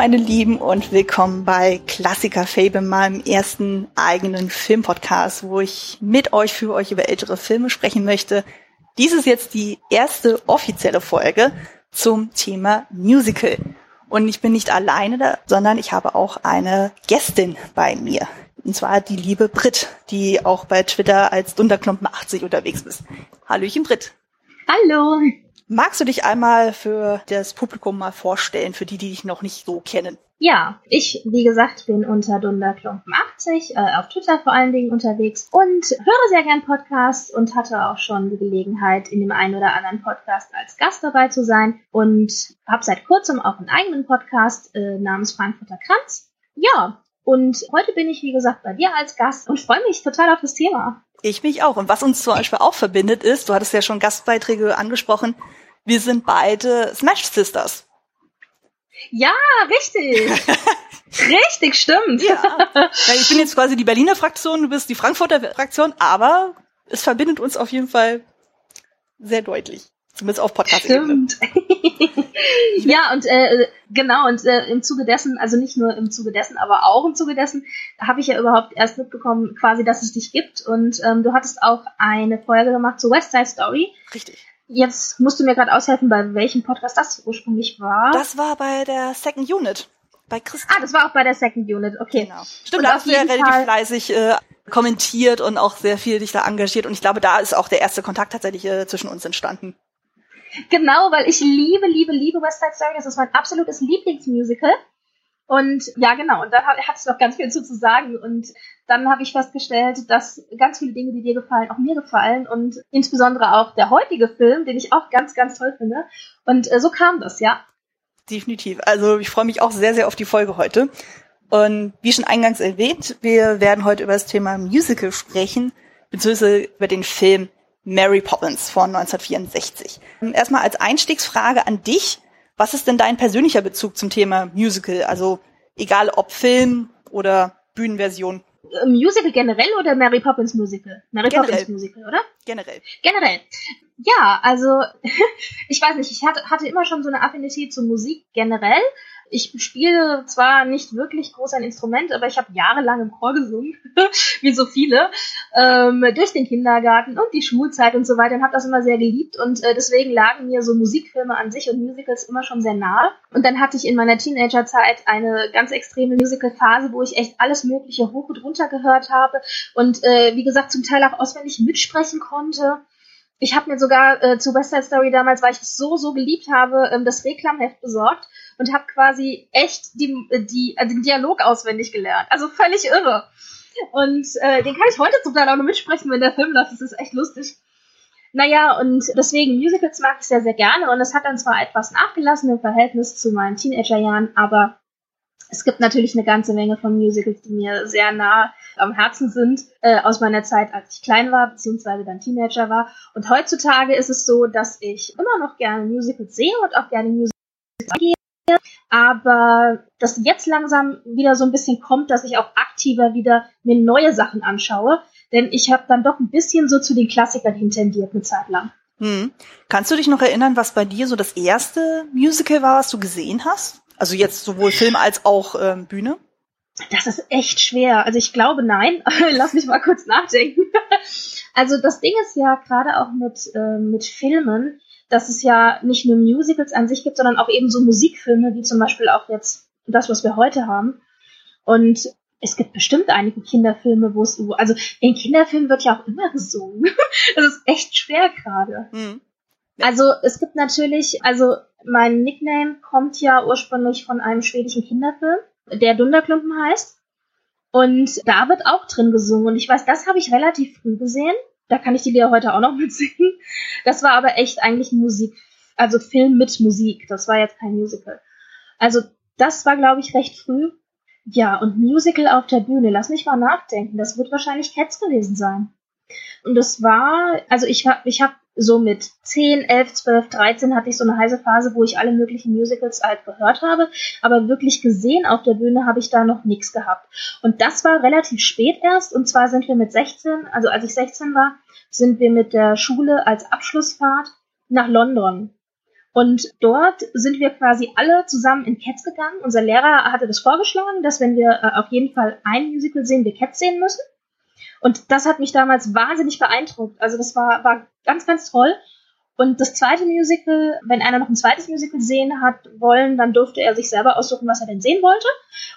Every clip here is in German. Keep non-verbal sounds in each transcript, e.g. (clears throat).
Meine Lieben und willkommen bei Klassiker Fable, meinem ersten eigenen Filmpodcast, wo ich mit euch für euch über ältere Filme sprechen möchte. Dies ist jetzt die erste offizielle Folge zum Thema Musical. Und ich bin nicht alleine da, sondern ich habe auch eine Gästin bei mir. Und zwar die liebe Brit, die auch bei Twitter als Dunderklumpen80 unterwegs ist. Hallöchen Brit. Hallo. Magst du dich einmal für das Publikum mal vorstellen, für die, die dich noch nicht so kennen? Ja, ich, wie gesagt, bin unter Dunderklumpen80, äh, auf Twitter vor allen Dingen unterwegs und höre sehr gern Podcasts und hatte auch schon die Gelegenheit, in dem einen oder anderen Podcast als Gast dabei zu sein und habe seit kurzem auch einen eigenen Podcast äh, namens Frankfurter Kranz. Ja, und heute bin ich, wie gesagt, bei dir als Gast und freue mich total auf das Thema. Ich mich auch. Und was uns zum Beispiel auch verbindet ist, du hattest ja schon Gastbeiträge angesprochen, wir sind beide Smash Sisters. Ja, richtig. (laughs) richtig, stimmt. Ja. Ich bin jetzt quasi die Berliner Fraktion, du bist die Frankfurter Fraktion, aber es verbindet uns auf jeden Fall sehr deutlich. Zumindest auf podcast Stimmt. (laughs) ja, und äh, genau, und äh, im Zuge dessen, also nicht nur im Zuge dessen, aber auch im Zuge dessen, habe ich ja überhaupt erst mitbekommen, quasi, dass es dich gibt. Und ähm, du hattest auch eine Folge gemacht zu West Side Story. Richtig. Jetzt musst du mir gerade aushelfen, bei welchem Podcast das ursprünglich war. Das war bei der Second Unit. Bei Christian. Ah, das war auch bei der Second Unit, okay. Genau. Stimmt, da hast du ja relativ Fall fleißig äh, kommentiert und auch sehr viel dich da engagiert. Und ich glaube, da ist auch der erste Kontakt tatsächlich äh, zwischen uns entstanden. Genau, weil ich liebe, liebe, liebe West Side Story. Das ist mein absolutes Lieblingsmusical. Und ja, genau, und da hat es noch ganz viel zu, zu sagen. Und dann habe ich festgestellt, dass ganz viele Dinge, die dir gefallen, auch mir gefallen. Und insbesondere auch der heutige Film, den ich auch ganz, ganz toll finde. Und äh, so kam das, ja. Definitiv. Also ich freue mich auch sehr, sehr auf die Folge heute. Und wie schon eingangs erwähnt, wir werden heute über das Thema Musical sprechen, beziehungsweise über den Film Mary Poppins von 1964. Erstmal als Einstiegsfrage an dich. Was ist denn dein persönlicher Bezug zum Thema Musical? Also egal ob Film oder Bühnenversion. Äh, Musical generell oder Mary Poppins Musical? Mary generell. Poppins Musical, oder? Generell. Generell. Ja, also (laughs) ich weiß nicht, ich hatte, hatte immer schon so eine Affinität zur Musik generell ich spiele zwar nicht wirklich groß ein Instrument, aber ich habe jahrelang im Chor gesungen, (laughs) wie so viele, ähm, durch den Kindergarten und die Schulzeit und so weiter und habe das immer sehr geliebt und äh, deswegen lagen mir so Musikfilme an sich und Musicals immer schon sehr nahe. Und dann hatte ich in meiner Teenagerzeit eine ganz extreme Musicalphase, wo ich echt alles Mögliche hoch und runter gehört habe und äh, wie gesagt zum Teil auch auswendig mitsprechen konnte. Ich habe mir sogar äh, zu West Side Story damals, weil ich es so, so geliebt habe, ähm, das Reklamheft besorgt und habe quasi echt die, die, also den Dialog auswendig gelernt. Also völlig irre. Und äh, den kann ich heute zum Teil auch noch mitsprechen, wenn der Film läuft. Das ist echt lustig. Naja, und deswegen Musicals mag ich sehr, sehr gerne. Und es hat dann zwar etwas nachgelassen im Verhältnis zu meinen Teenagerjahren, aber es gibt natürlich eine ganze Menge von Musicals, die mir sehr nah am Herzen sind, äh, aus meiner Zeit, als ich klein war, beziehungsweise dann Teenager war. Und heutzutage ist es so, dass ich immer noch gerne Musicals sehe und auch gerne Musicals gehe aber dass jetzt langsam wieder so ein bisschen kommt, dass ich auch aktiver wieder mir neue Sachen anschaue, denn ich habe dann doch ein bisschen so zu den Klassikern hintendiert eine Zeit lang. Hm. Kannst du dich noch erinnern, was bei dir so das erste Musical war, was du gesehen hast? Also jetzt sowohl Film als auch ähm, Bühne? Das ist echt schwer. Also ich glaube nein. (laughs) Lass mich mal kurz nachdenken. also das Ding ist ja gerade auch mit, äh, mit Filmen, dass es ja nicht nur Musicals an sich gibt, sondern auch eben so Musikfilme, wie zum Beispiel auch jetzt das, was wir heute haben. Und es gibt bestimmt einige Kinderfilme, wo es, also in Kinderfilmen wird ja auch immer gesungen. (laughs) das ist echt schwer gerade. Mhm. Also es gibt natürlich, also mein Nickname kommt ja ursprünglich von einem schwedischen Kinderfilm, der Dunderklumpen heißt. Und da wird auch drin gesungen. Und ich weiß, das habe ich relativ früh gesehen. Da kann ich die Lieder heute auch noch (laughs) mitsingen. Das war aber echt eigentlich Musik, also Film mit Musik. Das war jetzt kein Musical. Also das war, glaube ich, recht früh. Ja, und Musical auf der Bühne. Lass mich mal nachdenken. Das wird wahrscheinlich Cats gewesen sein. Und das war, also ich habe ich hab so mit 10, 11, 12, 13 hatte ich so eine heiße Phase, wo ich alle möglichen Musicals halt gehört habe, aber wirklich gesehen auf der Bühne habe ich da noch nichts gehabt. Und das war relativ spät erst, und zwar sind wir mit 16, also als ich 16 war, sind wir mit der Schule als Abschlussfahrt nach London. Und dort sind wir quasi alle zusammen in Cats gegangen. Unser Lehrer hatte das vorgeschlagen, dass wenn wir äh, auf jeden Fall ein Musical sehen, wir Cats sehen müssen. Und das hat mich damals wahnsinnig beeindruckt. Also das war, war ganz, ganz toll. Und das zweite Musical, wenn einer noch ein zweites Musical sehen hat wollen, dann durfte er sich selber aussuchen, was er denn sehen wollte.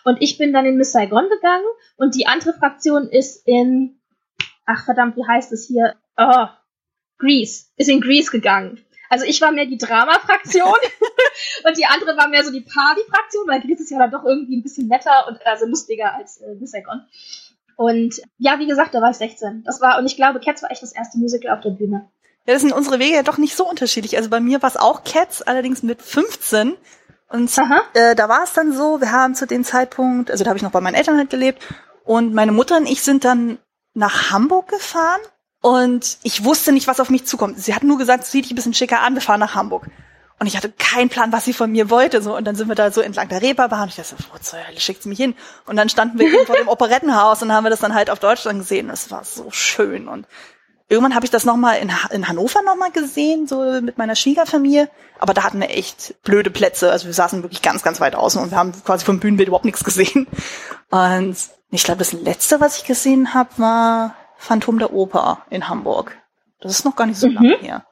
Und ich bin dann in Miss Saigon gegangen und die andere Fraktion ist in, ach verdammt, wie heißt es hier? Oh, Grease, ist in Grease gegangen. Also ich war mehr die Drama-Fraktion (laughs) und die andere war mehr so die Party-Fraktion, weil Grease ist ja dann doch irgendwie ein bisschen netter und also lustiger als äh, Miss Saigon. Und ja, wie gesagt, da war ich 16. Das war, und ich glaube, Cats war echt das erste Musical auf der Bühne. Ja, das sind unsere Wege ja doch nicht so unterschiedlich. Also bei mir war es auch Cats, allerdings mit 15. Und äh, da war es dann so, wir haben zu dem Zeitpunkt, also da habe ich noch bei meinen Eltern halt gelebt, und meine Mutter und ich sind dann nach Hamburg gefahren und ich wusste nicht, was auf mich zukommt. Sie hat nur gesagt, zieh dich ein bisschen schicker an, wir fahren nach Hamburg. Und ich hatte keinen Plan, was sie von mir wollte. So, und dann sind wir da so entlang der Reeperbahn. Und ich dachte, wo zur Hölle schickt sie mich hin? Und dann standen wir eben vor dem Operettenhaus und haben wir das dann halt auf Deutschland gesehen. Das war so schön. Und irgendwann habe ich das nochmal in, in Hannover nochmal gesehen, so mit meiner Schwiegerfamilie. Aber da hatten wir echt blöde Plätze. Also wir saßen wirklich ganz, ganz weit außen und wir haben quasi vom Bühnenbild überhaupt nichts gesehen. Und ich glaube, das letzte, was ich gesehen habe, war Phantom der Oper in Hamburg. Das ist noch gar nicht so mhm. lange her.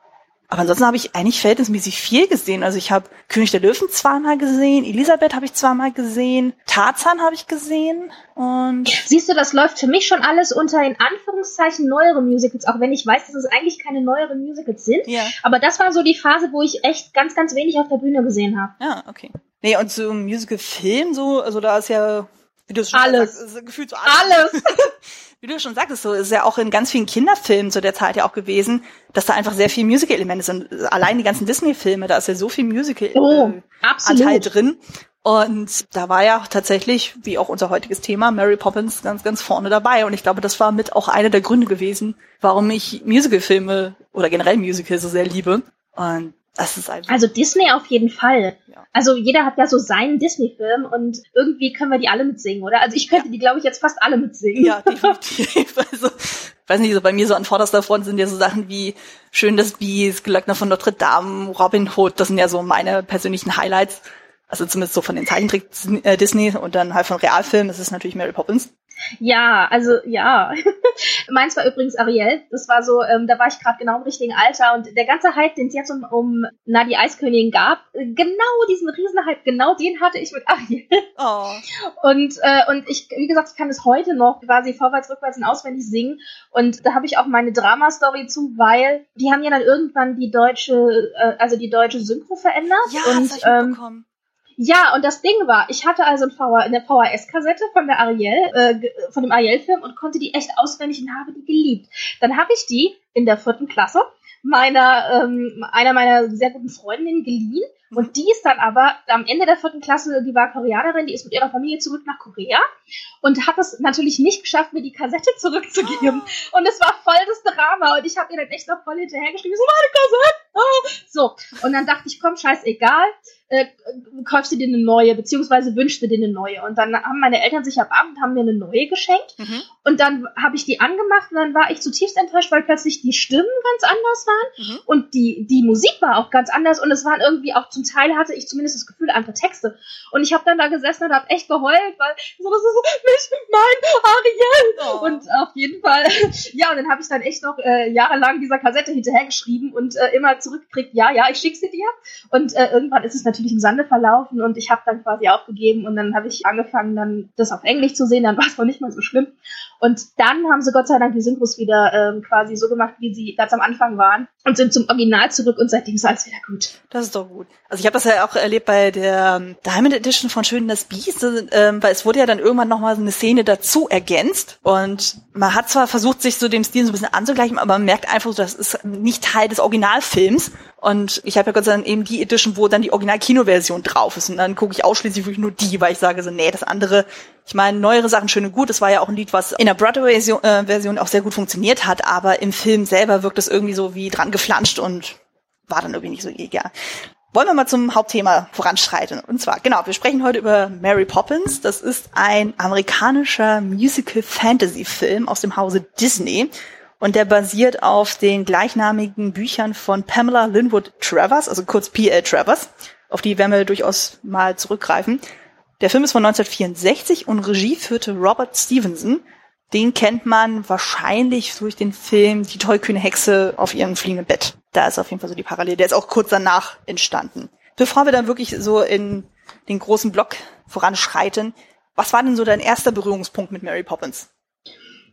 Aber ansonsten habe ich eigentlich verhältnismäßig viel gesehen. Also ich habe König der Löwen zweimal gesehen, Elisabeth habe ich zweimal gesehen, Tarzan habe ich gesehen und siehst du, das läuft für mich schon alles unter in Anführungszeichen neuere Musicals, auch wenn ich weiß, dass es eigentlich keine neueren Musicals sind. Ja. Aber das war so die Phase, wo ich echt ganz, ganz wenig auf der Bühne gesehen habe. Ja, okay. Nee, und so Musical-Film so, also da ist ja wie du schon alles. Sagst, gefühlt so alles. alles. (laughs) wie du schon sagtest, so ist ja auch in ganz vielen Kinderfilmen zu der Zeit ja auch gewesen, dass da einfach sehr viel Musical-Elemente sind. Allein die ganzen Disney-Filme, da ist ja so viel Musical-Anteil oh, äh, drin. Und da war ja tatsächlich, wie auch unser heutiges Thema, Mary Poppins ganz, ganz vorne dabei. Und ich glaube, das war mit auch einer der Gründe gewesen, warum ich Musical-Filme oder generell Musical so sehr liebe. Und das ist einfach. Also Disney auf jeden Fall. Ja. Also jeder hat ja so seinen Disney-Film und irgendwie können wir die alle mitsingen, oder? Also ich könnte ja. die, glaube ich, jetzt fast alle mitsingen. Ja, definitiv. (laughs) also, weiß nicht, so bei mir so an vorderster Front sind ja so Sachen wie Schön das Biest, Glöckner von Notre Dame, Robin Hood, das sind ja so meine persönlichen Highlights. Also zumindest so von den Zeichentrick äh, Disney und dann halt von Realfilmen, das ist natürlich Mary Poppins. Ja, also ja. (laughs) Meins war übrigens Ariel. Das war so, ähm, da war ich gerade genau im richtigen Alter und der ganze Hype, den es jetzt um, um Na die Eiskönigin gab, genau diesen Riesenhype, genau den hatte ich mit Ariel. Oh. Und äh, und ich, wie gesagt, ich kann es heute noch quasi vorwärts, rückwärts und auswendig singen. Und da habe ich auch meine Drama-Story zu, weil die haben ja dann irgendwann die deutsche, äh, also die deutsche Synchro verändert. Ja, und, das ich ähm, bekommen. Ja, und das Ding war, ich hatte also eine VHS-Kassette von der Ariel, äh, von dem Ariel-Film und konnte die echt auswendig und habe die geliebt. Dann habe ich die in der vierten Klasse meiner, ähm, einer meiner sehr guten Freundinnen geliehen. Und die ist dann aber am Ende der vierten Klasse, die war Koreanerin, die ist mit ihrer Familie zurück nach Korea und hat es natürlich nicht geschafft, mir die Kassette zurückzugeben. Oh. (laughs) Und es war voll das Drama und ich habe ihr dann echt noch voll hinterhergeschrieben, so meine Kassette! Oh. So, und dann dachte ich, komm, scheißegal äh, kaufst du dir eine neue, beziehungsweise wünschst du dir eine neue. Und dann haben meine Eltern sich am Abend haben mir eine neue geschenkt. Mhm. Und dann habe ich die angemacht und dann war ich zutiefst enttäuscht, weil plötzlich die Stimmen ganz anders waren mhm. und die, die Musik war auch ganz anders und es waren irgendwie auch zum Teil hatte ich zumindest das Gefühl andere Texte. Und ich habe dann da gesessen und habe echt geheult, weil so, das ist nicht mein Ariel. Oh. Und auf jeden Fall, (laughs) ja, und dann habe ich dann echt noch äh, jahrelang dieser Kassette hinterhergeschrieben und äh, immer zurückgekriegt, ja, ja, ich schick sie dir. Und äh, irgendwann ist es natürlich natürlich im Sande verlaufen und ich habe dann quasi aufgegeben und dann habe ich angefangen, dann das auf Englisch zu sehen, dann war es noch nicht mal so schlimm. Und dann haben sie Gott sei Dank die Synchros wieder ähm, quasi so gemacht, wie sie ganz am Anfang waren und sind zum Original zurück und seitdem ist alles wieder gut. Das ist doch gut. Also ich habe das ja auch erlebt bei der ähm, Diamond Edition von Schön das Biest, ähm, weil es wurde ja dann irgendwann nochmal so eine Szene dazu ergänzt und man hat zwar versucht, sich so dem Stil so ein bisschen anzugleichen, aber man merkt einfach, das ist nicht Teil des Originalfilms und ich habe ja Gott sei Dank eben die Edition, wo dann die Original-Kino-Version drauf ist. Und dann gucke ich ausschließlich wirklich nur die, weil ich sage so, nee, das andere, ich meine, neuere Sachen schön und gut. Das war ja auch ein Lied, was in der Broadway-Version äh, auch sehr gut funktioniert hat, aber im Film selber wirkt es irgendwie so wie dran geflanscht und war dann irgendwie nicht so egal. Wollen wir mal zum Hauptthema voranschreiten. Und zwar, genau, wir sprechen heute über Mary Poppins. Das ist ein amerikanischer Musical-Fantasy-Film aus dem Hause Disney. Und der basiert auf den gleichnamigen Büchern von Pamela Linwood Travers, also kurz P.L. Travers. Auf die werden wir durchaus mal zurückgreifen. Der Film ist von 1964 und Regie führte Robert Stevenson. Den kennt man wahrscheinlich durch den Film Die tollkühne Hexe auf ihrem fliegenden Bett. Da ist auf jeden Fall so die Parallele. Der ist auch kurz danach entstanden. Bevor wir dann wirklich so in den großen Block voranschreiten, was war denn so dein erster Berührungspunkt mit Mary Poppins?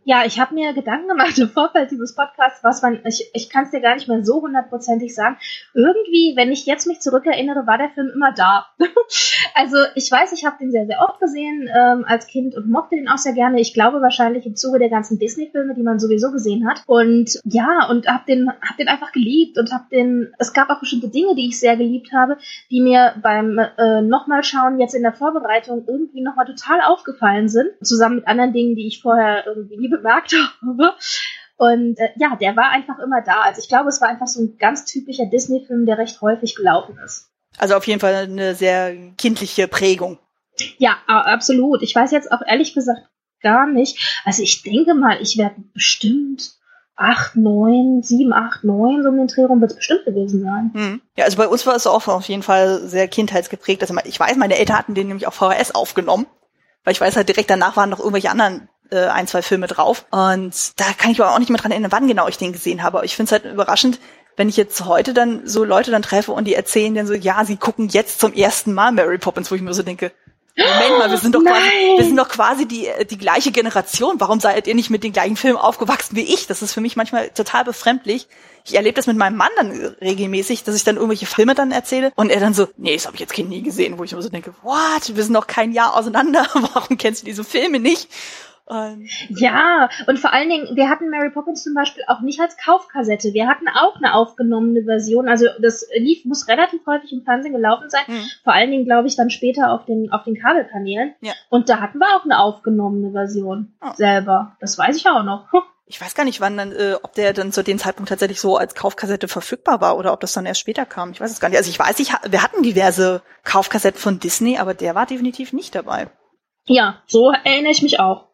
Ja, ich habe mir Gedanken gemacht im Vorfeld dieses Podcasts, was man, ich, ich kann es dir gar nicht mehr so hundertprozentig sagen. Irgendwie, wenn ich jetzt mich zurückerinnere, war der Film immer da. (laughs) also ich weiß, ich habe den sehr, sehr oft gesehen ähm, als Kind und mochte den auch sehr gerne. Ich glaube wahrscheinlich im Zuge der ganzen Disney-Filme, die man sowieso gesehen hat. Und ja, und habe den, hab den einfach geliebt und habe den, es gab auch bestimmte Dinge, die ich sehr geliebt habe, die mir beim äh, nochmal schauen jetzt in der Vorbereitung irgendwie nochmal total aufgefallen sind. Zusammen mit anderen Dingen, die ich vorher irgendwie liebe bemerkt (laughs) habe. Und äh, ja, der war einfach immer da. Also ich glaube, es war einfach so ein ganz typischer Disney-Film, der recht häufig gelaufen ist. Also auf jeden Fall eine sehr kindliche Prägung. Ja, absolut. Ich weiß jetzt auch ehrlich gesagt gar nicht. Also ich denke mal, ich werde bestimmt acht, neun, sieben, acht, neun, so um den Dreh rum wird es bestimmt gewesen sein. Hm. Ja, also bei uns war es auch auf jeden Fall sehr kindheitsgeprägt. Also ich weiß, meine Eltern hatten den nämlich auf VHS aufgenommen, weil ich weiß halt direkt danach waren noch irgendwelche anderen äh, ein, zwei Filme drauf. Und da kann ich aber auch nicht mehr dran erinnern, wann genau ich den gesehen habe. Aber ich finde es halt überraschend, wenn ich jetzt heute dann so Leute dann treffe und die erzählen dann so, ja, sie gucken jetzt zum ersten Mal Mary Poppins, wo ich mir so denke, Moment mal, wir sind doch quasi, wir sind doch quasi die, die gleiche Generation. Warum seid ihr nicht mit den gleichen Filmen aufgewachsen wie ich? Das ist für mich manchmal total befremdlich. Ich erlebe das mit meinem Mann dann regelmäßig, dass ich dann irgendwelche Filme dann erzähle und er dann so, nee, das habe ich jetzt Kind nie gesehen, wo ich mir so denke, what? Wir sind noch kein Jahr auseinander. (laughs) Warum kennst du diese Filme nicht? Und ja, und vor allen Dingen, wir hatten Mary Poppins zum Beispiel auch nicht als Kaufkassette. Wir hatten auch eine aufgenommene Version. Also das lief, muss relativ häufig im Fernsehen gelaufen sein. Mhm. Vor allen Dingen, glaube ich, dann später auf den, auf den Kabelkanälen. Ja. Und da hatten wir auch eine aufgenommene Version oh. selber. Das weiß ich auch noch. (laughs) Ich weiß gar nicht, wann dann, äh, ob der dann zu dem Zeitpunkt tatsächlich so als Kaufkassette verfügbar war oder ob das dann erst später kam. Ich weiß es gar nicht. Also ich weiß, ich, wir hatten diverse Kaufkassetten von Disney, aber der war definitiv nicht dabei. Ja, so erinnere ich mich auch.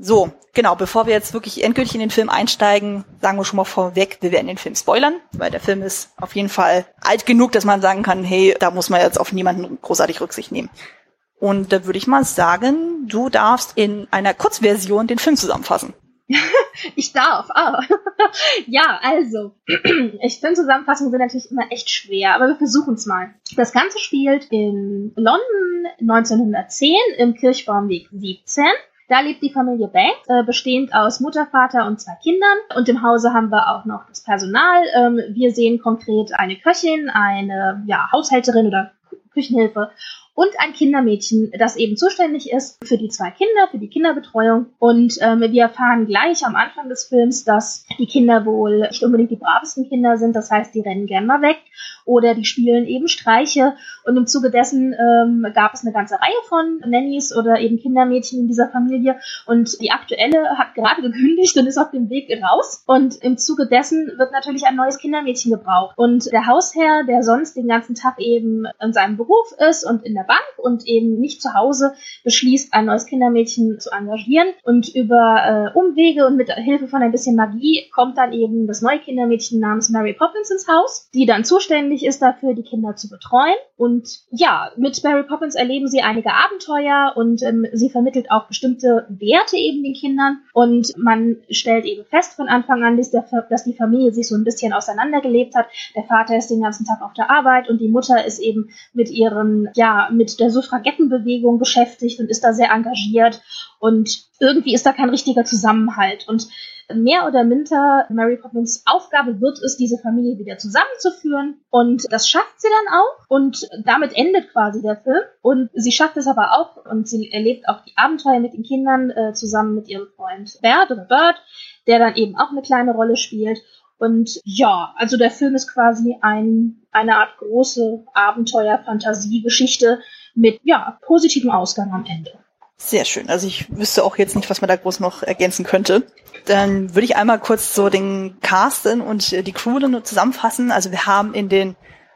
So, genau, bevor wir jetzt wirklich endgültig in den Film einsteigen, sagen wir schon mal vorweg, wir werden den Film spoilern, weil der Film ist auf jeden Fall alt genug, dass man sagen kann, hey, da muss man jetzt auf niemanden großartig Rücksicht nehmen. Und da würde ich mal sagen, du darfst in einer Kurzversion den Film zusammenfassen. (laughs) ich darf, ah. (laughs) ja, also, (clears throat) ich finde Zusammenfassungen sind natürlich immer echt schwer, aber wir versuchen es mal. Das Ganze spielt in London 1910 im Kirchbaumweg 17 da lebt die Familie Banks, äh, bestehend aus Mutter, Vater und zwei Kindern. Und im Hause haben wir auch noch das Personal. Ähm, wir sehen konkret eine Köchin, eine ja, Haushälterin oder Küchenhilfe und ein Kindermädchen, das eben zuständig ist für die zwei Kinder, für die Kinderbetreuung. Und ähm, wir erfahren gleich am Anfang des Films, dass die Kinder wohl nicht unbedingt die bravesten Kinder sind. Das heißt, die rennen gern mal weg oder die spielen eben Streiche. Und im Zuge dessen ähm, gab es eine ganze Reihe von Nannies oder eben Kindermädchen in dieser Familie. Und die aktuelle hat gerade (laughs) gekündigt und ist auf dem Weg raus. Und im Zuge dessen wird natürlich ein neues Kindermädchen gebraucht. Und der Hausherr, der sonst den ganzen Tag eben in seinem Beruf ist und in der Bank und eben nicht zu Hause beschließt, ein neues Kindermädchen zu engagieren. Und über äh, Umwege und mit Hilfe von ein bisschen Magie kommt dann eben das neue Kindermädchen namens Mary Poppins ins Haus, die dann zuständig ist dafür, die Kinder zu betreuen. Und ja, mit Mary Poppins erleben sie einige Abenteuer und ähm, sie vermittelt auch bestimmte Werte eben den Kindern. Und man stellt eben fest von Anfang an, dass, der, dass die Familie sich so ein bisschen auseinandergelebt hat. Der Vater ist den ganzen Tag auf der Arbeit und die Mutter ist eben mit ihren, ja, mit der Suffragettenbewegung beschäftigt und ist da sehr engagiert und irgendwie ist da kein richtiger Zusammenhalt und mehr oder minder Mary Poppins Aufgabe wird es, diese Familie wieder zusammenzuführen. Und das schafft sie dann auch. Und damit endet quasi der Film. Und sie schafft es aber auch und sie erlebt auch die Abenteuer mit den Kindern äh, zusammen mit ihrem Freund Bert oder Bird, der dann eben auch eine kleine Rolle spielt. Und ja, also der Film ist quasi ein, eine Art große Abenteuer-Fantasie-Geschichte, mit ja, positivem Ausgang am Ende. Sehr schön. Also ich wüsste auch jetzt nicht, was man da groß noch ergänzen könnte. Dann würde ich einmal kurz so den Casten und die Crew zusammenfassen. Also wir haben in den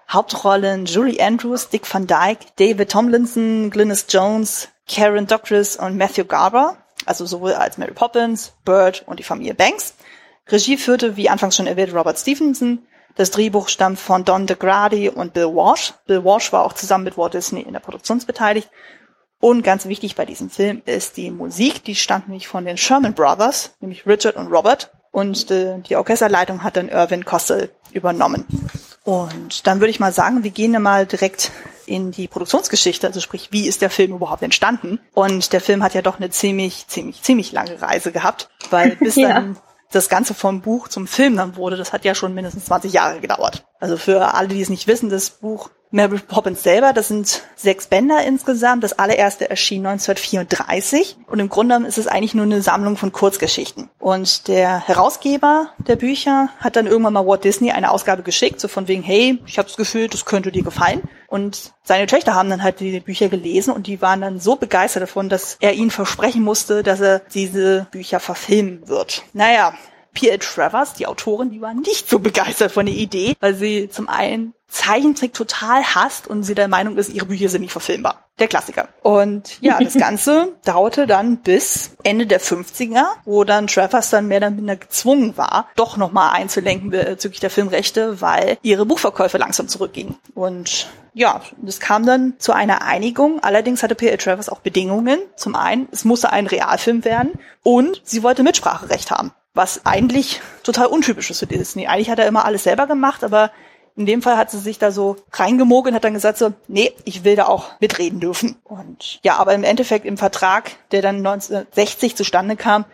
Hauptrollen Julie Andrews, Dick Van Dyke, David Tomlinson, Glynis Jones, Karen Douglas und Matthew Garber. Also sowohl als Mary Poppins, Bird und die Familie Banks. Regie führte, wie anfangs schon erwähnt, Robert Stevenson. Das Drehbuch stammt von Don DeGrady und Bill Walsh. Bill Walsh war auch zusammen mit Walt Disney in der Produktion beteiligt. Und ganz wichtig bei diesem Film ist die Musik. Die stammt nämlich von den Sherman Brothers, nämlich Richard und Robert. Und äh, die Orchesterleitung hat dann Irvin Kossel übernommen. Und dann würde ich mal sagen, wir gehen mal direkt in die Produktionsgeschichte, also sprich, wie ist der Film überhaupt entstanden? Und der Film hat ja doch eine ziemlich, ziemlich, ziemlich lange Reise gehabt, weil bis (laughs) ja. dann das Ganze vom Buch zum Film dann wurde, das hat ja schon mindestens 20 Jahre gedauert. Also für alle, die es nicht wissen, das Buch Mary Poppins selber, das sind sechs Bänder insgesamt. Das allererste erschien 1934 und im Grunde genommen ist es eigentlich nur eine Sammlung von Kurzgeschichten. Und der Herausgeber der Bücher hat dann irgendwann mal Walt Disney eine Ausgabe geschickt, so von wegen, hey, ich habe das Gefühl, das könnte dir gefallen. Und seine Töchter haben dann halt die Bücher gelesen und die waren dann so begeistert davon, dass er ihnen versprechen musste, dass er diese Bücher verfilmen wird. Naja, P.L. Travers, die Autorin, die war nicht so begeistert von der Idee, weil sie zum einen Zeichentrick total hasst und sie der Meinung ist, ihre Bücher sind nicht verfilmbar. Der Klassiker. Und ja, das (laughs) Ganze dauerte dann bis Ende der 50er, wo dann Travers dann mehr oder minder gezwungen war, doch nochmal einzulenken bezüglich der Filmrechte, weil ihre Buchverkäufe langsam zurückgingen. Und ja, das kam dann zu einer Einigung. Allerdings hatte P.L. Travers auch Bedingungen. Zum einen, es musste ein Realfilm werden und sie wollte Mitspracherecht haben was eigentlich total untypisch ist für Disney. Eigentlich hat er immer alles selber gemacht, aber in dem Fall hat sie sich da so reingemogelt und hat dann gesagt so, nee, ich will da auch mitreden dürfen. Und ja, aber im Endeffekt im Vertrag, der dann 1960 zustande kam,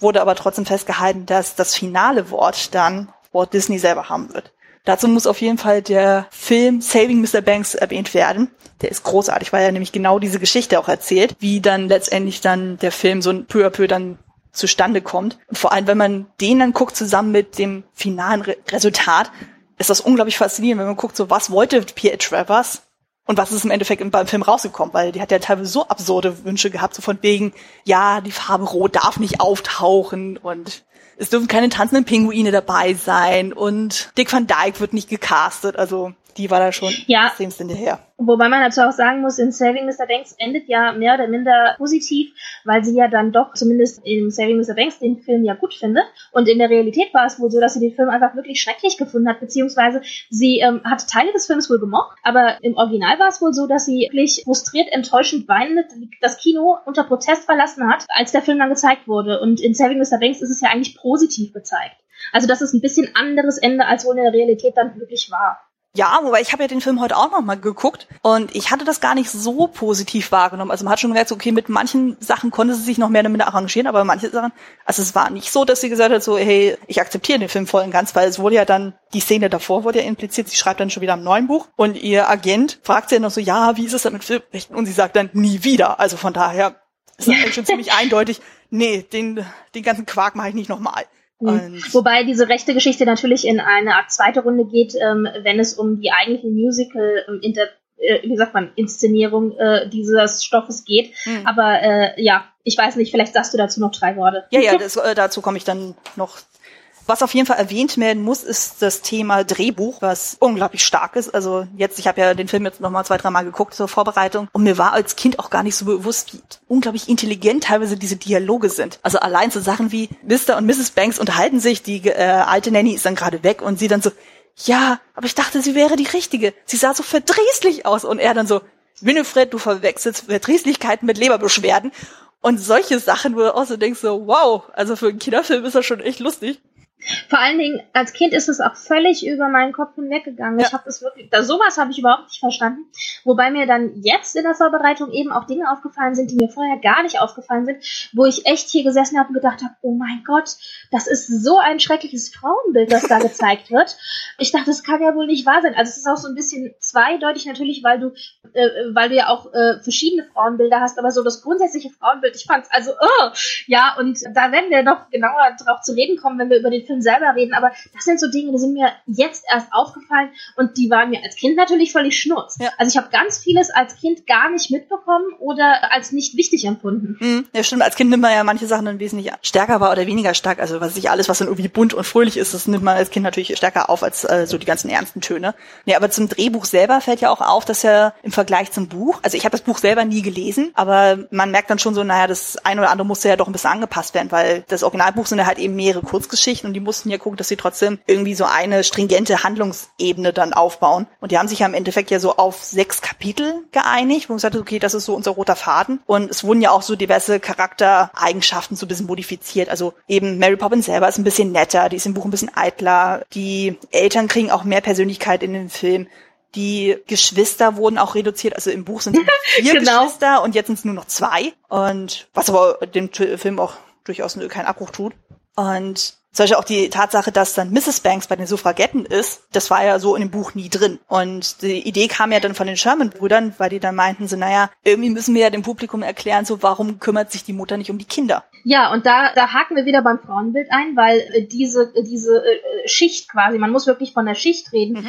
wurde aber trotzdem festgehalten, dass das finale Wort dann Walt Disney selber haben wird. Dazu muss auf jeden Fall der Film Saving Mr. Banks erwähnt werden. Der ist großartig, weil er nämlich genau diese Geschichte auch erzählt, wie dann letztendlich dann der Film so peu à peu dann zustande kommt. Vor allem, wenn man den dann guckt, zusammen mit dem finalen Re Resultat, ist das unglaublich faszinierend, wenn man guckt, so was wollte Pierre Travers und was ist im Endeffekt im, beim Film rausgekommen, weil die hat ja teilweise so absurde Wünsche gehabt, so von wegen, ja, die Farbe Rot darf nicht auftauchen und es dürfen keine tanzenden Pinguine dabei sein und Dick Van Dyke wird nicht gecastet, also die war da schon ja. extremst hinterher. Wobei man dazu auch sagen muss, in Saving Mr. Banks endet ja mehr oder minder positiv, weil sie ja dann doch zumindest im Saving Mr. Banks den Film ja gut findet. Und in der Realität war es wohl so, dass sie den Film einfach wirklich schrecklich gefunden hat, beziehungsweise sie ähm, hat Teile des Films wohl gemocht, aber im Original war es wohl so, dass sie wirklich frustriert, enttäuschend, weinend das Kino unter Protest verlassen hat, als der Film dann gezeigt wurde. Und in Saving Mr. Banks ist es ja eigentlich positiv gezeigt. Also das ist ein bisschen anderes Ende, als wohl in der Realität dann wirklich war. Ja, wobei ich habe ja den Film heute auch noch mal geguckt und ich hatte das gar nicht so positiv wahrgenommen. Also man hat schon gemerkt, okay, mit manchen Sachen konnte sie sich noch mehr damit arrangieren, aber manche Sachen, also es war nicht so, dass sie gesagt hat, so, hey, ich akzeptiere den Film voll und ganz, weil es wurde ja dann, die Szene davor wurde ja impliziert, sie schreibt dann schon wieder am neuen Buch und ihr Agent fragt sie dann noch so, ja, wie ist es denn mit Filmrechten? Und sie sagt dann, nie wieder. Also von daher ist das eigentlich schon ziemlich eindeutig, nee, den, den ganzen Quark mache ich nicht nochmal. Und Wobei diese rechte Geschichte natürlich in eine Art zweite Runde geht, ähm, wenn es um die eigentliche Musical ähm, inter äh, wie sagt man, Inszenierung äh, dieses Stoffes geht. Hm. Aber äh, ja, ich weiß nicht, vielleicht sagst du dazu noch drei Worte. Ja, ja, das, äh, dazu komme ich dann noch was auf jeden Fall erwähnt werden muss, ist das Thema Drehbuch, was unglaublich stark ist. Also jetzt, ich habe ja den Film jetzt noch mal zwei, drei Mal geguckt zur Vorbereitung und mir war als Kind auch gar nicht so bewusst, wie unglaublich intelligent teilweise diese Dialoge sind. Also allein so Sachen wie Mr. und Mrs. Banks unterhalten sich, die äh, alte Nanny ist dann gerade weg und sie dann so, ja, aber ich dachte, sie wäre die Richtige. Sie sah so verdrießlich aus und er dann so, Winifred, du verwechselst Verdrießlichkeiten mit Leberbeschwerden. Und solche Sachen, wo du auch so denkst, so, wow, also für einen Kinderfilm ist das schon echt lustig. Vor allen Dingen, als Kind ist es auch völlig über meinen Kopf hinweggegangen. Ja. Ich habe das wirklich, da, sowas habe ich überhaupt nicht verstanden. Wobei mir dann jetzt in der Vorbereitung eben auch Dinge aufgefallen sind, die mir vorher gar nicht aufgefallen sind, wo ich echt hier gesessen habe und gedacht habe, oh mein Gott, das ist so ein schreckliches Frauenbild, das da gezeigt wird. Ich dachte, das kann ja wohl nicht wahr sein. Also es ist auch so ein bisschen zweideutig natürlich, weil du, äh, weil du ja auch äh, verschiedene Frauenbilder hast, aber so das grundsätzliche Frauenbild, ich fand's also, oh, ja, und da werden wir noch genauer drauf zu reden kommen, wenn wir über den Film selber reden, aber das sind so Dinge, die sind mir jetzt erst aufgefallen und die waren mir als Kind natürlich völlig schnurz. Ja. Also ich habe ganz vieles als Kind gar nicht mitbekommen oder als nicht wichtig empfunden. Mhm. Ja, stimmt. Als Kind nimmt man ja manche Sachen dann wesentlich stärker wahr oder weniger stark. Also was ich alles, was dann irgendwie bunt und fröhlich ist, das nimmt man als Kind natürlich stärker auf als äh, so die ganzen ernsten Töne. Nee, aber zum Drehbuch selber fällt ja auch auf, dass ja im Vergleich zum Buch. Also ich habe das Buch selber nie gelesen, aber man merkt dann schon so, naja, das eine oder andere musste ja doch ein bisschen angepasst werden, weil das Originalbuch sind ja halt eben mehrere Kurzgeschichten und die mussten ja gucken, dass sie trotzdem irgendwie so eine stringente Handlungsebene dann aufbauen. Und die haben sich ja im Endeffekt ja so auf sechs Kapitel geeinigt, wo man sagt, okay, das ist so unser roter Faden. Und es wurden ja auch so diverse Charaktereigenschaften so ein bisschen modifiziert. Also eben Mary Poppins selber ist ein bisschen netter, die ist im Buch ein bisschen eitler, die Eltern kriegen auch mehr Persönlichkeit in den Film. Die Geschwister wurden auch reduziert. Also im Buch sind (laughs) vier genau. Geschwister und jetzt sind es nur noch zwei. Und was aber dem Film auch durchaus keinen Abbruch tut. Und zum Beispiel auch die Tatsache, dass dann Mrs. Banks bei den Suffragetten ist, das war ja so in dem Buch nie drin. Und die Idee kam ja dann von den Sherman-Brüdern, weil die dann meinten so, naja, irgendwie müssen wir ja dem Publikum erklären, so warum kümmert sich die Mutter nicht um die Kinder? Ja, und da, da haken wir wieder beim Frauenbild ein, weil äh, diese, äh, diese äh, Schicht quasi, man muss wirklich von der Schicht reden, mhm.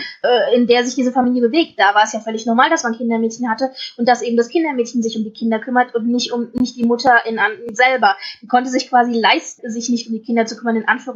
in der sich diese Familie bewegt. Da war es ja völlig normal, dass man Kindermädchen hatte und dass eben das Kindermädchen sich um die Kinder kümmert und nicht um nicht die Mutter in, selber. Die konnte sich quasi leisten, sich nicht um die Kinder zu kümmern, in Anführungszeichen.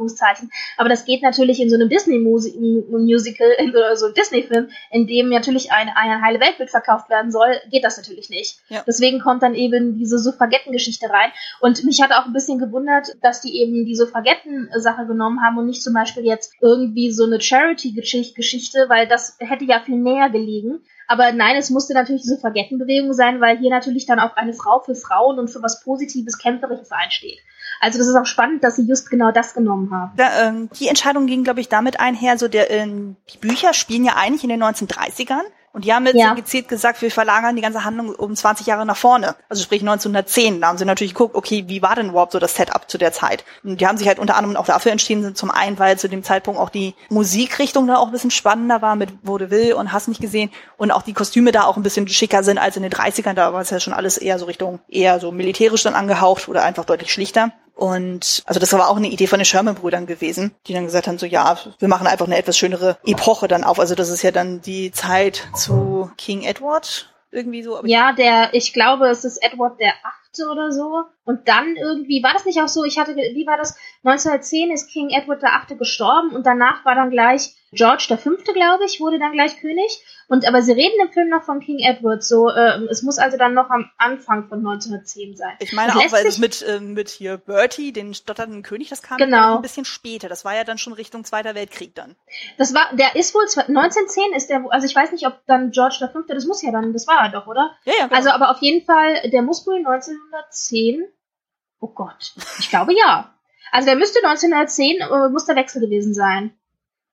Aber das geht natürlich in so einem Disney-Musical, in so einem Disney-Film, in dem natürlich eine, eine heile Weltbild verkauft werden soll, geht das natürlich nicht. Ja. Deswegen kommt dann eben diese Suffragettengeschichte rein. Und mich hat auch ein bisschen gewundert, dass die eben diese Suffragetten-Sache genommen haben und nicht zum Beispiel jetzt irgendwie so eine Charity-Geschichte, weil das hätte ja viel näher gelegen. Aber nein, es musste natürlich diese Suffragettenbewegung sein, weil hier natürlich dann auch eine Frau für Frauen und für was Positives, Kämpferisches einsteht. Also das ist auch spannend, dass sie just genau das genommen haben. Da, ähm, die Entscheidung ging, glaube ich, damit einher, so der, ähm, die Bücher spielen ja eigentlich in den 1930ern. Und die haben jetzt ja. gezielt gesagt, wir verlagern die ganze Handlung um 20 Jahre nach vorne. Also sprich 1910. Da haben sie natürlich geguckt, okay, wie war denn überhaupt so das Setup zu der Zeit? Und die haben sich halt unter anderem auch dafür entschieden, zum einen, weil zu dem Zeitpunkt auch die Musikrichtung da auch ein bisschen spannender war mit Vaudeville und Hast nicht gesehen und auch die Kostüme da auch ein bisschen schicker sind als in den 30ern. Da war es ja schon alles eher so Richtung, eher so militärisch dann angehaucht oder einfach deutlich schlichter. Und also das war auch eine Idee von den Sherman-Brüdern gewesen, die dann gesagt haben, so ja, wir machen einfach eine etwas schönere Epoche dann auf. Also das ist ja dann die Zeit zu King Edward irgendwie so. ja, der, ich glaube, es ist Edward der Achte oder so. Und dann irgendwie, war das nicht auch so, ich hatte, wie war das? 1910 ist King Edward der Achte gestorben und danach war dann gleich George der Fünfte, glaube ich, wurde dann gleich König. Und aber sie reden im Film noch von King Edward, so äh, es muss also dann noch am Anfang von 1910 sein. Ich meine auch, weil es mit äh, mit hier Bertie, den stotternden König, das kam genau. ein bisschen später. Das war ja dann schon Richtung Zweiter Weltkrieg dann. Das war, der ist wohl 1910 ist der, also ich weiß nicht, ob dann George der Fünfte, das muss ja dann, das war er doch, oder? Ja, ja. Genau. Also aber auf jeden Fall, der muss wohl 1910. Oh Gott, ich glaube ja. Also der müsste 1910 äh, muss der Wechsel gewesen sein.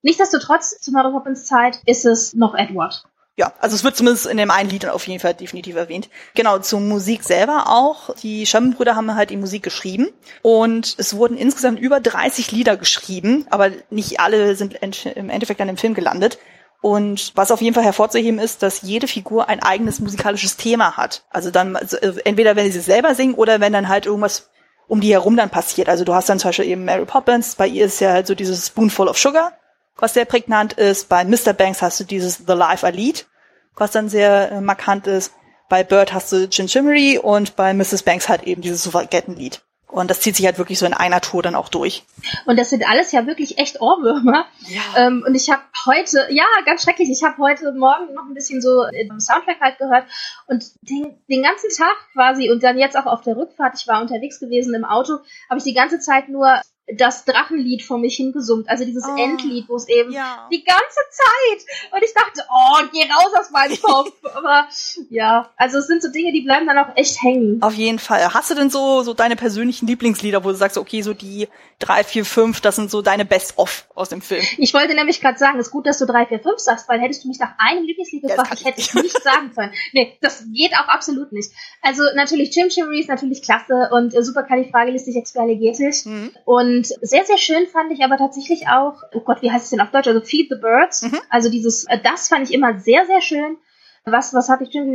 Nichtsdestotrotz, zu Mary Poppins Zeit ist es noch Edward. Ja, also es wird zumindest in dem einen Lied auf jeden Fall definitiv erwähnt. Genau, zur Musik selber auch. Die Sherman-Brüder haben halt die Musik geschrieben und es wurden insgesamt über 30 Lieder geschrieben, aber nicht alle sind im Endeffekt dann im Film gelandet. Und was auf jeden Fall hervorzuheben ist, dass jede Figur ein eigenes musikalisches Thema hat. Also dann, also entweder wenn sie selber singen oder wenn dann halt irgendwas um die herum dann passiert. Also du hast dann zum Beispiel eben Mary Poppins, bei ihr ist ja halt so dieses Spoonful of Sugar, was sehr prägnant ist. Bei Mr. Banks hast du dieses The Life I Lead, was dann sehr äh, markant ist. Bei Bird hast du Chin Chimmery und bei Mrs. Banks halt eben dieses Suffragettenlied. Und das zieht sich halt wirklich so in einer Tour dann auch durch. Und das sind alles ja wirklich echt Ohrwürmer. Ja. Ähm, und ich habe heute, ja, ganz schrecklich, ich habe heute Morgen noch ein bisschen so im Soundtrack halt gehört und den, den ganzen Tag quasi und dann jetzt auch auf der Rückfahrt, ich war unterwegs gewesen im Auto, habe ich die ganze Zeit nur das Drachenlied vor mich hingesummt, also dieses oh, Endlied, wo es eben ja. die ganze Zeit und ich dachte, oh, geh raus aus meinem (laughs) Kopf. Aber ja, also es sind so Dinge, die bleiben dann auch echt hängen. Auf jeden Fall. Hast du denn so so deine persönlichen Lieblingslieder, wo du sagst, okay, so die drei, vier, fünf, das sind so deine Best-of aus dem Film? Ich wollte nämlich gerade sagen, es ist gut, dass du drei, vier, fünf sagst, weil hättest du mich nach einem Lieblingslied gefragt, ich hätte es nicht sagen können. Nee, das geht auch absolut nicht. Also natürlich Jim Chimmery ist natürlich klasse und äh, superkalifragilistikexpialigetisch mhm. und und sehr, sehr schön fand ich aber tatsächlich auch, oh Gott, wie heißt es denn auf Deutsch? Also Feed the Birds. Mhm. Also dieses, äh, das fand ich immer sehr, sehr schön. Was, was hatte ich denn?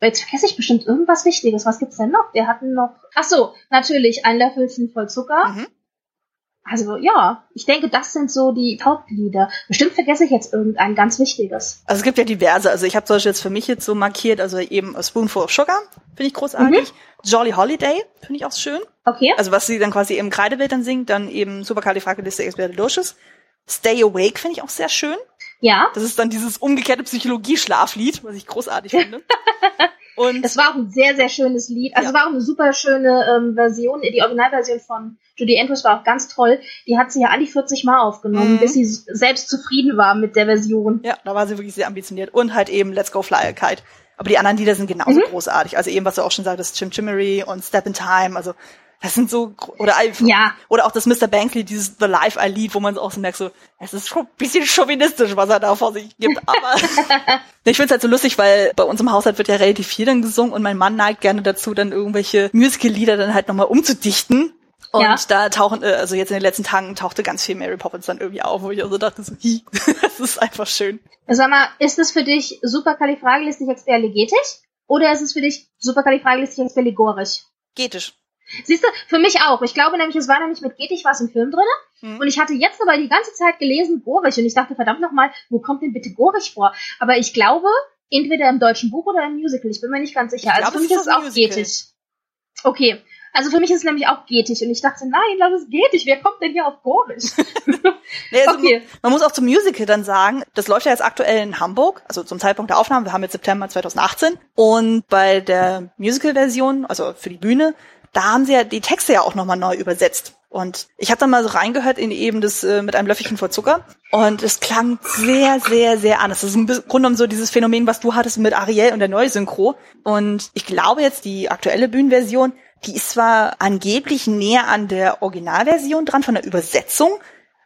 Jetzt vergesse ich bestimmt irgendwas Wichtiges. Was gibt's denn noch? Wir hatten noch, ach so, natürlich ein Löffelchen voll Zucker. Mhm. Also ja, ich denke, das sind so die Hauptlieder. Bestimmt vergesse ich jetzt irgendein ganz wichtiges. Also es gibt ja diverse. Also ich habe zum Beispiel jetzt für mich jetzt so markiert, also eben A Spoonful of Sugar, finde ich großartig. Mhm. Jolly Holiday, finde ich auch schön. Okay. Also was sie dann quasi im Kreidebild dann singt, dann eben Supercalifragilisticexpialidocious. Stay Awake finde ich auch sehr schön. Ja. Das ist dann dieses umgekehrte Psychologie-Schlaflied, was ich großartig finde. (laughs) Und es war auch ein sehr, sehr schönes Lied. Also ja. es war auch eine super schöne ähm, Version. Die Originalversion von Judy Andrews war auch ganz toll. Die hat sie ja an die 40 Mal aufgenommen, mhm. bis sie selbst zufrieden war mit der Version. Ja, da war sie wirklich sehr ambitioniert. Und halt eben Let's Go Fly a Kite. Aber die anderen Lieder sind genauso mhm. großartig. Also eben, was du auch schon sagtest, Chim Chimmery und Step in Time. Also das sind so, oder, ja. oder auch das Mr. Bankley, dieses The Life I Lead, wo man auch so merkt, so, es ist schon ein bisschen chauvinistisch, was er da vor sich gibt. (laughs) Aber (laughs) ich finde es halt so lustig, weil bei uns im Haushalt wird ja relativ viel dann gesungen und mein Mann neigt gerne dazu, dann irgendwelche Musical-Lieder dann halt nochmal umzudichten. Und ja. da tauchen, äh, also jetzt in den letzten Tagen tauchte ganz viel Mary Poppins dann irgendwie auf, wo ich also dachte so, hi, (laughs) das ist einfach schön. Sag mal, ist es für dich superkalifragilistikexpialigetisch oder ist es für dich superkalifragilistikexpialigorisch? Getisch. Siehst du, für mich auch. Ich glaube nämlich, es war nämlich mit Getig was im Film drin. Mhm. Und ich hatte jetzt aber die ganze Zeit gelesen Gorich und ich dachte, verdammt nochmal, wo kommt denn bitte Gorich vor? Aber ich glaube, entweder im deutschen Buch oder im Musical. Ich bin mir nicht ganz sicher. Ich also glaub, für mich ist es auch Musical. Getig. Okay. Also für mich ist es nämlich auch Getig und ich dachte, nein, das ist Getig. Wer kommt denn hier auf Gorich? (laughs) nee, also okay. Man muss auch zum Musical dann sagen, das läuft ja jetzt aktuell in Hamburg, also zum Zeitpunkt der Aufnahme, wir haben jetzt September 2018 und bei der Musical-Version, also für die Bühne, da haben sie ja die Texte ja auch nochmal neu übersetzt. Und ich habe dann mal so reingehört in eben das äh, mit einem Löffelchen vor Zucker. Und es klang sehr, sehr, sehr anders. Das ist im Grunde genommen so dieses Phänomen, was du hattest mit Ariel und der Neusynchro. Und ich glaube jetzt, die aktuelle Bühnenversion, die ist zwar angeblich näher an der Originalversion dran von der Übersetzung,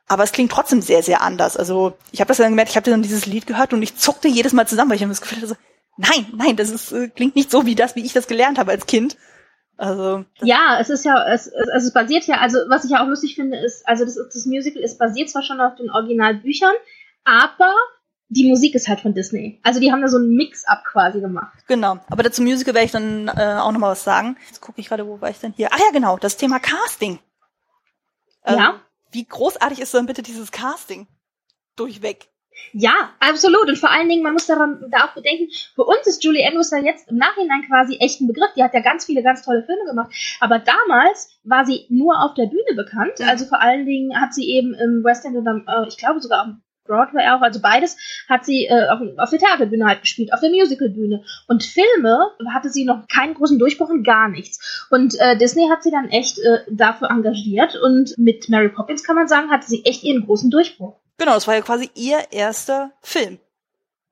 aber es klingt trotzdem sehr, sehr anders. Also ich habe das dann gemerkt, ich habe dann dieses Lied gehört und ich zuckte jedes Mal zusammen, weil ich habe das Gefühl hatte, so, nein, nein, das ist, äh, klingt nicht so wie das, wie ich das gelernt habe als Kind. Also ja, es ist ja, es, es, es basiert ja, also was ich ja auch lustig finde, ist, also das, das Musical ist basiert zwar schon auf den Originalbüchern, aber die Musik ist halt von Disney. Also die haben da so einen Mix-up quasi gemacht. Genau. Aber dazu Musical werde ich dann äh, auch noch mal was sagen. Jetzt gucke ich gerade, wo war ich denn hier? Ah ja, genau, das Thema Casting. Ähm, ja. Wie großartig ist denn bitte dieses Casting? Durchweg. Ja, absolut. Und vor allen Dingen, man muss daran, da auch bedenken, für uns ist Julie Andrews dann jetzt im Nachhinein quasi echt ein Begriff. Die hat ja ganz viele, ganz tolle Filme gemacht. Aber damals war sie nur auf der Bühne bekannt. Ja. Also vor allen Dingen hat sie eben im West End oder äh, ich glaube sogar am Broadway auch, also beides, hat sie äh, auf, auf der Theaterbühne halt gespielt, auf der Musicalbühne. Und Filme hatte sie noch keinen großen Durchbruch und gar nichts. Und äh, Disney hat sie dann echt äh, dafür engagiert und mit Mary Poppins kann man sagen, hatte sie echt ihren großen Durchbruch. Genau, das war ja quasi ihr erster Film.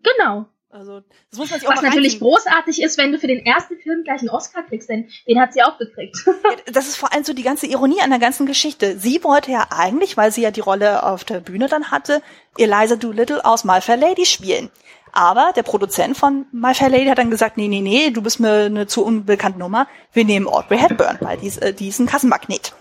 Genau. Also, das muss man sich auch Was mal natürlich großartig ist, wenn du für den ersten Film gleich einen Oscar kriegst, denn den hat sie auch gekriegt. (laughs) das ist vor allem so die ganze Ironie an der ganzen Geschichte. Sie wollte ja eigentlich, weil sie ja die Rolle auf der Bühne dann hatte, Eliza Doolittle aus My Fair Lady spielen. Aber der Produzent von My Fair Lady hat dann gesagt, nee, nee, nee, du bist mir eine zu unbekannte Nummer. Wir nehmen Audrey Hepburn, weil die ist, äh, die ist ein Kassenmagnet.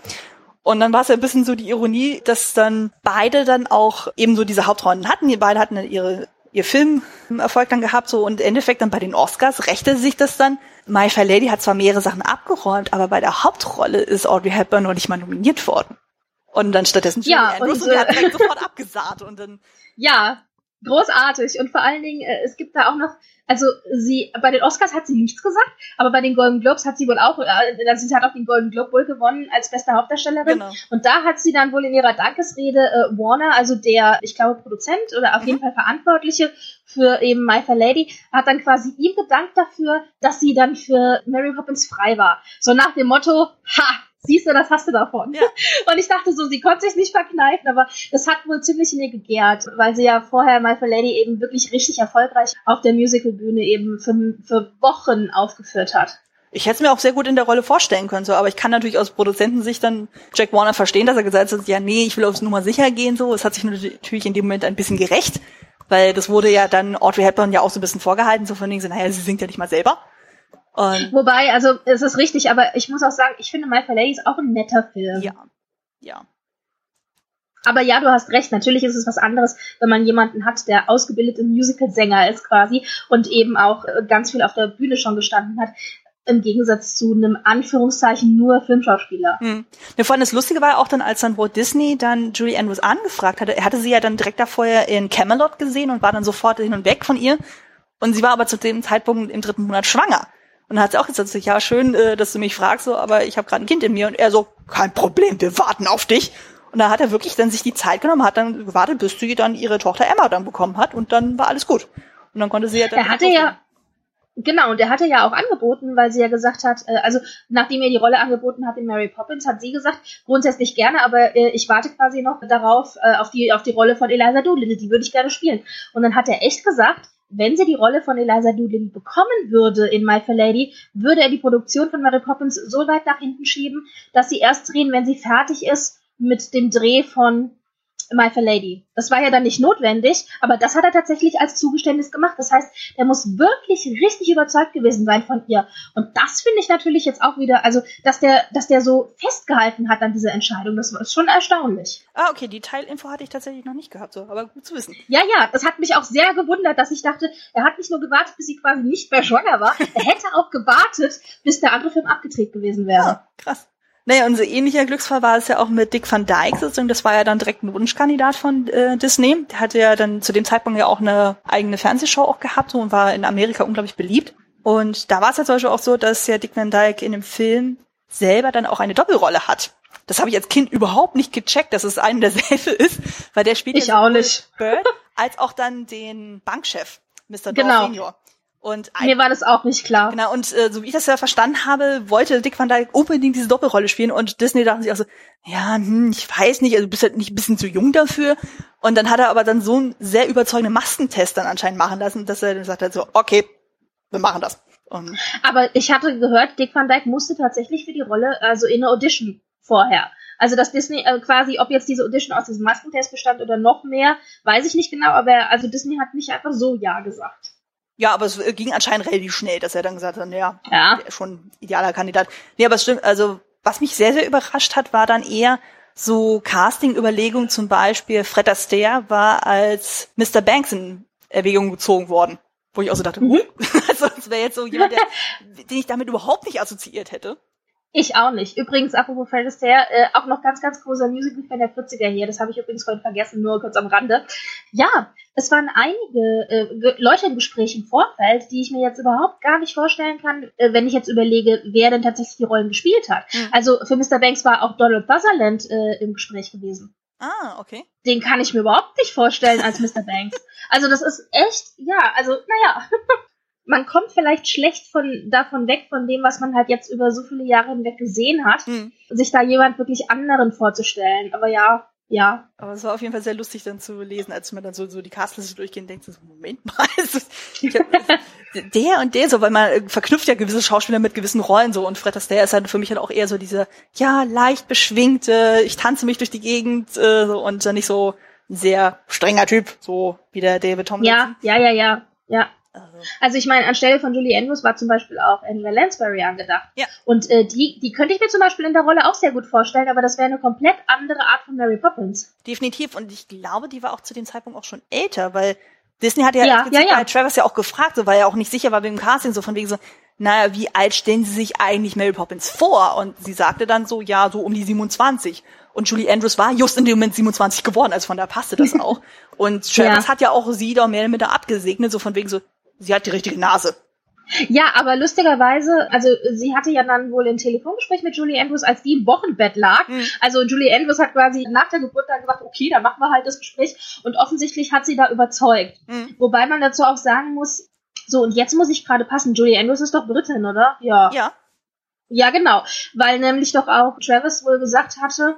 Und dann war es ja ein bisschen so die Ironie, dass dann beide dann auch eben so diese Hauptrollen hatten. Die beide hatten ihre ihr Filmerfolg dann gehabt, so und im Endeffekt dann bei den Oscars rächte sich das dann. My Fair Lady hat zwar mehrere Sachen abgeräumt, aber bei der Hauptrolle ist Audrey Hepburn noch nicht mal nominiert worden. Und dann stattdessen ja, Andrews und, und der hat direkt sofort abgesagt und dann. (laughs) Ja, großartig. Und vor allen Dingen, äh, es gibt da auch noch also sie, bei den Oscars hat sie nichts gesagt, aber bei den Golden Globes hat sie wohl auch, äh, also sie hat auch den Golden Globe wohl gewonnen als beste Hauptdarstellerin. Genau. Und da hat sie dann wohl in ihrer Dankesrede äh, Warner, also der, ich glaube, Produzent oder auf mhm. jeden Fall Verantwortliche für eben My Fair Lady, hat dann quasi ihm gedankt dafür, dass sie dann für Mary Poppins frei war. So nach dem Motto, ha, siehst du, das hast du davon. Ja. (laughs) Und ich dachte so, sie konnte sich nicht verkneifen, aber das hat wohl ziemlich in ihr gegärt, weil sie ja vorher My Fair Lady eben wirklich richtig erfolgreich auf der Musicalbühne eben für, für Wochen aufgeführt hat. Ich hätte es mir auch sehr gut in der Rolle vorstellen können, so, aber ich kann natürlich aus Produzentensicht dann Jack Warner verstehen, dass er gesagt hat, ja, nee, ich will aufs Nummer sicher gehen, so. Es hat sich natürlich in dem Moment ein bisschen gerecht, weil das wurde ja dann Audrey Hepburn ja auch so ein bisschen vorgehalten, so von denen, so, naja, sie singt ja nicht mal selber. Und Wobei, also es ist richtig, aber ich muss auch sagen, ich finde My Fair Lady ist auch ein netter Film. Ja, ja. Aber ja, du hast recht. Natürlich ist es was anderes, wenn man jemanden hat, der ausgebildete Musical-Sänger ist quasi und eben auch äh, ganz viel auf der Bühne schon gestanden hat. Im Gegensatz zu einem Anführungszeichen nur Filmschauspieler. Hm. Ja, vor allem das Lustige war ja auch dann, als dann Walt Disney dann Julie Andrews angefragt hatte, er hatte sie ja dann direkt davor in Camelot gesehen und war dann sofort hin und weg von ihr. Und sie war aber zu dem Zeitpunkt im dritten Monat schwanger. Und dann hat sie auch gesagt, ja, schön, äh, dass du mich fragst, so, aber ich habe gerade ein Kind in mir. Und er so, kein Problem, wir warten auf dich. Und Und da hat er wirklich dann sich die Zeit genommen, hat dann gewartet, bis sie dann ihre Tochter Emma dann bekommen hat und dann war alles gut. Und dann konnte sie ja dann. Er hatte ja, Genau, und er hatte ja auch angeboten, weil sie ja gesagt hat, äh, also nachdem er die Rolle angeboten hat in Mary Poppins, hat sie gesagt, grundsätzlich gerne, aber äh, ich warte quasi noch darauf, äh, auf, die, auf die Rolle von Eliza Doolittle, die würde ich gerne spielen. Und dann hat er echt gesagt, wenn sie die Rolle von Eliza Doolittle bekommen würde in My Fair Lady, würde er die Produktion von Mary Poppins so weit nach hinten schieben, dass sie erst drehen, wenn sie fertig ist mit dem Dreh von My Fair Lady. Das war ja dann nicht notwendig, aber das hat er tatsächlich als Zugeständnis gemacht. Das heißt, er muss wirklich richtig überzeugt gewesen sein von ihr. Und das finde ich natürlich jetzt auch wieder, also, dass der, dass der so festgehalten hat an dieser Entscheidung, das ist schon erstaunlich. Ah, okay, die Teilinfo hatte ich tatsächlich noch nicht gehabt, so, aber gut zu wissen. Ja, ja, das hat mich auch sehr gewundert, dass ich dachte, er hat nicht nur gewartet, bis sie quasi nicht mehr schwanger war, er hätte auch gewartet, bis der andere Film abgedreht gewesen wäre. Ah, krass. Naja, unser ähnlicher Glücksfall war es ja auch mit Dick Van Dyke sozusagen. Das war ja dann direkt ein Wunschkandidat von äh, Disney. Der hatte ja dann zu dem Zeitpunkt ja auch eine eigene Fernsehshow auch gehabt und war in Amerika unglaublich beliebt. Und da war es ja zum Beispiel auch so, dass ja Dick Van Dyke in dem Film selber dann auch eine Doppelrolle hat. Das habe ich als Kind überhaupt nicht gecheckt, dass es einer derselbe (laughs) ist, weil der spielt ich ja auch nicht. Bird als auch dann den Bankchef, Mr. Genau. Senior. Und Mir war das auch nicht klar. Genau, und äh, so wie ich das ja verstanden habe, wollte Dick Van Dyke unbedingt diese Doppelrolle spielen und Disney dachten sich auch so, ja, hm, ich weiß nicht, also du bist halt nicht ein bisschen zu jung dafür. Und dann hat er aber dann so einen sehr überzeugenden Maskentest dann anscheinend machen lassen, dass er dann gesagt hat, so, okay, wir machen das. Und Aber ich hatte gehört, Dick Van Dyke musste tatsächlich für die Rolle, also in eine Audition vorher. Also dass Disney äh, quasi, ob jetzt diese Audition aus diesem Maskentest bestand oder noch mehr, weiß ich nicht genau, aber also Disney hat nicht einfach so Ja gesagt. Ja, aber es ging anscheinend relativ schnell, dass er dann gesagt hat, ja, Ja. schon ein idealer Kandidat. Nee, aber es stimmt, also was mich sehr, sehr überrascht hat, war dann eher so Casting-Überlegungen, zum Beispiel Fred Astaire war als Mr. Banks in Erwägung gezogen worden. Wo ich auch so dachte, Mhm. (laughs) also das wäre jetzt so jemand, der, den ich damit überhaupt nicht assoziiert hätte. Ich auch nicht. Übrigens, apropos Fred Astaire, äh, auch noch ganz, ganz großer Musical-Fan der 40er hier. Das habe ich übrigens vorhin vergessen, nur kurz am Rande. Ja, es waren einige äh, Leute im Gespräch im Vorfeld, die ich mir jetzt überhaupt gar nicht vorstellen kann, äh, wenn ich jetzt überlege, wer denn tatsächlich die Rollen gespielt hat. Mhm. Also für Mr. Banks war auch Donald Sutherland äh, im Gespräch gewesen. Ah, okay. Den kann ich mir überhaupt nicht vorstellen als Mr. Banks. Also das ist echt, ja, also naja. (laughs) Man kommt vielleicht schlecht von davon weg, von dem, was man halt jetzt über so viele Jahre hinweg gesehen hat, Hm. sich da jemand wirklich anderen vorzustellen. Aber ja, ja. Aber es war auf jeden Fall sehr lustig dann zu lesen, als man dann so, so die Castliste durchgehen denkt, so, Moment mal, (laughs) hab, der und der so, weil man äh, verknüpft ja gewisse Schauspieler mit gewissen Rollen so und Fred Astaire ist halt für mich halt auch eher so diese, ja, leicht beschwingte, ich tanze mich durch die Gegend äh, so, und dann nicht so ein sehr strenger Typ, so wie der David Tomlinson. Ja, ja, ja, ja, ja. Also, Also ich meine, anstelle von Julie Andrews war zum Beispiel auch Angela Lansbury angedacht. Ja. Und äh, die, die könnte ich mir zum Beispiel in der Rolle auch sehr gut vorstellen, aber das wäre eine komplett andere Art von Mary Poppins. definitiv und ich glaube, die war auch zu dem Zeitpunkt auch schon älter, weil Disney hat ja, Ja, ja, ja. bei Travers ja auch gefragt, so, weil er auch nicht sicher war wegen dem Casting, so von wegen so, naja, wie alt stellen Sie sich eigentlich Mary Poppins vor? Und sie sagte dann so, ja, so um die 27. Und Julie Andrews war just in dem Moment 27 geworden, also von da passte das (laughs) auch. Und Travers Ja. hat ja auch sie da mehr oder minder abgesegnet, so von wegen so, sie hat die richtige Nase. Ja, aber lustigerweise, also sie hatte ja dann wohl ein Telefongespräch mit Julie Andrews, als die im Wochenbett lag. Mhm. Also Julie Andrews hat quasi nach der Geburt dann gesagt, okay, dann machen wir halt das Gespräch. Und offensichtlich hat sie da überzeugt. Mhm. Wobei man dazu auch sagen muss, so und jetzt muss ich gerade passen, Julie Andrews ist doch Britin, oder? Ja. Ja, Ja, genau. Weil nämlich doch auch Travis wohl gesagt hatte,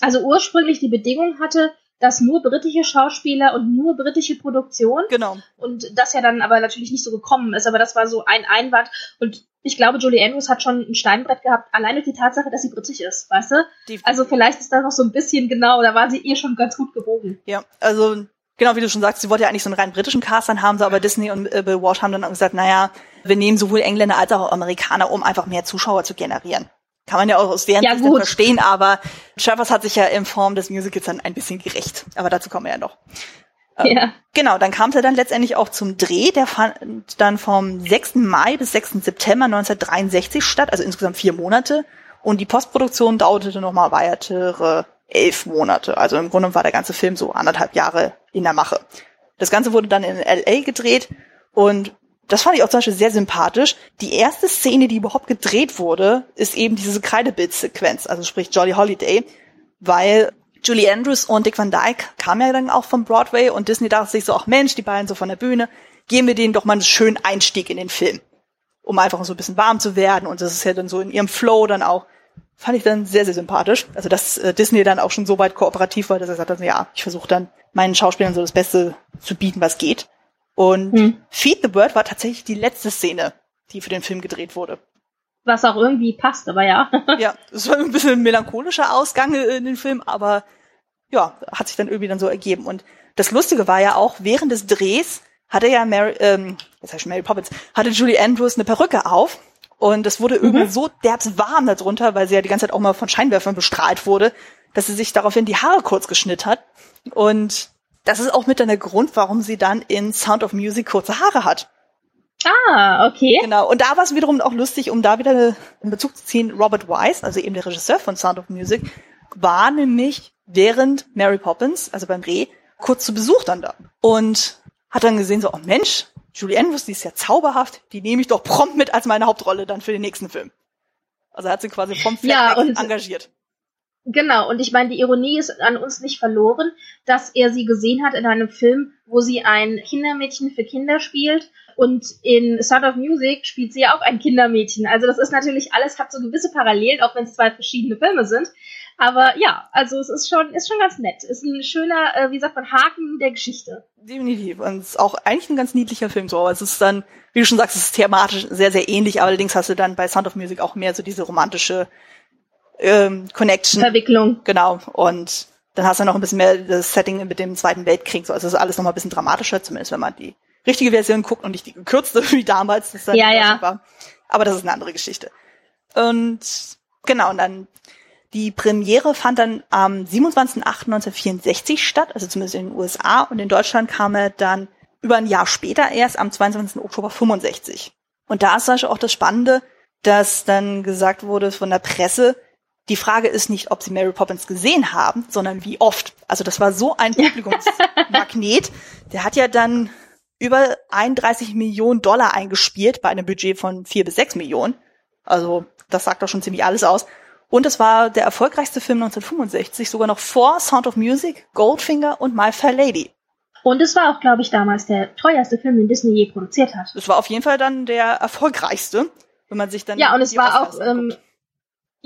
also ursprünglich die Bedingung hatte, dass nur britische Schauspieler und nur britische Produktion genau. und das ja dann aber natürlich nicht so gekommen ist, aber das war so ein Einwand und ich glaube, Julie Andrews hat schon ein Steinbrett gehabt, allein durch die Tatsache, dass sie britisch ist, weißt du? Definitiv. Also vielleicht ist da noch so ein bisschen genau, da war sie eh schon ganz gut gewogen. Ja, also genau wie du schon sagst, sie wollte ja eigentlich so einen rein britischen Cast, dann haben sie aber Disney und äh, Bill Walsh haben dann auch gesagt, naja, wir nehmen sowohl Engländer als auch Amerikaner, um einfach mehr Zuschauer zu generieren. Kann man ja auch aus deren Ja, Sicht verstehen, aber Travers hat sich ja in Form des Musicals dann ein bisschen gerecht. Aber dazu kommen wir ja noch. Ähm, Ja. Genau, dann kam es ja dann letztendlich auch zum Dreh. Der fand dann vom 6. Mai bis 6. September 1963 statt, also insgesamt vier Monate. Und die Postproduktion dauerte nochmal weitere elf Monate. Also im Grunde war der ganze Film so anderthalb Jahre in der Mache. Das Ganze wurde dann in L.A. gedreht und das fand ich auch zum Beispiel sehr sympathisch. Die erste Szene, die überhaupt gedreht wurde, ist eben diese Kreidebildsequenz, also sprich Jolly Holiday, weil Julie Andrews und Dick Van Dyke kamen ja dann auch vom Broadway und Disney dachte sich so, ach Mensch, die beiden so von der Bühne, geben wir denen doch mal einen schönen Einstieg in den Film, um einfach so ein bisschen warm zu werden und das ist ja dann so in ihrem Flow dann auch, fand ich dann sehr, sehr sympathisch. Also dass äh, Disney dann auch schon so weit kooperativ war, dass er hat, ja, ich versuche dann meinen Schauspielern so das Beste zu bieten, was geht. Und hm. Feed the Bird war tatsächlich die letzte Szene, die für den Film gedreht wurde. Was auch irgendwie passt, aber ja. (laughs) ja, es war ein bisschen ein melancholischer Ausgang in den Film, aber ja, hat sich dann irgendwie dann so ergeben. Und das Lustige war ja auch, während des Drehs hatte ja Mary, ähm, das heißt Mary Poppins, hatte Julie Andrews eine Perücke auf und es wurde mhm. irgendwie so derbs warm darunter, weil sie ja die ganze Zeit auch mal von Scheinwerfern bestrahlt wurde, dass sie sich daraufhin die Haare kurz geschnitten hat. Und das ist auch mit dann der Grund, warum sie dann in Sound of Music kurze Haare hat. Ah, okay. Genau. Und da war es wiederum auch lustig, um da wieder in Bezug zu ziehen, Robert Wise, also eben der Regisseur von Sound of Music, war nämlich während Mary Poppins, also beim Dreh, kurz zu Besuch dann da. Und hat dann gesehen, so, oh Mensch, Julie Andrews, die ist ja zauberhaft, die nehme ich doch prompt mit als meine Hauptrolle dann für den nächsten Film. Also er hat sie quasi Fleck ja, engagiert. Genau, und ich meine, die Ironie ist an uns nicht verloren, dass er sie gesehen hat in einem Film, wo sie ein Kindermädchen für Kinder spielt. Und in Sound of Music spielt sie ja auch ein Kindermädchen. Also das ist natürlich alles, hat so gewisse Parallelen, auch wenn es zwei verschiedene Filme sind. Aber ja, also es ist schon, ist schon ganz nett. Ist ein schöner, äh, wie sagt man, Haken der Geschichte. Definitiv. Und es ist auch eigentlich ein ganz niedlicher Film so. Aber es ist dann, wie du schon sagst, es ist thematisch sehr, sehr ähnlich. Allerdings hast du dann bei Sound of Music auch mehr so diese romantische ähm, Connection. Verwicklung. Genau. Und dann hast du noch ein bisschen mehr das Setting mit dem Zweiten Weltkrieg. So. Also es ist alles noch mal ein bisschen dramatischer, zumindest wenn man die richtige Version guckt und nicht die gekürzte (laughs) wie damals. Das dann ja, ja. war. Aber das ist eine andere Geschichte. Und genau, und dann die Premiere fand dann am 27.08.1964 statt, also zumindest in den USA. Und in Deutschland kam er dann über ein Jahr später erst am 22. Oktober 65. Und da ist auch das Spannende, dass dann gesagt wurde von der Presse, die Frage ist nicht, ob sie Mary Poppins gesehen haben, sondern wie oft. Also das war so ein Publikumsmagnet. Der hat ja dann über 31 Millionen Dollar eingespielt bei einem Budget von vier bis sechs Millionen. Also das sagt doch schon ziemlich alles aus. Und es war der erfolgreichste Film 1965, sogar noch vor Sound of Music, Goldfinger und My Fair Lady. Und es war auch, glaube ich, damals der teuerste Film, den Disney je produziert hat. Es war auf jeden Fall dann der erfolgreichste, wenn man sich dann. Ja, und es war auch, ähm,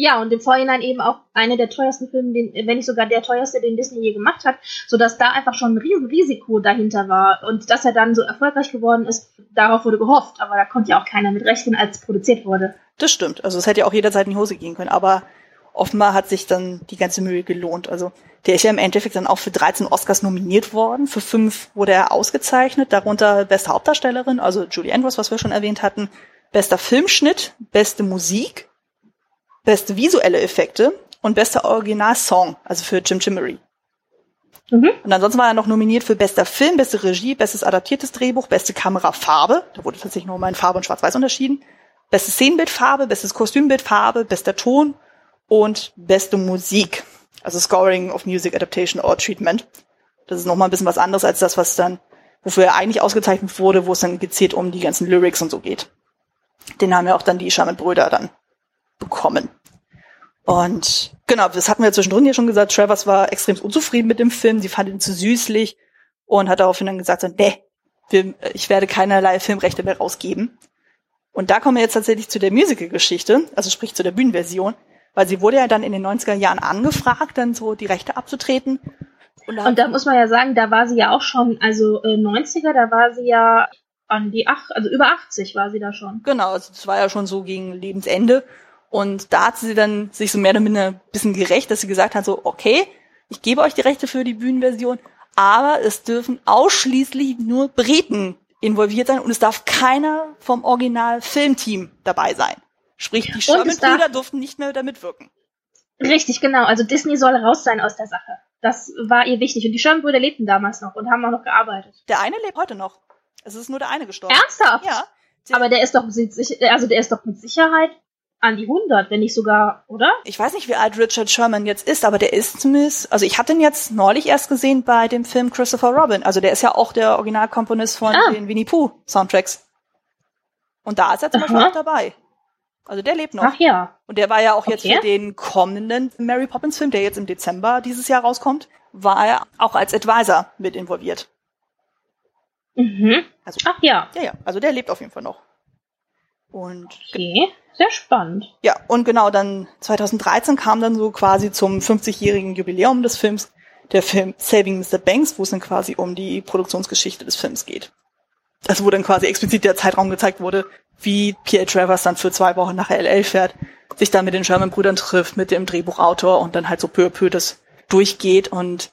ja, und im Vorhinein eben auch einer der teuersten Filme, den, wenn nicht sogar der teuerste, den Disney je gemacht hat, sodass da einfach schon ein Riesenrisiko dahinter war. Und dass er dann so erfolgreich geworden ist, darauf wurde gehofft, aber da konnte ja auch keiner mit rechnen, als produziert wurde. Das stimmt. Also es hätte ja auch jederzeit in die Hose gehen können, aber offenbar hat sich dann die ganze Mühe gelohnt. Also der ist ja im Endeffekt dann auch für 13 Oscars nominiert worden. Für fünf wurde er ausgezeichnet, darunter beste Hauptdarstellerin, also Julie Andrews, was wir schon erwähnt hatten, bester Filmschnitt, beste Musik, beste visuelle Effekte und bester Originalsong, also für Jim Jimmery. Mhm. Und ansonsten war er noch nominiert für bester Film, beste Regie, bestes adaptiertes Drehbuch, beste Kamerafarbe. Da wurde tatsächlich nur mal in Farbe und Schwarz-Weiß unterschieden. Beste Szenenbildfarbe, bestes Kostümbildfarbe, bester Ton und beste Musik. Also Scoring of Music Adaptation or Treatment. Das ist nochmal ein bisschen was anderes als das, was dann, wofür er eigentlich ausgezeichnet wurde, wo es dann gezielt um die ganzen Lyrics und so geht. Den haben ja auch dann die Shaman-Brüder dann bekommen. Und genau, das hatten wir zwischendrin ja schon gesagt, Travers war extrem unzufrieden mit dem Film, sie fand ihn zu süßlich und hat daraufhin dann gesagt, so, nee, ich werde keinerlei Filmrechte mehr rausgeben. Und da kommen wir jetzt tatsächlich zu der Musical-Geschichte, also sprich zu der Bühnenversion, weil sie wurde ja dann in den 90er Jahren angefragt, dann so die Rechte abzutreten. Und da, und da muss man ja sagen, da war sie ja auch schon, also äh, 90er, da war sie ja an die ach, also über 80 war sie da schon. Genau, also das war ja schon so gegen Lebensende. Und da hat sie dann sich so mehr oder minder ein bisschen gerecht, dass sie gesagt hat, so, okay, ich gebe euch die Rechte für die Bühnenversion, aber es dürfen ausschließlich nur Briten involviert sein und es darf keiner vom Original-Filmteam dabei sein. Sprich, die Sherman-Brüder durften nicht mehr damit wirken. Richtig, genau. Also Disney soll raus sein aus der Sache. Das war ihr wichtig. Und die Sherman-Brüder lebten damals noch und haben auch noch gearbeitet. Der eine lebt heute noch. Es ist nur der eine gestorben. Ernsthaft? Ja. Aber der ist doch, also der ist doch mit Sicherheit an die 100, wenn nicht sogar, oder? Ich weiß nicht, wie alt Richard Sherman jetzt ist, aber der ist zumindest, also ich hatte ihn jetzt neulich erst gesehen bei dem Film Christopher Robin. Also der ist ja auch der Originalkomponist von ah. den Winnie Pooh Soundtracks. Und da ist er zum Aha. Beispiel auch dabei. Also der lebt noch. Ach ja. Und der war ja auch jetzt Okay. für den kommenden Mary Poppins Film, der jetzt im Dezember dieses Jahr rauskommt, war er auch als Advisor mit involviert. Mhm. Also, Ach ja, ja, ja, also der lebt auf jeden Fall noch. Und okay. Sehr spannend. ja, und genau dann 2013 kam dann so quasi zum 50-jährigen Jubiläum des Films der Film Saving Mr. Banks, wo es dann quasi um die Produktionsgeschichte des Films geht. Also wo dann quasi explizit der Zeitraum gezeigt wurde, wie Pierre Travers dann für zwei Wochen nach LA fährt, sich dann mit den Sherman-Brüdern trifft, mit dem Drehbuchautor und dann halt so peu à peu das durchgeht und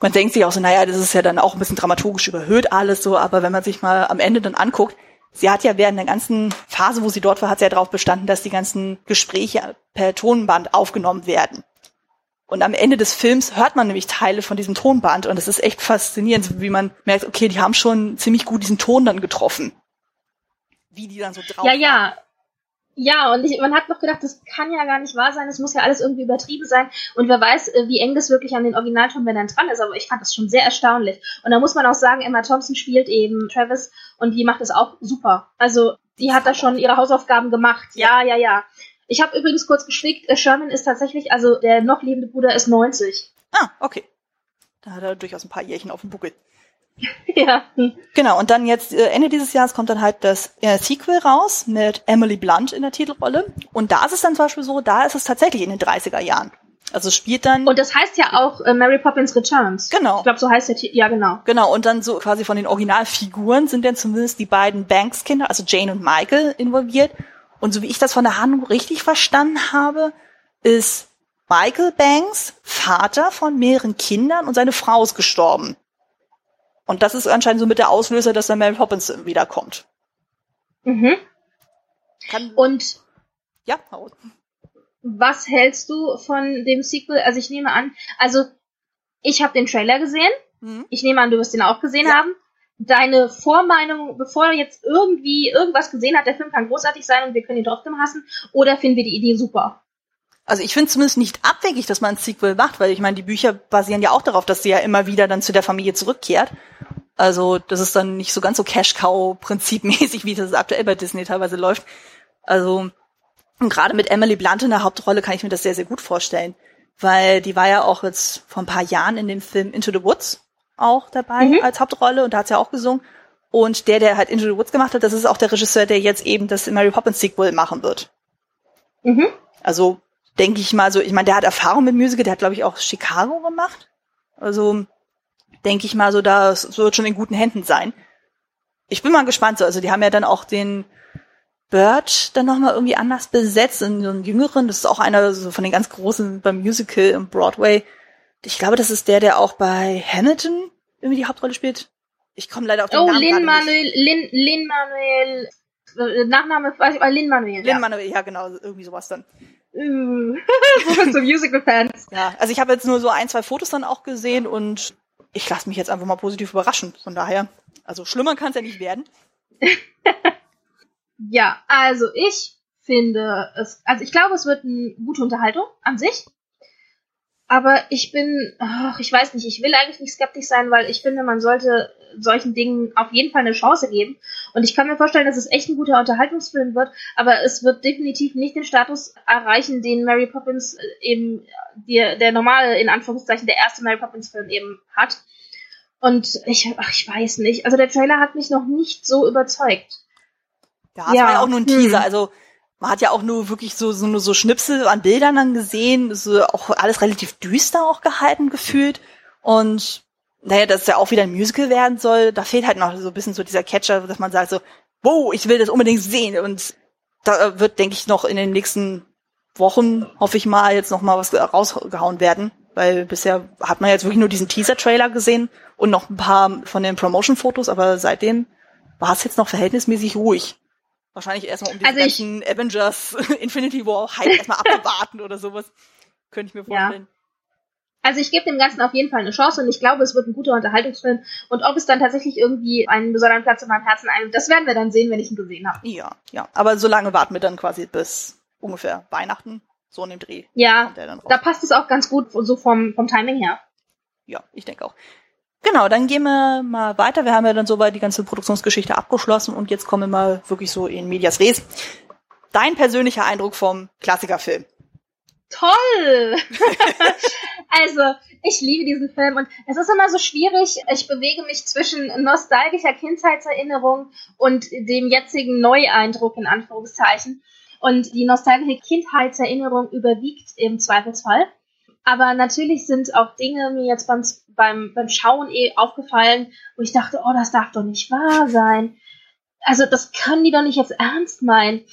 man denkt sich auch so, naja, das ist ja dann auch ein bisschen dramaturgisch überhöht alles so, aber wenn man sich mal am Ende dann anguckt, sie hat ja während der ganzen Phase, wo sie dort war, hat sie ja darauf bestanden, dass die ganzen Gespräche per Tonband aufgenommen werden. Und am Ende des Films hört man nämlich Teile von diesem Tonband und es ist echt faszinierend, wie man merkt, okay, die haben schon ziemlich gut diesen Ton dann getroffen. Wie die dann so drauf Ja, ja. Ja, und ich, man hat noch gedacht, das kann ja gar nicht wahr sein, das muss ja alles irgendwie übertrieben sein. Und wer weiß, äh, wie eng das wirklich an den Originaltonbändern dran ist, aber ich fand das schon sehr erstaunlich. Und da muss man auch sagen, Emma Thompson spielt eben Travis und die macht es auch super. Also, die hat da schon ihre Hausaufgaben gemacht. Ja, ja, ja. Ich habe übrigens kurz geschickt, äh, Sherman ist tatsächlich, also der noch lebende Bruder ist 90. Ah, okay. Da hat er durchaus ein paar Jährchen auf dem Buckel. (laughs) ja. Genau, und dann jetzt äh, Ende dieses Jahres kommt dann halt das äh, Sequel raus mit Emily Blunt in der Titelrolle. Und da ist es dann zum Beispiel so, da ist es tatsächlich in den 30er Jahren. Also spielt dann. Und das heißt ja auch äh, Mary Poppins Returns. Genau. Ich glaube, so heißt der Titel. Ja, genau. Genau, und dann so quasi von den Originalfiguren sind dann zumindest die beiden Banks-Kinder, also Jane und Michael, involviert. Und so wie ich das von der Handlung richtig verstanden habe, ist Michael Banks Vater von mehreren Kindern und seine Frau ist gestorben. Und das ist anscheinend so mit der Auslöser, dass dann Mary Poppins wiederkommt. Mhm. Kann, Und ja, was hältst du von dem Sequel? Also ich nehme an, also ich habe den Trailer gesehen. Mhm. Ich nehme an, du wirst den auch gesehen Ja. haben. Deine Vormeinung, bevor er jetzt irgendwie irgendwas gesehen hat, der Film kann großartig sein und wir können ihn trotzdem hassen, oder finden wir die Idee super? Also ich finde zumindest nicht abwegig, dass man ein Sequel macht, weil ich meine, die Bücher basieren ja auch darauf, dass sie ja immer wieder dann zu der Familie zurückkehrt. Also das ist dann nicht so ganz so Cash-Cow-prinzipmäßig, wie das aktuell bei Disney teilweise läuft. Also und gerade mit Emily Blunt in der Hauptrolle kann ich mir das sehr, sehr gut vorstellen. Weil die war ja auch jetzt vor ein paar Jahren in dem Film Into the Woods auch dabei Mhm. als Hauptrolle und da hat sie ja auch gesungen. Und der, der halt Into the Woods gemacht hat, das ist auch der Regisseur, der jetzt eben das Mary Poppins Sequel machen wird. Mhm. Also denke ich mal so, ich meine, der hat Erfahrung mit Musical, der hat, glaube ich, auch Chicago gemacht. Also denke ich mal so, das wird schon in guten Händen sein. Ich bin mal gespannt so. Also die haben ja dann auch den Birch dann nochmal irgendwie anders besetzt, in so einen jüngeren. Das ist auch einer so von den ganz großen beim Musical im Broadway. Ich glaube, das ist der, der auch bei Hamilton irgendwie die Hauptrolle spielt. Ich komme leider auf den Oh, Namen Lin nicht. Manuel, Lin, Lin Manuel, äh, Nachname, weiß ich, Lin Manuel. Lin Manuel, ja genau, irgendwie sowas dann. Ja. (laughs) Äh, so viel zu Musical-Fans. Ja, also ich habe jetzt nur so ein, zwei Fotos dann auch gesehen und ich lasse mich jetzt einfach mal positiv überraschen. Von daher, also schlimmer kann es ja nicht werden. (laughs) Ja, also ich finde es, also ich glaube, es wird eine gute Unterhaltung an sich. Aber ich bin, ach, ich weiß nicht, ich will eigentlich nicht skeptisch sein, weil ich finde, man sollte solchen Dingen auf jeden Fall eine Chance geben. Und ich kann mir vorstellen, dass es echt ein guter Unterhaltungsfilm wird, aber es wird definitiv nicht den Status erreichen, den Mary Poppins äh, eben, der, der normale, in Anführungszeichen, der erste Mary Poppins Film eben hat. Und ich, ach, ich weiß nicht. Also der Trailer hat mich noch nicht so überzeugt. Ja, es Ja, war ja auch nur ein hm. Teaser. Also man hat ja auch nur wirklich so, so, nur so Schnipsel an Bildern dann gesehen. So auch alles relativ düster auch gehalten gefühlt. Und naja, dass es ja auch wieder ein Musical werden soll, da fehlt halt noch so ein bisschen so dieser Catcher, dass man sagt so, wow, ich will das unbedingt sehen. Und da wird, denke ich, noch in den nächsten Wochen, hoffe ich mal, jetzt noch mal was rausgehauen werden. Weil bisher hat man jetzt wirklich nur diesen Teaser-Trailer gesehen und noch ein paar von den Promotion-Fotos, aber seitdem war es jetzt noch verhältnismäßig ruhig. Wahrscheinlich erstmal um die Also ich- ganzen Avengers (laughs) Infinity War Hype erstmal abzuwarten oder sowas. Könnte ich mir Ja. vorstellen. Also ich gebe dem Ganzen auf jeden Fall eine Chance und ich glaube, es wird ein guter Unterhaltungsfilm. Und ob es dann tatsächlich irgendwie einen besonderen Platz in meinem Herzen einnimmt, das werden wir dann sehen, wenn ich ihn gesehen habe. Ja, ja. Aber so lange warten wir dann quasi bis ungefähr Weihnachten. So in dem Dreh Ja, da passt es auch ganz gut so vom, vom Timing her. Ja, ich denke auch. Genau, dann gehen wir mal weiter. Wir haben ja dann soweit die ganze Produktionsgeschichte abgeschlossen und jetzt kommen wir mal wirklich so in Medias Res. dein persönlicher Eindruck vom Klassikerfilm? Toll! (laughs) also, ich liebe diesen Film und es ist immer so schwierig. Ich bewege mich zwischen nostalgischer Kindheitserinnerung und dem jetzigen Neueindruck in Anführungszeichen. Und die nostalgische Kindheitserinnerung überwiegt im Zweifelsfall. Aber natürlich sind auch Dinge mir jetzt beim, beim, beim Schauen eh aufgefallen, wo ich dachte, oh, das darf doch nicht wahr sein. Also das können die doch nicht jetzt ernst meinen.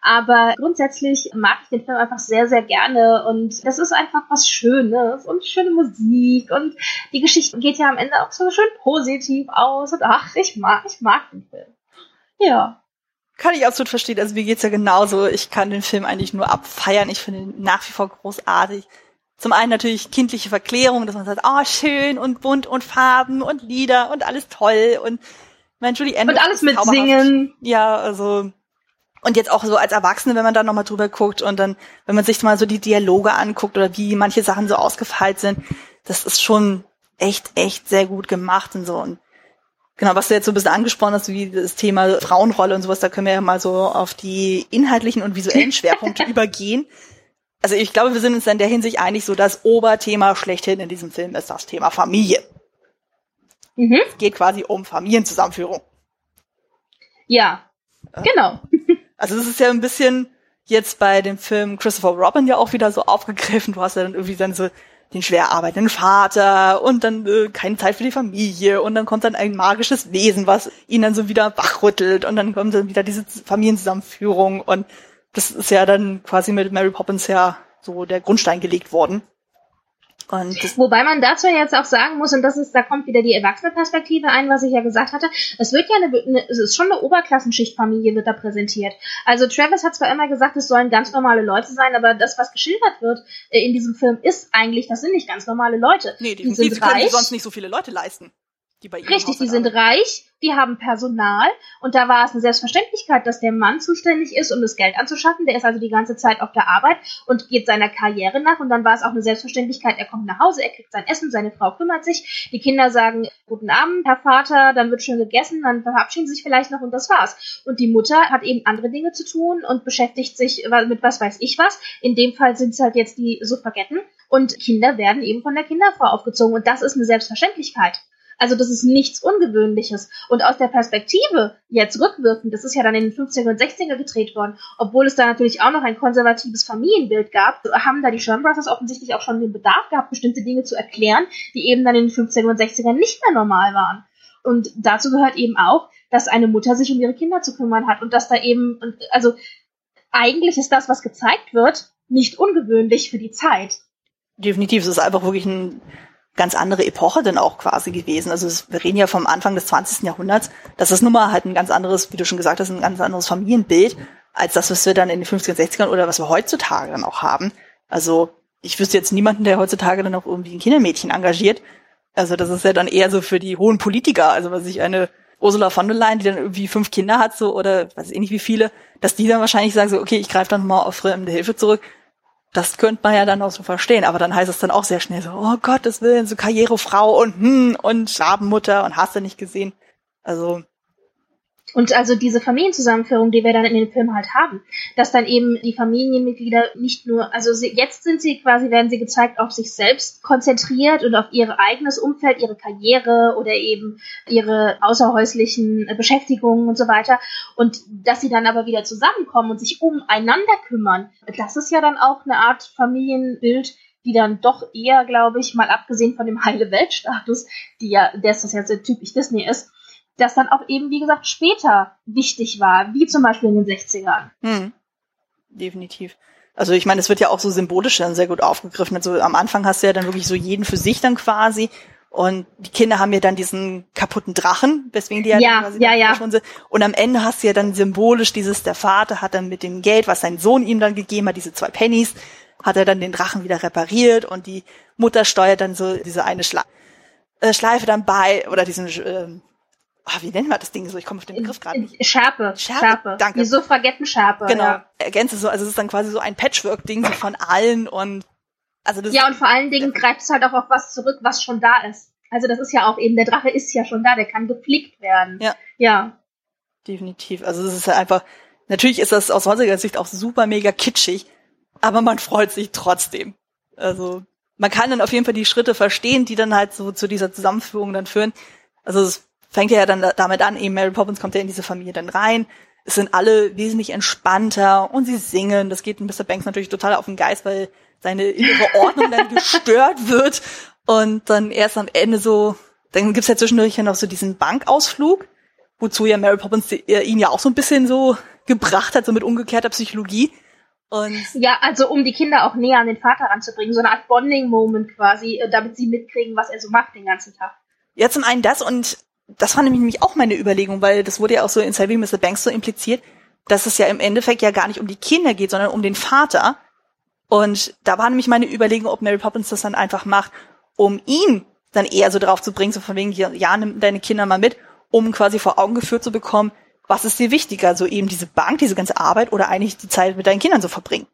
Aber grundsätzlich mag ich den Film einfach sehr, sehr gerne und das ist einfach was Schönes und schöne Musik und die Geschichte geht ja am Ende auch so schön positiv aus und ach, ich mag, ich mag den Film. Ja. Kann ich absolut verstehen. Also mir geht's ja genauso. Ich kann den Film eigentlich nur abfeiern. Ich finde ihn nach wie vor großartig. Zum einen natürlich kindliche Verklärung, dass man sagt, oh, schön und bunt und Farben und Lieder und alles toll und mein Julie Andrews. Und alles mit Singen. Ja, also und jetzt auch so als Erwachsene, wenn man da nochmal drüber guckt und dann, wenn man sich mal so die Dialoge anguckt oder wie manche Sachen so ausgefeilt sind, das ist schon echt, echt sehr gut gemacht und so. Und genau, was du jetzt so ein bisschen angesprochen hast, wie das Thema Frauenrolle und sowas, da können wir ja mal so auf die inhaltlichen und visuellen (laughs) Schwerpunkte übergehen. Also ich glaube, wir sind uns in der Hinsicht einig, so das Oberthema schlechthin in diesem Film ist das Thema Familie. Mhm. Es geht quasi um Familienzusammenführung. Ja, genau. (laughs) Also es ist ja ein bisschen jetzt bei dem Film Christopher Robin ja auch wieder so aufgegriffen. Du hast ja dann irgendwie dann so den schwer arbeitenden Vater und dann äh, keine Zeit für die Familie und dann kommt dann ein magisches Wesen, was ihn dann so wieder wachrüttelt und dann kommt dann wieder diese Familienzusammenführung und das ist ja dann quasi mit Mary Poppins ja so der Grundstein gelegt worden. Wobei man dazu jetzt auch sagen muss, und das ist, da kommt wieder die Erwachsenenperspektive ein, was ich ja gesagt hatte. Es wird ja eine, eine es ist schon eine Oberklassenschichtfamilie wird da präsentiert. Also Travis hat zwar immer gesagt, es sollen ganz normale Leute sein, aber das, was geschildert wird äh, in diesem Film, ist eigentlich, das sind nicht ganz normale Leute. Nee, die, die sind die können reich. sonst nicht so viele Leute leisten die bei ihm Richtig, die sind reich, die haben Personal und da war es eine Selbstverständlichkeit, dass der Mann zuständig ist, um das Geld anzuschaffen. Der ist also die ganze Zeit auf der Arbeit und geht seiner Karriere nach und dann war es auch eine Selbstverständlichkeit, er kommt nach Hause, er kriegt sein Essen, seine Frau kümmert sich, die Kinder sagen Guten Abend, Herr Vater, dann wird schon gegessen, dann verabschieden sie sich vielleicht noch und das war's. Und die Mutter hat eben andere Dinge zu tun und beschäftigt sich mit was weiß ich was. In dem Fall sind es halt jetzt die Suffragetten und Kinder werden eben von der Kinderfrau aufgezogen und das ist eine Selbstverständlichkeit. Also das ist nichts Ungewöhnliches. Und aus der Perspektive, jetzt rückwirkend, das ist ja dann in den 50er und 60er gedreht worden, obwohl es da natürlich auch noch ein konservatives Familienbild gab, haben da die Sherman Brothers offensichtlich auch schon den Bedarf gehabt, bestimmte Dinge zu erklären, die eben dann in den 50er und 60er nicht mehr normal waren. Und dazu gehört eben auch, dass eine Mutter sich um ihre Kinder zu kümmern hat und dass da eben, also eigentlich ist das, was gezeigt wird, nicht ungewöhnlich für die Zeit. Definitiv, es ist einfach wirklich ein ganz andere Epoche denn auch quasi gewesen. Also wir reden ja vom Anfang des 20. Jahrhunderts. Das ist nun mal halt ein ganz anderes, wie du schon gesagt hast, ein ganz anderes Familienbild als das, was wir dann in den 50er, 60ern oder was wir heutzutage dann auch haben. Also ich wüsste jetzt niemanden, der heutzutage dann auch irgendwie ein Kindermädchen engagiert. Also das ist ja dann eher so für die hohen Politiker. Also was ich eine Ursula von der Leyen, die dann irgendwie fünf Kinder hat, so oder weiß ich nicht wie viele, dass die dann wahrscheinlich sagen so, okay, ich greife dann mal auf fremde Hilfe zurück. Das könnte man ja dann auch so verstehen, aber dann heißt es dann auch sehr schnell so, oh Gottes Willen, so Karrierefrau und hm und Schrabenmutter und hast du nicht gesehen. Also und also diese Familienzusammenführung, die wir dann in den Film halt haben, dass dann eben die Familienmitglieder nicht nur, also sie, jetzt sind sie quasi, werden sie gezeigt, auf sich selbst konzentriert und auf ihr eigenes Umfeld, ihre Karriere oder eben ihre außerhäuslichen Beschäftigungen und so weiter. Und dass sie dann aber wieder zusammenkommen und sich umeinander kümmern, das ist ja dann auch eine Art Familienbild, die dann doch eher, glaube ich, mal abgesehen von dem (laughs) heile Weltstatus, die ja, das das jetzt typisch Disney ist, das dann auch eben, wie gesagt, später wichtig war, wie zum Beispiel in den 60ern. Hm. Definitiv. Also ich meine, es wird ja auch so symbolisch dann sehr gut aufgegriffen. Also am Anfang hast du ja dann wirklich so jeden für sich dann quasi. Und die Kinder haben ja dann diesen kaputten Drachen, weswegen die ja, ja quasi ja, ja. schon sind. Und am Ende hast du ja dann symbolisch dieses, der Vater hat dann mit dem Geld, was sein Sohn ihm dann gegeben hat, diese zwei Pennies, hat er dann den Drachen wieder repariert und die Mutter steuert dann so diese eine Schla äh, Schleife dann bei oder diesen äh, ah, wie nennen wir das Ding so? Ich komme auf den Begriff gerade nicht. Schärpe, Schärpe. Schärpe. Danke. Die Suffragettenschärpe. Genau. Ja. Ergänze so, also es ist dann quasi so ein Patchwork-Ding so von allen und also das Ja, und vor allen Dingen greift es halt auch auf was zurück, was schon da ist. Also das ist ja auch eben, der Drache ist ja schon da, der kann gepflegt werden. Ja. Ja. Definitiv. Also es ist halt einfach, Natürlich ist das aus heutiger Sicht auch super mega kitschig, aber man freut sich trotzdem. Also man kann dann auf jeden Fall die Schritte verstehen, die dann halt so zu dieser Zusammenführung dann führen. Also es fängt ja dann damit an, eben Mary Poppins kommt ja in diese Familie dann rein. Es sind alle wesentlich entspannter und sie singen. Das geht Mr. Banks natürlich total auf den Geist, weil seine innere (laughs) Ordnung dann gestört wird. Und dann erst am Ende so, dann gibt's ja zwischendurch ja noch so diesen Bankausflug, wozu ja Mary Poppins ihn ja auch so ein bisschen so gebracht hat, so mit umgekehrter Psychologie. Und ja, also um die Kinder auch näher an den Vater ranzubringen, so eine Art Bonding-Moment quasi, äh, damit sie mitkriegen, was er so macht den ganzen Tag. Ja, zum einen das und das war nämlich auch meine Überlegung, weil das wurde ja auch so in Saving Mr. Banks so impliziert, dass es ja im Endeffekt ja gar nicht um die Kinder geht, sondern um den Vater. Und da war nämlich meine Überlegung, ob Mary Poppins das dann einfach macht, um ihn dann eher so drauf zu bringen, so von wegen, ja, nimm deine Kinder mal mit, um quasi vor Augen geführt zu bekommen, was ist dir wichtiger, so eben diese Bank, diese ganze Arbeit oder eigentlich die Zeit mit deinen Kindern zu verbringen?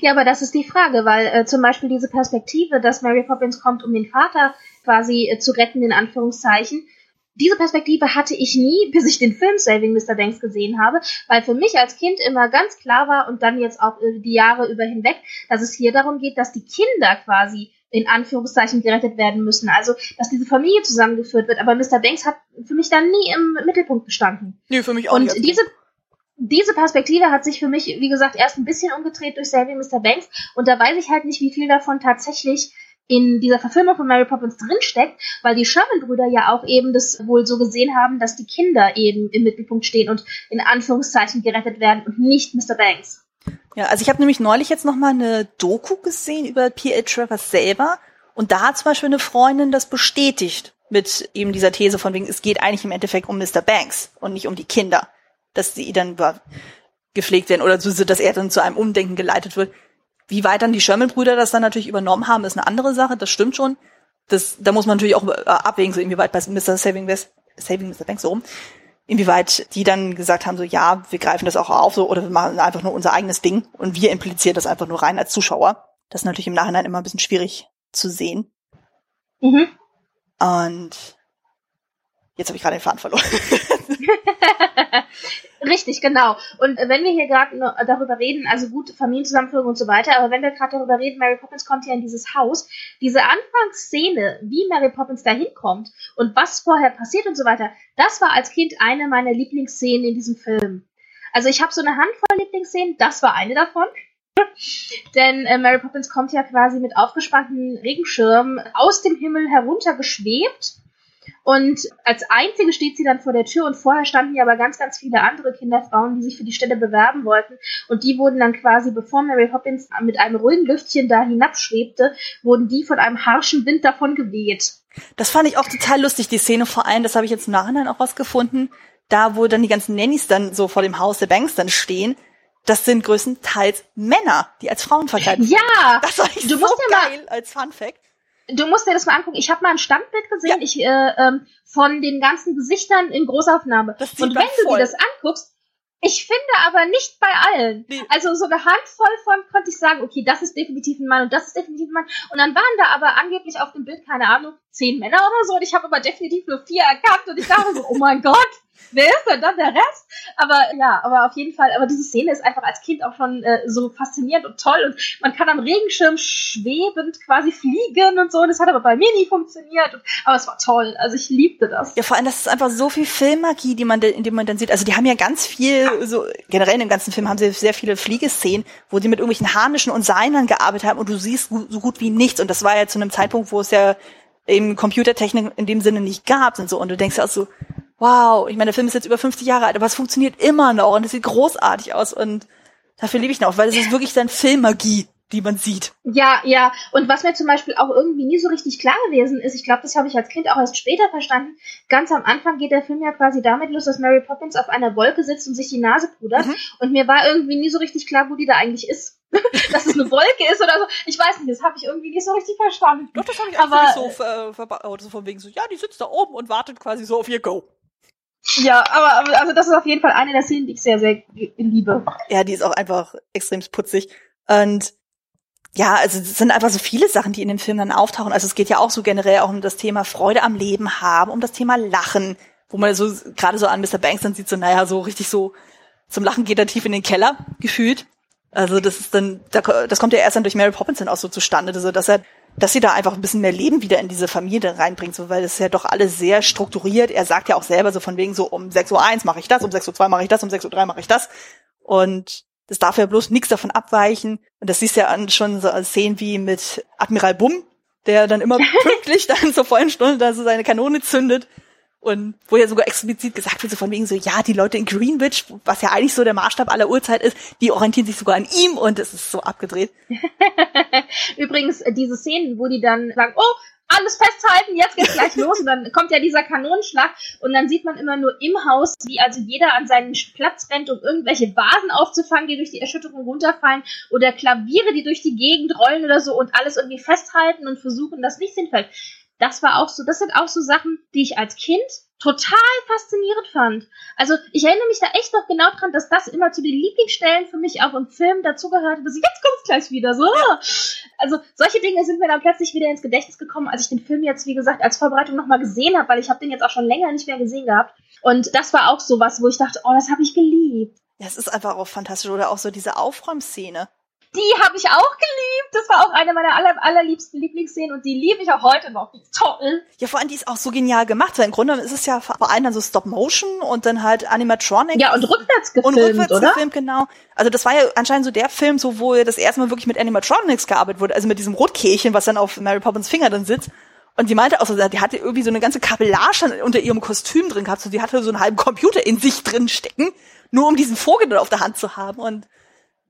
Ja, aber das ist die Frage, weil äh, zum Beispiel diese Perspektive, dass Mary Poppins kommt, um den Vater quasi äh, zu retten, in Anführungszeichen, diese Perspektive hatte ich nie, (laughs) bis ich den Film Saving Mr. Banks gesehen habe, weil für mich als Kind immer ganz klar war und dann jetzt auch äh, die Jahre über hinweg, dass es hier darum geht, dass die Kinder quasi in Anführungszeichen gerettet werden müssen. Also, dass diese Familie zusammengeführt wird. Aber Mr. Banks hat für mich dann nie im Mittelpunkt gestanden. Nee, für mich auch Und nicht. diese, diese Perspektive hat sich für mich, wie gesagt, erst ein bisschen umgedreht durch Saving Mr. Banks. Und da weiß ich halt nicht, wie viel davon tatsächlich in dieser Verfilmung von Mary Poppins drinsteckt, weil die Sherman-Brüder ja auch eben das wohl so gesehen haben, dass die Kinder eben im Mittelpunkt stehen und in Anführungszeichen gerettet werden und nicht Mr. Banks. Ja, also ich habe nämlich neulich jetzt noch mal eine Doku gesehen über P.A. Travers selber und da hat zum Beispiel eine Freundin das bestätigt mit eben dieser These von wegen, es geht eigentlich im Endeffekt um Mr. Banks und nicht um die Kinder, dass sie dann gepflegt werden oder so, dass er dann zu einem Umdenken geleitet wird. Wie weit dann die Sherman-Brüder das dann natürlich übernommen haben, ist eine andere Sache, das stimmt schon. Das, da muss man natürlich auch äh, abwägen, so inwieweit bei Mr. Saving, West, Saving Mr. Banks so rum inwieweit die dann gesagt haben, so ja, wir greifen das auch auf so oder wir machen einfach nur unser eigenes Ding und wir implizieren das einfach nur rein als Zuschauer. Das ist natürlich im Nachhinein immer ein bisschen schwierig zu sehen. Mhm. Und jetzt habe ich gerade den Faden verloren. (laughs) Richtig, genau. Und wenn wir hier gerade darüber reden, also gut, Familienzusammenführung und so weiter, aber wenn wir gerade darüber reden, Mary Poppins kommt ja in dieses Haus, diese Anfangsszene, wie Mary Poppins da hinkommt und was vorher passiert und so weiter, das war als Kind eine meiner Lieblingsszenen in diesem Film. Also ich habe so eine Handvoll Lieblingsszenen, das war eine davon. (laughs) Denn äh, Mary Poppins kommt ja quasi mit aufgespannten Regenschirmen aus dem Himmel heruntergeschwebt und als einzige steht sie dann vor der Tür und vorher standen ja aber ganz, ganz viele andere Kinderfrauen, die sich für die Stelle bewerben wollten. Und die wurden dann quasi, bevor Mary Poppins mit einem ruhigen Lüftchen da hinabschwebte, wurden die von einem harschen Wind davon geweht. Das fand ich auch total lustig, die Szene vor allem, das habe ich jetzt im Nachhinein auch rausgefunden, da wo dann die ganzen Nannies dann so vor dem Haus der Banks dann stehen, das sind größtenteils Männer, die als Frauen verkleidet sind. Ja! Das war ich du so musst ja geil als Fun Fact du musst dir das mal angucken. Ich habe mal ein Standbild gesehen, ja. ich, äh, ähm, von den ganzen Gesichtern in Großaufnahme. Und wenn du dir das anguckst, ich finde aber nicht bei allen. Nee. Also so eine Handvoll von konnte ich sagen, okay, das ist definitiv ein Mann und das ist definitiv ein Mann. Und dann waren da aber angeblich auf dem Bild, keine Ahnung, zehn Männer oder so. Und ich habe aber definitiv nur vier erkannt. Und ich dachte so, oh mein Gott, wer ist denn dann der Rest? Aber ja, aber auf jeden Fall, aber diese Szene ist einfach als Kind auch schon äh, so faszinierend und toll und man kann am Regenschirm schwebend quasi fliegen und so und das hat aber bei mir nie funktioniert. Und, aber es war toll, also ich liebte das. Ja, vor allem, das ist einfach so viel Filmmagie, die man, in dem man dann sieht. Also die haben ja ganz viel, so generell in dem ganzen Film haben sie sehr viele Fliegeszenen, wo sie mit irgendwelchen Harnischen und Seinern gearbeitet haben und du siehst so gut wie nichts. Und das war ja zu einem Zeitpunkt, wo es ja eben Computertechnik in dem Sinne nicht gab und so. Und du denkst ja auch so, wow, ich meine, der Film ist jetzt über 50 Jahre alt, aber es funktioniert immer noch und es sieht großartig aus und dafür liebe ich ihn auch, weil es ist wirklich dann Filmmagie, die man sieht. Ja, ja. Und was mir zum Beispiel auch irgendwie nie so richtig klar gewesen ist, ich glaube, das habe ich als Kind auch erst später verstanden. Ganz am Anfang geht der Film ja quasi damit los, dass Mary Poppins auf einer Wolke sitzt und sich die Nase pudert. Mhm. Und mir war irgendwie nie so richtig klar, wo die da eigentlich ist. (laughs) dass es eine Wolke ist oder so. Ich weiß nicht, das habe ich irgendwie nicht so richtig verstanden. Doch, das habe ich aber so, äh, verbaut. So von wegen so, ja, die sitzt da oben und wartet quasi so auf ihr Go. Ja, aber, also das ist auf jeden Fall eine der Szenen, die ich sehr, sehr liebe. Ja, die ist auch einfach extrem putzig. Und ja, also es sind einfach so viele Sachen, die in dem Film dann auftauchen. Also es geht ja auch so generell auch um das Thema Freude am Leben haben, um das Thema Lachen, wo man so gerade so an Mr. Banks dann sieht, so naja, so richtig so zum Lachen geht er tief in den Keller, gefühlt. Also das ist dann, das kommt ja erst dann durch Mary Poppins dann auch so zustande, also dass er, dass sie da einfach ein bisschen mehr Leben wieder in diese Familie reinbringt, so, weil es ja doch alles sehr strukturiert. Er sagt ja auch selber so von wegen so um 6.01 Uhr mache ich das, um 6.02 Uhr mache ich das, um 6.03 Uhr mache ich das. Und das darf ja bloß nichts davon abweichen. Und das siehst du ja an schon so Szenen wie mit Admiral Bumm, der dann immer (laughs) pünktlich dann zur vollen Stunde da so seine Kanone zündet und wo ja sogar explizit gesagt wird, so von wegen so, ja, die Leute in Greenwich, was ja eigentlich so der Maßstab aller Uhrzeit ist, die orientieren sich sogar an ihm und es ist so abgedreht. (laughs) Übrigens, äh, diese Szenen, wo die dann sagen, oh, alles festhalten, jetzt geht's gleich los. Und dann kommt ja dieser Kanonenschlag und dann sieht man immer nur im Haus, wie also jeder an seinen Platz rennt, um irgendwelche Vasen aufzufangen, die durch die Erschütterung runterfallen oder Klaviere, die durch die Gegend rollen oder so und alles irgendwie festhalten und versuchen, dass nichts hinfällt das war auch so, das sind auch so Sachen, die ich als Kind total faszinierend fand. Also ich erinnere mich da echt noch genau dran, dass das immer zu den Lieblingsstellen für mich auch im Film dazugehörte, dass ich jetzt kommt's gleich wieder so. Also solche Dinge sind mir dann plötzlich wieder ins Gedächtnis gekommen, als ich den Film jetzt wie gesagt als Vorbereitung nochmal gesehen habe, weil ich habe den jetzt auch schon länger nicht mehr gesehen gehabt. Und das war auch so was, wo ich dachte, oh, das habe ich geliebt. Ja, es ist einfach auch fantastisch oder auch so diese Aufräumszene die habe ich auch geliebt. Das war auch eine meiner aller, allerliebsten Lieblingsszenen und die liebe ich auch heute noch. Die ist toll. Ja, vor allem die ist auch so genial gemacht, weil im Grunde ist es ja vor allem dann so Stop Motion und dann halt Animatronic. Ja, und rückwärts gefilmt, und rückwärts oder? gefilmt, genau. Also das war ja anscheinend so der Film, so wo das erste Mal wirklich mit Animatronics gearbeitet wurde, also mit diesem Rotkehlchen, was dann auf Mary Poppins Finger dann sitzt. Und die meinte auch so, die hatte irgendwie so eine ganze Kabellage unter ihrem Kostüm drin gehabt, so die hatte so einen halben Computer in sich drin stecken, nur um diesen Vogel dann auf der Hand zu haben und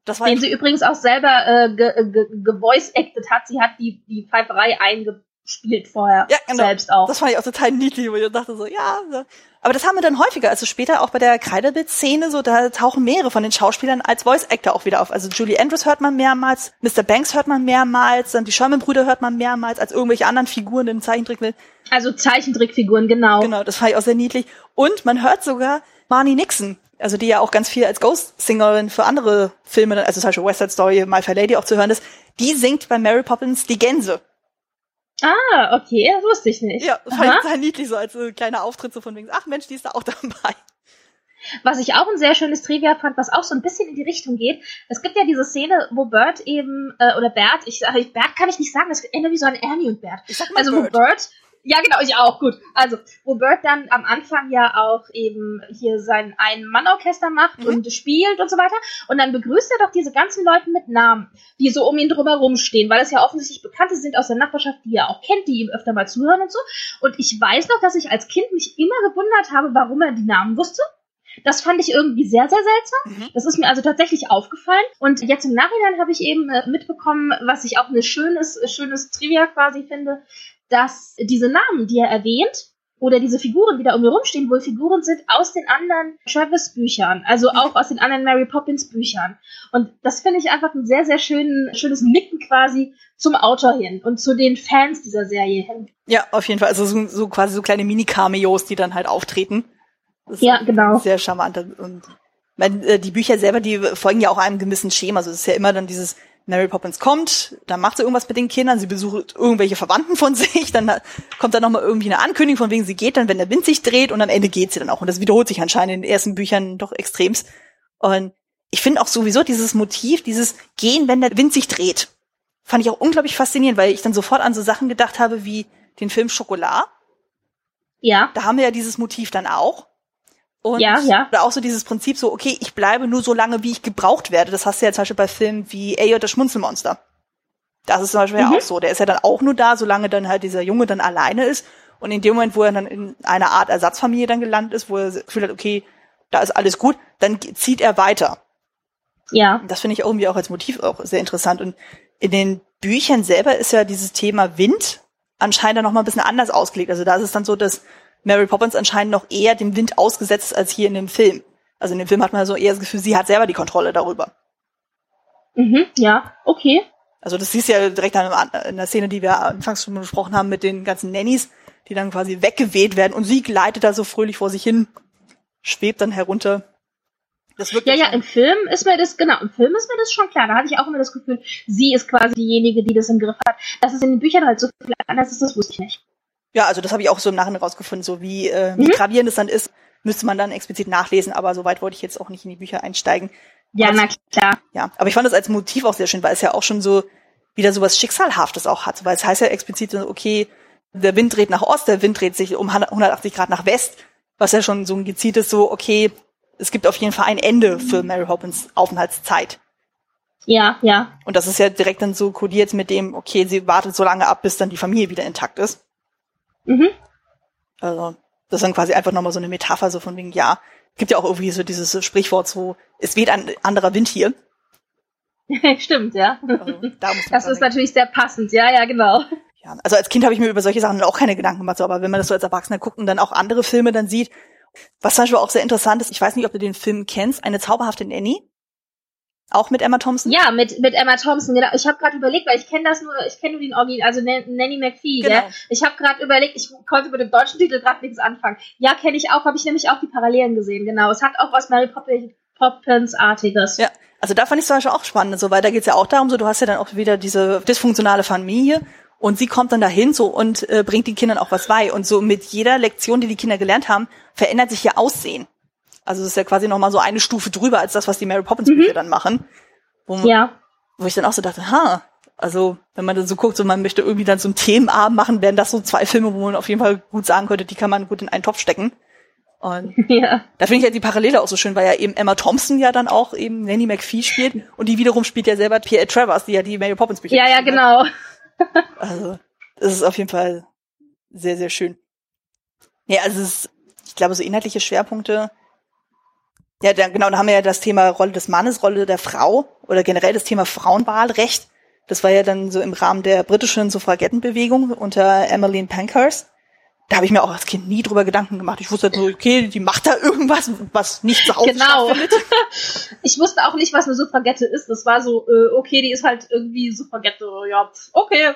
das war Den sie übrigens auch selber äh, gevoice-acted ge, ge hat. Sie hat die, die Pfeiferei eingespielt vorher. Ja, genau. Selbst auch. Das fand ich auch total niedlich, wo ich dachte so, ja. Aber das haben wir dann häufiger. Also später auch bei der Kreidebild-Szene, so da tauchen mehrere von den Schauspielern als Voice-Actor auch wieder auf. Also Julie Andrews hört man mehrmals, Mr. Banks hört man mehrmals, dann die Sherman-Brüder hört man mehrmals, als irgendwelche anderen Figuren im Zeichentrick. Also Zeichentrickfiguren, genau. Genau, das fand ich auch sehr niedlich. Und man hört sogar Marnie Nixon also die ja auch ganz viel als Ghost-Singerin für andere Filme, also zum Beispiel West Side Story, My Fair Lady auch zu hören ist, die singt bei Mary Poppins die Gänse. Ah, okay, das wusste ich nicht. Ja, das fand ich total niedlich, so als so kleiner Auftritt so von wegen, ach Mensch, die ist da auch (laughs) dabei. Was ich auch ein sehr schönes Trivia fand, was auch so ein bisschen in die Richtung geht. Es gibt ja diese Szene, wo Bert eben, äh, oder Bert, ich sage, Bert kann ich nicht sagen, das erinnert wie so an Ernie und Bert. Ich sag mal also Bert. wo Bert ja, genau, ich auch, gut. Also, wo Bert dann am Anfang ja auch eben hier sein Ein-Mann-Orchester macht mhm. und spielt und so weiter. Und dann begrüßt er doch diese ganzen Leute mit Namen, die so um ihn drumherum stehen, weil es ja offensichtlich Bekannte sind aus der Nachbarschaft, die er auch kennt, die ihm öfter mal zuhören und so. Und ich weiß noch, dass ich als Kind mich immer gewundert habe, warum er die Namen wusste. Das fand ich irgendwie sehr, sehr seltsam. Mhm. Das ist mir also tatsächlich aufgefallen. Und jetzt im Nachhinein habe ich eben äh, mitbekommen, was ich auch ein schönes, schönes Trivia quasi finde, dass diese Namen, die er erwähnt, oder diese Figuren, die da um ihn rumstehen, wohl Figuren sind aus den anderen Travis-Büchern, also mhm. auch aus den anderen Mary Poppins-Büchern. Und das finde ich einfach ein sehr, sehr schön, schönes Nicken quasi zum Autor hin und zu den Fans dieser Serie hin. Ja, auf jeden Fall. Also so, so quasi so kleine Mini-Cameos, die dann halt auftreten. ja, genau. Sehr charmant. Und äh, die Bücher selber, die folgen ja auch einem gewissen Schema. Also es ist ja immer dann dieses Mary Poppins kommt, dann macht sie irgendwas mit den Kindern, sie besucht irgendwelche Verwandten von (laughs) sich, dann kommt dann nochmal irgendwie eine Ankündigung, von wegen sie geht dann, wenn der Wind sich dreht und am Ende geht sie dann auch. Und das wiederholt sich anscheinend in den ersten Büchern doch extremst. Und ich finde auch sowieso dieses Motiv, dieses Gehen, wenn der Wind sich dreht, fand ich auch unglaublich faszinierend, weil ich dann sofort an so Sachen gedacht habe wie den Film Schokolade. Ja. Da haben wir ja dieses Motiv dann auch. Und ja, ja. Oder auch so dieses Prinzip so, okay, ich bleibe nur so lange, wie ich gebraucht werde. Das hast du ja zum Beispiel bei Filmen wie Ayo, das Schmunzelmonster. Das ist zum Beispiel mhm. ja auch so. Der ist ja dann auch nur da, solange dann halt dieser Junge dann alleine ist. Und in dem Moment, wo er dann in einer Art Ersatzfamilie dann gelandet ist, wo er gefühlt hat, okay, da ist alles gut, dann zieht er weiter. Ja. Das finde ich irgendwie auch als Motiv auch sehr interessant. Und in den Büchern selber ist ja dieses Thema Wind anscheinend dann noch mal ein bisschen anders ausgelegt. Also da ist es dann so, dass Mary Poppins anscheinend noch eher dem Wind ausgesetzt als hier in dem Film. Also in dem Film hat man so eher das Gefühl, sie hat selber die Kontrolle darüber. Mhm, ja, okay. Also das siehst du ja direkt an, in der Szene, die wir anfangs schon besprochen haben mit den ganzen Nannies, die dann quasi weggeweht werden und sie gleitet da so fröhlich vor sich hin, schwebt dann herunter. Das ja, ja, im Film ist mir das, genau, im Film ist mir das schon klar. Da hatte ich auch immer das Gefühl, sie ist quasi diejenige, die das im Griff hat. Dass es in den Büchern halt so viel anders ist, das wusste ich nicht. Ja, also das habe ich auch so im Nachhinein rausgefunden, so wie, äh, wie mhm. gravierend es dann ist, müsste man dann explizit nachlesen, aber soweit wollte ich jetzt auch nicht in die Bücher einsteigen. Ja, also, na klar. Ja, aber ich fand das als Motiv auch sehr schön, weil es ja auch schon so wieder sowas Schicksalhaftes auch hat, weil es heißt ja explizit so, okay, der Wind dreht nach Ost, der Wind dreht sich um 180 Grad nach West, was ja schon so ein gezieltes so, okay, es gibt auf jeden Fall ein Ende für Mary Hoppins Aufenthaltszeit. Ja, ja. Und das ist ja direkt dann so kodiert mit dem, okay, sie wartet so lange ab, bis dann die Familie wieder intakt ist. Mhm. Also, das ist dann quasi einfach nochmal so eine Metapher, so von wegen, ja, gibt ja auch irgendwie so dieses Sprichwort so, es weht ein anderer Wind hier. (laughs) Stimmt, ja. Also, da (laughs) das ist natürlich sehr passend, ja, ja, genau. Ja, also als Kind habe ich mir über solche Sachen auch keine Gedanken gemacht, so, aber wenn man das so als Erwachsener guckt und dann auch andere Filme dann sieht, was zum Beispiel auch sehr interessant ist, ich weiß nicht, ob du den Film kennst, eine zauberhafte Nanny. Auch mit Emma Thompson? Ja, mit, mit Emma Thompson, genau. Ich habe gerade überlegt, weil ich kenne das nur, ich kenne nur den Original, also Nanny McPhee, genau. Gell? Ich habe gerade überlegt, ich konnte mit dem deutschen Titel gerade nichts anfangen. Ja, kenne ich auch, habe ich nämlich auch die Parallelen gesehen, genau. Es hat auch was Mary Poppins-artiges. Ja, also da fand ich zum Beispiel auch spannend, so, weil da geht's ja auch darum, so du hast ja dann auch wieder diese dysfunktionale Familie und sie kommt dann dahin so und äh, bringt den Kindern auch was bei. Und so mit jeder Lektion, die die Kinder gelernt haben, verändert sich ihr Aussehen. Also es ist ja quasi noch mal so eine Stufe drüber als das, was die Mary Poppins Bücher mhm. dann machen. Wo, ja. wo ich dann auch so dachte, ha, also wenn man dann so guckt, so man möchte irgendwie dann so einen Themenabend machen, wären das so zwei Filme, wo man auf jeden Fall gut sagen könnte, die kann man gut in einen Topf stecken. Und (laughs) ja. da finde ich ja die Parallele auch so schön, weil ja eben Emma Thompson ja dann auch eben Nanny McPhee spielt und die wiederum spielt ja selber Pierre Travers, die ja die Mary Poppins Bücher Ja, ja, genau. (laughs) Also, das ist auf jeden Fall sehr, sehr schön. Ja, also es ist, ich glaube, so inhaltliche Schwerpunkte ja, dann, genau, da haben wir ja das Thema Rolle des Mannes, Rolle der Frau oder generell das Thema Frauenwahlrecht. Das war ja dann so im Rahmen der britischen Suffragettenbewegung unter Emmeline Pankhurst da habe ich mir auch als Kind nie drüber Gedanken gemacht. Ich wusste nur, okay, die macht da irgendwas, was nicht Hause genau. (laughs) ich wusste auch nicht, was eine Suffragette ist. Das war so, äh, okay, die ist halt irgendwie Suffragette, ja, okay.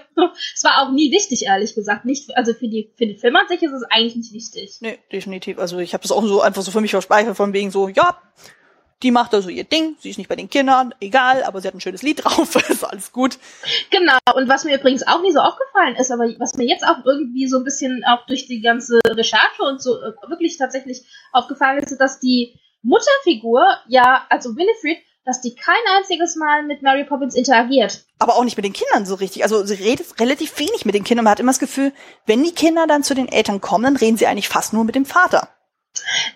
Es war auch nie wichtig, ehrlich gesagt. Nicht, also für die für den Film an sich ist es eigentlich nicht wichtig. Nee, definitiv. Also ich habe das auch so einfach so für mich verspeichert, von wegen so, ja, die macht da so ihr Ding, sie ist nicht bei den Kindern, egal, aber sie hat ein schönes Lied drauf, (laughs) ist alles gut. Genau, und was mir übrigens auch nie so aufgefallen ist, aber was mir jetzt auch irgendwie so ein bisschen auch durch die ganze Recherche und so äh, wirklich tatsächlich aufgefallen ist, dass die Mutterfigur, ja, also Winifred, dass die kein einziges Mal mit Mary Poppins interagiert. Aber auch nicht mit den Kindern so richtig. Also sie redet relativ wenig mit den Kindern. Man hat immer das Gefühl, wenn die Kinder dann zu den Eltern kommen, dann reden sie eigentlich fast nur mit dem Vater.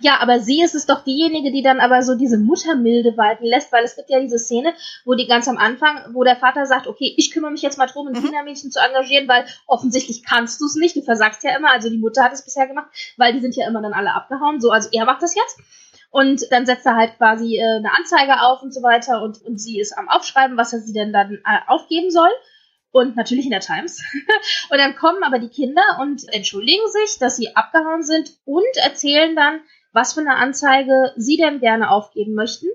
Ja, aber sie ist es doch diejenige, die dann aber so diese Muttermilde walten lässt, weil es gibt ja diese Szene, wo die ganz am Anfang, wo der Vater sagt, okay, ich kümmere mich jetzt mal drum, ein mhm. Kindermädchen zu engagieren, weil offensichtlich kannst du es nicht, du versagst ja immer, also die Mutter hat es bisher gemacht, weil die sind ja immer dann alle abgehauen, so, also er macht das jetzt. Und dann setzt er halt quasi äh, eine Anzeige auf und so weiter und, und sie ist am Aufschreiben, was er sie denn dann äh, aufgeben soll und natürlich in der Times. (laughs) und dann kommen aber die Kinder und entschuldigen sich, dass sie abgehauen sind und erzählen dann, was für eine Anzeige sie denn gerne aufgeben möchten.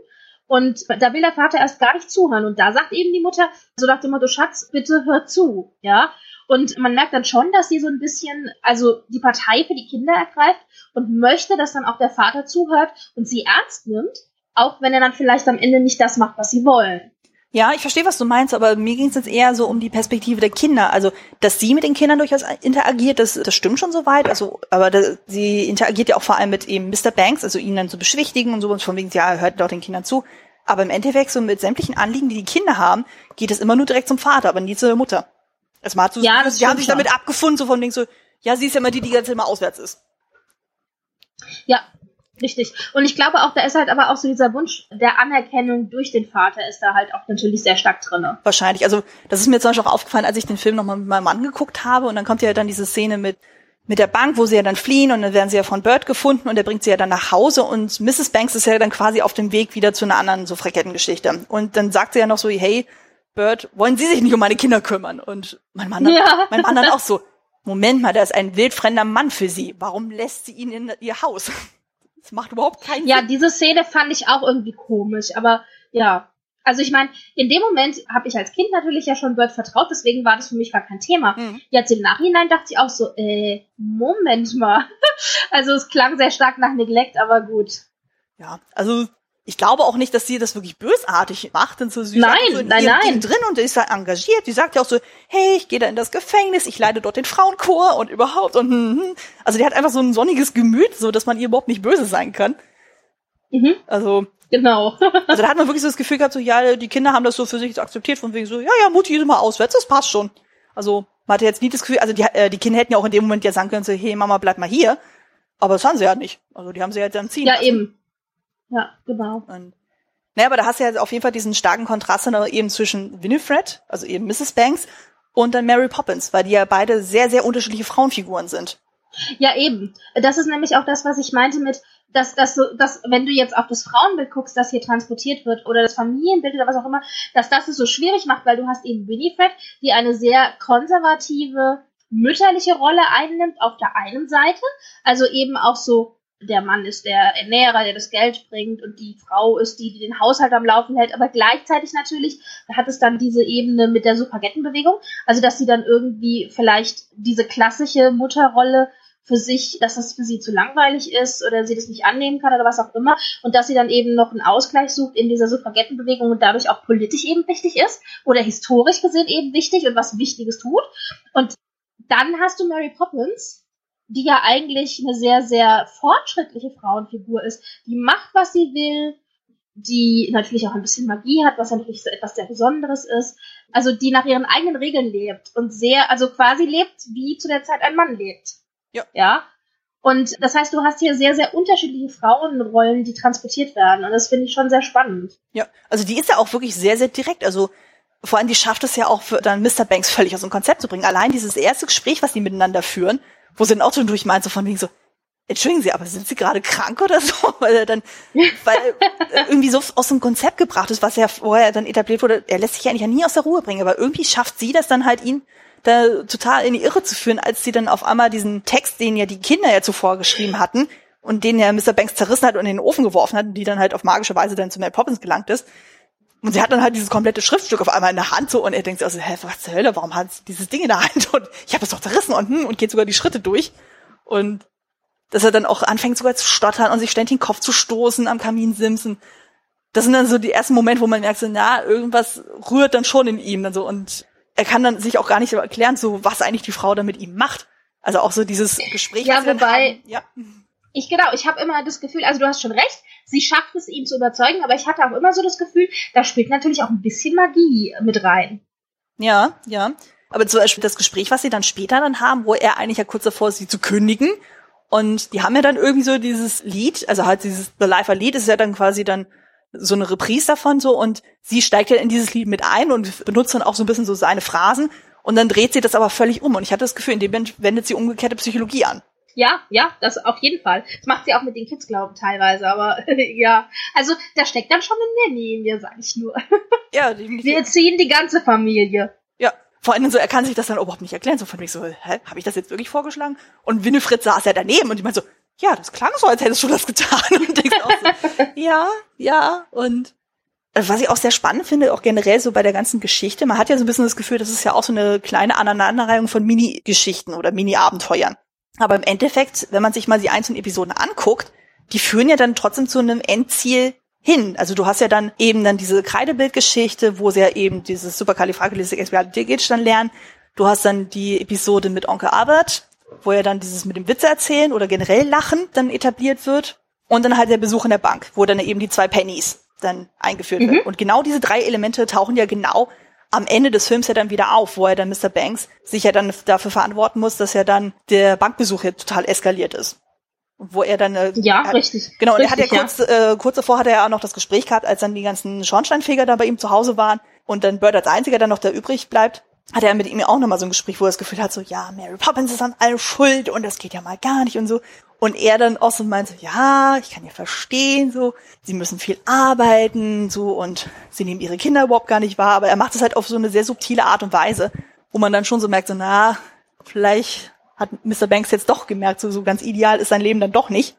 Und da will der Vater erst gar nicht zuhören. Und da sagt eben die Mutter, so nach dem Motto, Schatz, bitte hör zu, ja. Und man merkt dann schon, dass sie so ein bisschen, also die Partei für die Kinder ergreift und möchte, dass dann auch der Vater zuhört und sie ernst nimmt, auch wenn er dann vielleicht am Ende nicht das macht, was sie wollen. Ja, ich verstehe, was du meinst, aber mir ging es jetzt eher so um die Perspektive der Kinder. Also, dass sie mit den Kindern durchaus interagiert, das, das stimmt schon soweit. Also, aber das, sie interagiert ja auch vor allem mit eben Mr. Banks, also ihn dann zu beschwichtigen und so und von wegen, ja, hört doch den Kindern zu. Aber im Endeffekt, so mit sämtlichen Anliegen, die die Kinder haben, geht es immer nur direkt zum Vater, aber nie zur Mutter. Das mal so, ja, das die haben sich damit abgefunden, so von wegen so, ja, sie ist ja immer die, die ganze Zeit immer auswärts ist. Ja, Richtig. Und ich glaube auch, da ist halt aber auch so dieser Wunsch der Anerkennung durch den Vater ist da halt auch natürlich sehr stark drinne. Wahrscheinlich. Also das ist mir zum Beispiel auch aufgefallen, als ich den Film nochmal mit meinem Mann geguckt habe und dann kommt ja dann diese Szene mit mit der Bank, wo sie ja dann fliehen und dann werden sie ja von Bird gefunden und er bringt sie ja dann nach Hause und Mrs. Banks ist ja dann quasi auf dem Weg wieder zu einer anderen so Frakettengeschichte. Und dann sagt sie ja noch so, hey, Bird, wollen Sie sich nicht um meine Kinder kümmern? Und mein Mann, dann, ja. mein Mann dann auch so, Moment mal, da ist ein wildfremder Mann für Sie. Warum lässt sie ihn in ihr Haus? Das macht überhaupt keinen ja, Sinn. Ja, diese Szene fand ich auch irgendwie komisch, aber ja. Also ich meine, in dem Moment habe ich als Kind natürlich ja schon Bird vertraut, deswegen war das für mich gar kein Thema. Mhm. Jetzt im Nachhinein dachte ich auch so, äh, Moment mal. (laughs) also es klang sehr stark nach Neglect, aber gut. Ja, also ich glaube auch nicht, dass sie das wirklich bösartig macht. Und so, sie nein, so in nein, ihrem nein. Drin und ist da engagiert. Die sagt ja auch so, hey, ich gehe da in das Gefängnis, ich leite dort den Frauenchor und überhaupt und hm, hm. also die hat einfach so ein sonniges Gemüt, so dass man ihr überhaupt nicht böse sein kann. Mhm. Also Genau. (laughs) also da hat man wirklich so das Gefühl gehabt, so ja, die Kinder haben das so für sich akzeptiert, von wegen so, ja, ja, Mutti ist mal auswärts, das passt schon. Also man hatte jetzt nie das Gefühl, also die, äh, die Kinder hätten ja auch in dem Moment ja sagen können, so, hey Mama, bleib mal hier. Aber das haben sie ja nicht. Also die haben sie ja dann ziehen ja, lassen. eben. Ja, genau. Und, naja, aber da hast du ja auf jeden Fall diesen starken Kontrast dann eben zwischen Winifred, also eben Mrs. Banks, und dann Mary Poppins, weil die ja beide sehr, sehr unterschiedliche Frauenfiguren sind. Ja, eben. Das ist nämlich auch das, was ich meinte mit, dass, dass, so, dass wenn du jetzt auf das Frauenbild guckst, das hier transportiert wird, oder das Familienbild oder was auch immer, dass das es so schwierig macht, weil du hast eben Winifred, die eine sehr konservative, mütterliche Rolle einnimmt auf der einen Seite, also eben auch so der Mann ist der Ernährer, der das Geld bringt und die Frau ist die, die den Haushalt am Laufen hält, aber gleichzeitig natürlich hat es dann diese Ebene mit der Suffragettenbewegung, also dass sie dann irgendwie vielleicht diese klassische Mutterrolle für sich, dass das für sie zu langweilig ist oder sie das nicht annehmen kann oder was auch immer. Und dass sie dann eben noch einen Ausgleich sucht in dieser Suffragettenbewegung und dadurch auch politisch eben wichtig ist oder historisch gesehen eben wichtig und was Wichtiges tut. Und dann hast du Mary Poppins, die ja eigentlich eine sehr, sehr fortschrittliche Frauenfigur ist. Die macht, was sie will, die natürlich auch ein bisschen Magie hat, was natürlich so etwas sehr Besonderes ist. Also die nach ihren eigenen Regeln lebt und sehr, also quasi lebt, wie zu der Zeit ein Mann lebt. Ja. Ja. Und das heißt, du hast hier sehr, sehr unterschiedliche Frauenrollen, die transportiert werden. Und das finde ich schon sehr spannend. Ja, also die ist ja auch wirklich sehr, sehr direkt. Also vor allem, die schafft es ja auch für dann Mr. Banks völlig aus dem Konzept zu bringen. Allein dieses erste Gespräch, was die miteinander führen, wo sie dann auch zwischendurch meint, so von wegen so, entschuldigen Sie, aber sind Sie gerade krank oder so? (laughs) Weil er dann, weil irgendwie so aus dem Konzept gebracht ist, was ja vorher dann etabliert wurde. Er lässt sich ja eigentlich ja nie aus der Ruhe bringen, aber irgendwie schafft sie das dann halt ihn da total in die Irre zu führen, als sie dann auf einmal diesen Text, den ja die Kinder ja zuvor geschrieben hatten und den ja Mr. Banks zerrissen hat und in den Ofen geworfen hat, und die dann halt auf magische Weise dann zu Mel Poppins gelangt ist. Und sie hat dann halt dieses komplette Schriftstück auf einmal in der Hand so und er denkt sich also, hä, was zur Hölle, warum hat sie dieses Ding in der Hand? Und ich habe es doch zerrissen und hm, und geht sogar die Schritte durch. Und dass er dann auch anfängt sogar zu stottern und sich ständig den Kopf zu stoßen am Kamin Simpson. Das sind dann so die ersten Momente, wo man merkt, so, na, irgendwas rührt dann schon in ihm. Dann so, und er kann dann sich auch gar nicht so erklären, so was eigentlich die Frau da mit ihm macht. Also auch so dieses Gespräch. Ja, wobei- ja. Ich genau, ich habe immer das Gefühl, also du hast schon recht, sie schafft es, ihn zu überzeugen, aber ich hatte auch immer so das Gefühl, da spielt natürlich auch ein bisschen Magie mit rein. Ja, ja. Aber zum Beispiel das Gespräch, was sie dann später dann haben, wo er eigentlich ja kurz davor ist, sie zu kündigen. Und die haben ja dann irgendwie so dieses Lied, also halt dieses The Life Lied ist ja dann quasi dann so eine Reprise davon so und sie steigt ja in dieses Lied mit ein und benutzt dann auch so ein bisschen so seine Phrasen und dann dreht sie das aber völlig um und ich hatte das Gefühl, in dem Moment wendet sie umgekehrte Psychologie an. Ja, ja, das auf jeden Fall. Das macht sie auch mit den Kids, glaube ich, teilweise, aber (laughs) ja. Also da steckt dann schon eine Nanny in mir, sag ich nur. (laughs) Ja, definitiv. Wir erziehen die ganze Familie. Ja, vor allem so, er kann sich das dann überhaupt nicht erklären. So von mir so, hä, habe ich das jetzt wirklich vorgeschlagen? Und Winifred saß ja daneben und ich meinte so, ja, das klang so, als hättest du das getan. (laughs) Und denkst auch so, ja, ja. Und äh, was ich auch sehr spannend finde, auch generell so bei der ganzen Geschichte, man hat ja so ein bisschen das Gefühl, das ist ja auch so eine kleine Aneinanderreihung von Mini-Geschichten oder Mini-Abenteuern. Aber im Endeffekt, wenn man sich mal die einzelnen Episoden anguckt, die führen ja dann trotzdem zu einem Endziel hin. Also du hast ja dann eben dann diese Kreidebildgeschichte, wo sie ja eben dieses Supercalifragilisticexpialidocious dann lernen. Du hast dann die Episode mit Onkel Albert, wo ja dann dieses mit dem Witze erzählen oder generell Lachen dann etabliert wird. Und dann halt der Besuch in der Bank, wo dann eben die zwei Pennies dann eingeführt Mhm. werden. Und genau diese drei Elemente tauchen ja genau am Ende des Films ja dann wieder auf, wo er dann Mr. Banks sich ja dann dafür verantworten muss, dass ja dann der Bankbesuch ja total eskaliert ist. Wo er dann äh, Ja, er hat- richtig. Genau, und er hat ja Richtig, kurz, äh, kurz davor hat er ja auch noch das Gespräch gehabt, als dann die ganzen Schornsteinfeger da bei ihm zu Hause waren und dann Bird als einziger dann noch da übrig bleibt, hat er mit ihm auch nochmal so ein Gespräch, wo er das Gefühl hat, so, ja, Mary Poppins ist an allem schuld und das geht ja mal gar nicht und so. Und er dann auch so meint, so, ja, ich kann ja verstehen, so, sie müssen viel arbeiten, so, und sie nehmen ihre Kinder überhaupt gar nicht wahr, aber er macht es halt auf so eine sehr subtile Art und Weise, wo man dann schon so merkt, so, na, vielleicht hat Mr. Banks jetzt doch gemerkt, so, so ganz ideal ist sein Leben dann doch nicht.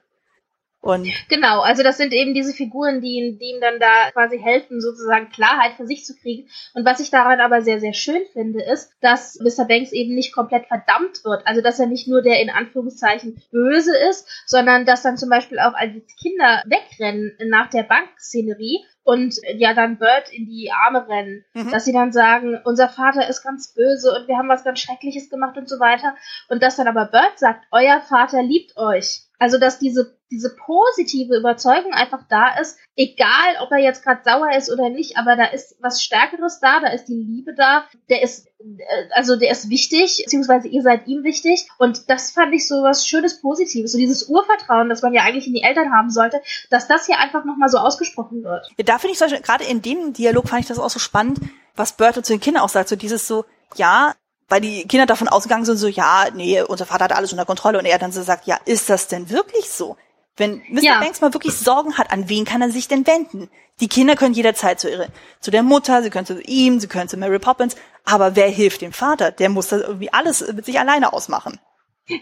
Und genau, also das sind eben diese Figuren, die, die ihm dann da quasi helfen, sozusagen Klarheit für sich zu kriegen. Und was ich daran aber sehr, sehr schön finde, ist, dass Mr. Banks eben nicht komplett verdammt wird. Also dass er nicht nur der in Anführungszeichen Böse ist, sondern dass dann zum Beispiel auch als Kinder wegrennen nach der Bankszenerie und ja dann Bird in die Arme rennen, mhm. dass sie dann sagen, unser Vater ist ganz böse und wir haben was ganz Schreckliches gemacht und so weiter. Und dass dann aber Bird sagt, euer Vater liebt euch. Also dass diese diese positive Überzeugung einfach da ist, egal ob er jetzt gerade sauer ist oder nicht, aber da ist was Stärkeres da, da ist die Liebe da, der ist, äh, also der ist wichtig, beziehungsweise ihr seid ihm wichtig. Und das fand ich so was Schönes Positives, so dieses Urvertrauen, das man ja eigentlich in die Eltern haben sollte, dass das hier einfach nochmal so ausgesprochen wird. Ja, da finde ich gerade in dem Dialog fand ich das auch so spannend, was Bertolt zu den Kindern auch sagt, so dieses so, ja, weil die Kinder davon ausgegangen sind, so, ja, nee, unser Vater hat alles unter Kontrolle und er dann so sagt, ja, ist das denn wirklich so? Wenn Mr. Ja. Banks mal wirklich Sorgen hat, an wen kann er sich denn wenden? Die Kinder können jederzeit zu ihre, zu der Mutter, sie können zu ihm, sie können zu Mary Poppins, aber wer hilft dem Vater? Der muss das irgendwie alles mit sich alleine ausmachen.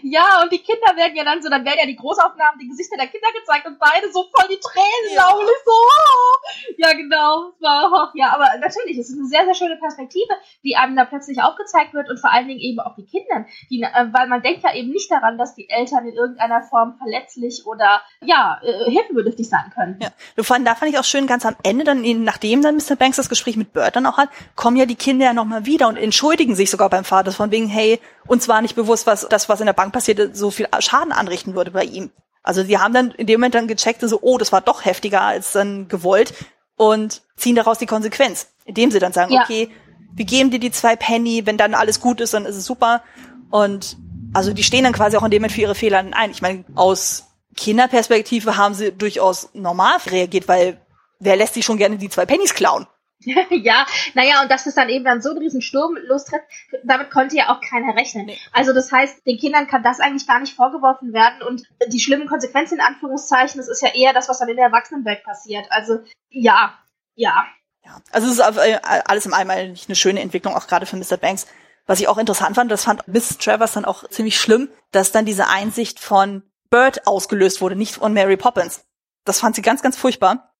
Ja, und die Kinder werden ja dann so, dann werden ja die Großaufnahmen, die Gesichter der Kinder gezeigt und beide so voll die Tränen ja. laufen. so, oh. ja genau, es war, oh. ja, aber natürlich, es ist eine sehr, sehr schöne Perspektive, die einem da plötzlich aufgezeigt wird und vor allen Dingen eben auch die Kindern, die, äh, weil man denkt ja eben nicht daran, dass die Eltern in irgendeiner Form verletzlich oder, ja, äh, hilfenbedürftig sein können. Ja, fand, da fand ich auch schön, ganz am Ende dann, nachdem dann Mr. Banks das Gespräch mit Bert dann auch hat, kommen ja die Kinder ja nochmal wieder und entschuldigen sich sogar beim Vater von wegen, hey, uns war nicht bewusst, was das, was in der Bank passierte, so viel Schaden anrichten würde bei ihm. Also die haben dann in dem Moment dann gecheckt, so, oh, das war doch heftiger als dann gewollt und ziehen daraus die Konsequenz, indem sie dann sagen, ja. okay, wir geben dir die zwei Penny, wenn dann alles gut ist, dann ist es super. Und also die stehen dann quasi auch in dem Moment für ihre Fehler ein. Ich meine, aus Kinderperspektive haben sie durchaus normal reagiert, weil wer lässt sich schon gerne die zwei Pennies klauen? (laughs) ja, naja, und dass es dann eben dann so einen riesen Sturm lostritt, damit konnte ja auch keiner rechnen. Nee. Also das heißt, den Kindern kann das eigentlich gar nicht vorgeworfen werden und die schlimmen Konsequenzen in Anführungszeichen, das ist ja eher das, was dann in der Erwachsenenwelt passiert. Also ja, ja. Ja, also es ist äh, alles im allem eine schöne Entwicklung, auch gerade für Mr. Banks. Was ich auch interessant fand, das fand Miss Travers dann auch ziemlich schlimm, dass dann diese Einsicht von Bird ausgelöst wurde, nicht von Mary Poppins. Das fand sie ganz, ganz furchtbar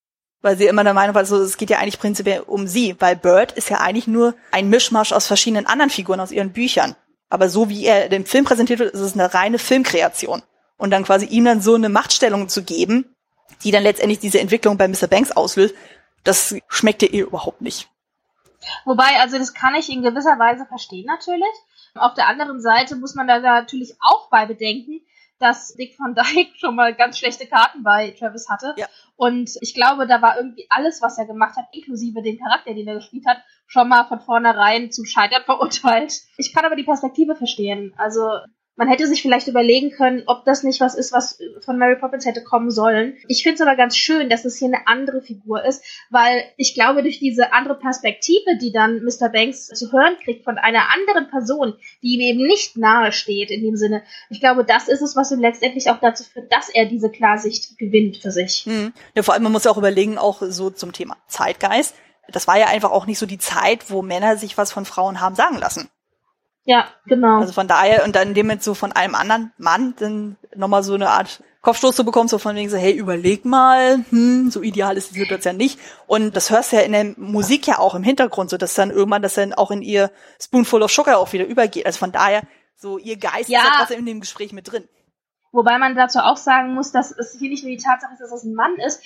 weil sie immer der Meinung war, so, es geht ja eigentlich prinzipiell um sie, weil Bird ist ja eigentlich nur ein Mischmasch aus verschiedenen anderen Figuren aus ihren Büchern. Aber so wie er den Film präsentiert wird, ist es eine reine Filmkreation. Und dann quasi ihm dann so eine Machtstellung zu geben, die dann letztendlich diese Entwicklung bei Mr. Banks auslöst, das schmeckte ihr überhaupt nicht. Wobei, also das kann ich in gewisser Weise verstehen natürlich. Auf der anderen Seite muss man da natürlich auch bei bedenken, dass Dick Van Dyke (laughs) schon mal ganz schlechte Karten bei Travis hatte. Ja. Und ich glaube, da war irgendwie alles, was er gemacht hat, inklusive den Charakter, den er gespielt hat, schon mal von vornherein zum Scheitern (laughs) verurteilt. Ich kann aber die Perspektive verstehen. Also man hätte sich vielleicht überlegen können, ob das nicht was ist, was von Mary Poppins hätte kommen sollen. Ich finde es aber ganz schön, dass es hier eine andere Figur ist, weil ich glaube, durch diese andere Perspektive, die dann Mr. Banks zu hören kriegt von einer anderen Person, die ihm eben nicht nahe steht in dem Sinne, ich glaube, das ist es, was ihm letztendlich auch dazu führt, dass er diese Klarsicht gewinnt für sich. Mhm. Ja, vor allem, man muss ja auch überlegen, auch so zum Thema Zeitgeist. Das war ja einfach auch nicht so die Zeit, wo Männer sich was von Frauen haben sagen lassen. Ja, genau. Also von daher, und dann dem jetzt so von einem anderen Mann dann nochmal so eine Art Kopfstoß zu bekommen, so von wegen so, hey, überleg mal, hm, so ideal ist die Situation nicht. Und das hörst du ja in der Musik ja auch im Hintergrund, so dass dann irgendwann das dann auch in ihr Spoonful of Sugar auch wieder übergeht. Also von daher, so ihr Geist ja. ist ja trotzdem in dem Gespräch mit drin. Wobei man dazu auch sagen muss, dass es hier nicht nur die Tatsache ist, dass es ein Mann ist.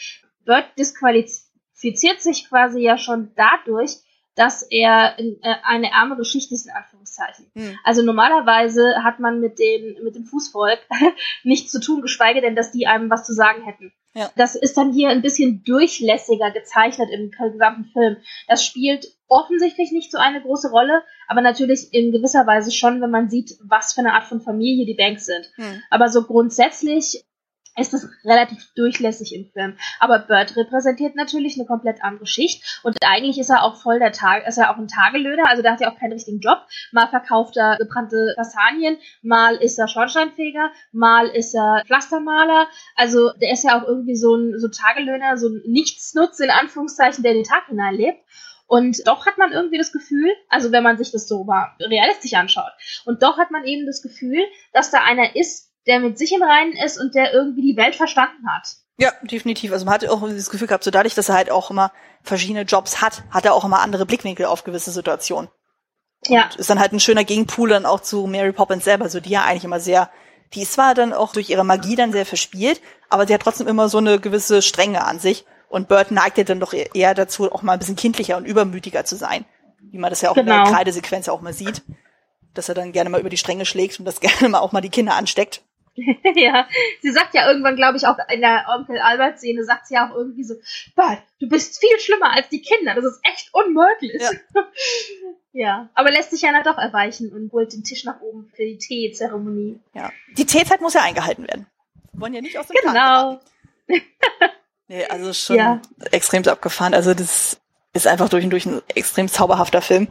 Bird disqualifiziert sich quasi ja schon dadurch, dass er äh, eine ärmere Schicht ist, in Anführungszeichen. Hm. Also normalerweise hat man mit, den, mit dem Fußvolk (laughs) nichts zu tun, geschweige denn, dass die einem was zu sagen hätten. Ja. Das ist dann hier ein bisschen durchlässiger gezeichnet im gesamten Film. Das spielt offensichtlich nicht so eine große Rolle, aber natürlich in gewisser Weise schon, wenn man sieht, was für eine Art von Familie die Banks sind. Hm. Aber so grundsätzlich ist es relativ durchlässig im Film. Aber Bird repräsentiert natürlich eine komplett andere Schicht und eigentlich ist er auch voll der Tag, ist er auch ein Tagelöhner, also der hat ja auch keinen richtigen Job. Mal verkauft er gebrannte Kastanien, mal ist er Schornsteinfeger, mal ist er Pflastermaler. Also der ist ja auch irgendwie so ein so Tagelöhner, so ein Nichtsnutz in Anführungszeichen, der den Tag hineinlebt. Und doch hat man irgendwie das Gefühl, also wenn man sich das so mal realistisch anschaut, und doch hat man eben das Gefühl, dass da einer ist, der mit sich im Reinen ist und der irgendwie die Welt verstanden hat. Ja, definitiv. Also man hat auch das Gefühl gehabt, so dadurch, dass er halt auch immer verschiedene Jobs hat, hat er auch immer andere Blickwinkel auf gewisse Situationen. Ja. Und ist dann halt ein schöner Gegenpool dann auch zu Mary Poppins selber, so die ja eigentlich immer sehr, die ist zwar dann auch durch ihre Magie dann sehr verspielt, aber sie hat trotzdem immer so eine gewisse Strenge an sich. Und Bert neigt ja dann doch eher dazu, auch mal ein bisschen kindlicher und übermütiger zu sein. Wie man das ja auch genau. in der genau. Kreidesequenz auch mal sieht. Dass er dann gerne mal über die Stränge schlägt und das (laughs) gerne mal auch mal die Kinder ansteckt. (laughs) ja, sie sagt ja irgendwann, glaube ich, auch in der Onkel Albert-Szene, sagt sie ja auch irgendwie so, Bert, du bist viel schlimmer als die Kinder, das ist echt unmöglich. Ja. (laughs) ja, aber lässt sich ja dann doch erweichen und holt den Tisch nach oben für die Teezeremonie. Ja, die Teezeit muss ja eingehalten werden. Wir wollen ja nicht aus dem Genau. (laughs) nee, also schon ja. extrem abgefahren. Also das ist einfach durch und durch ein extrem zauberhafter Film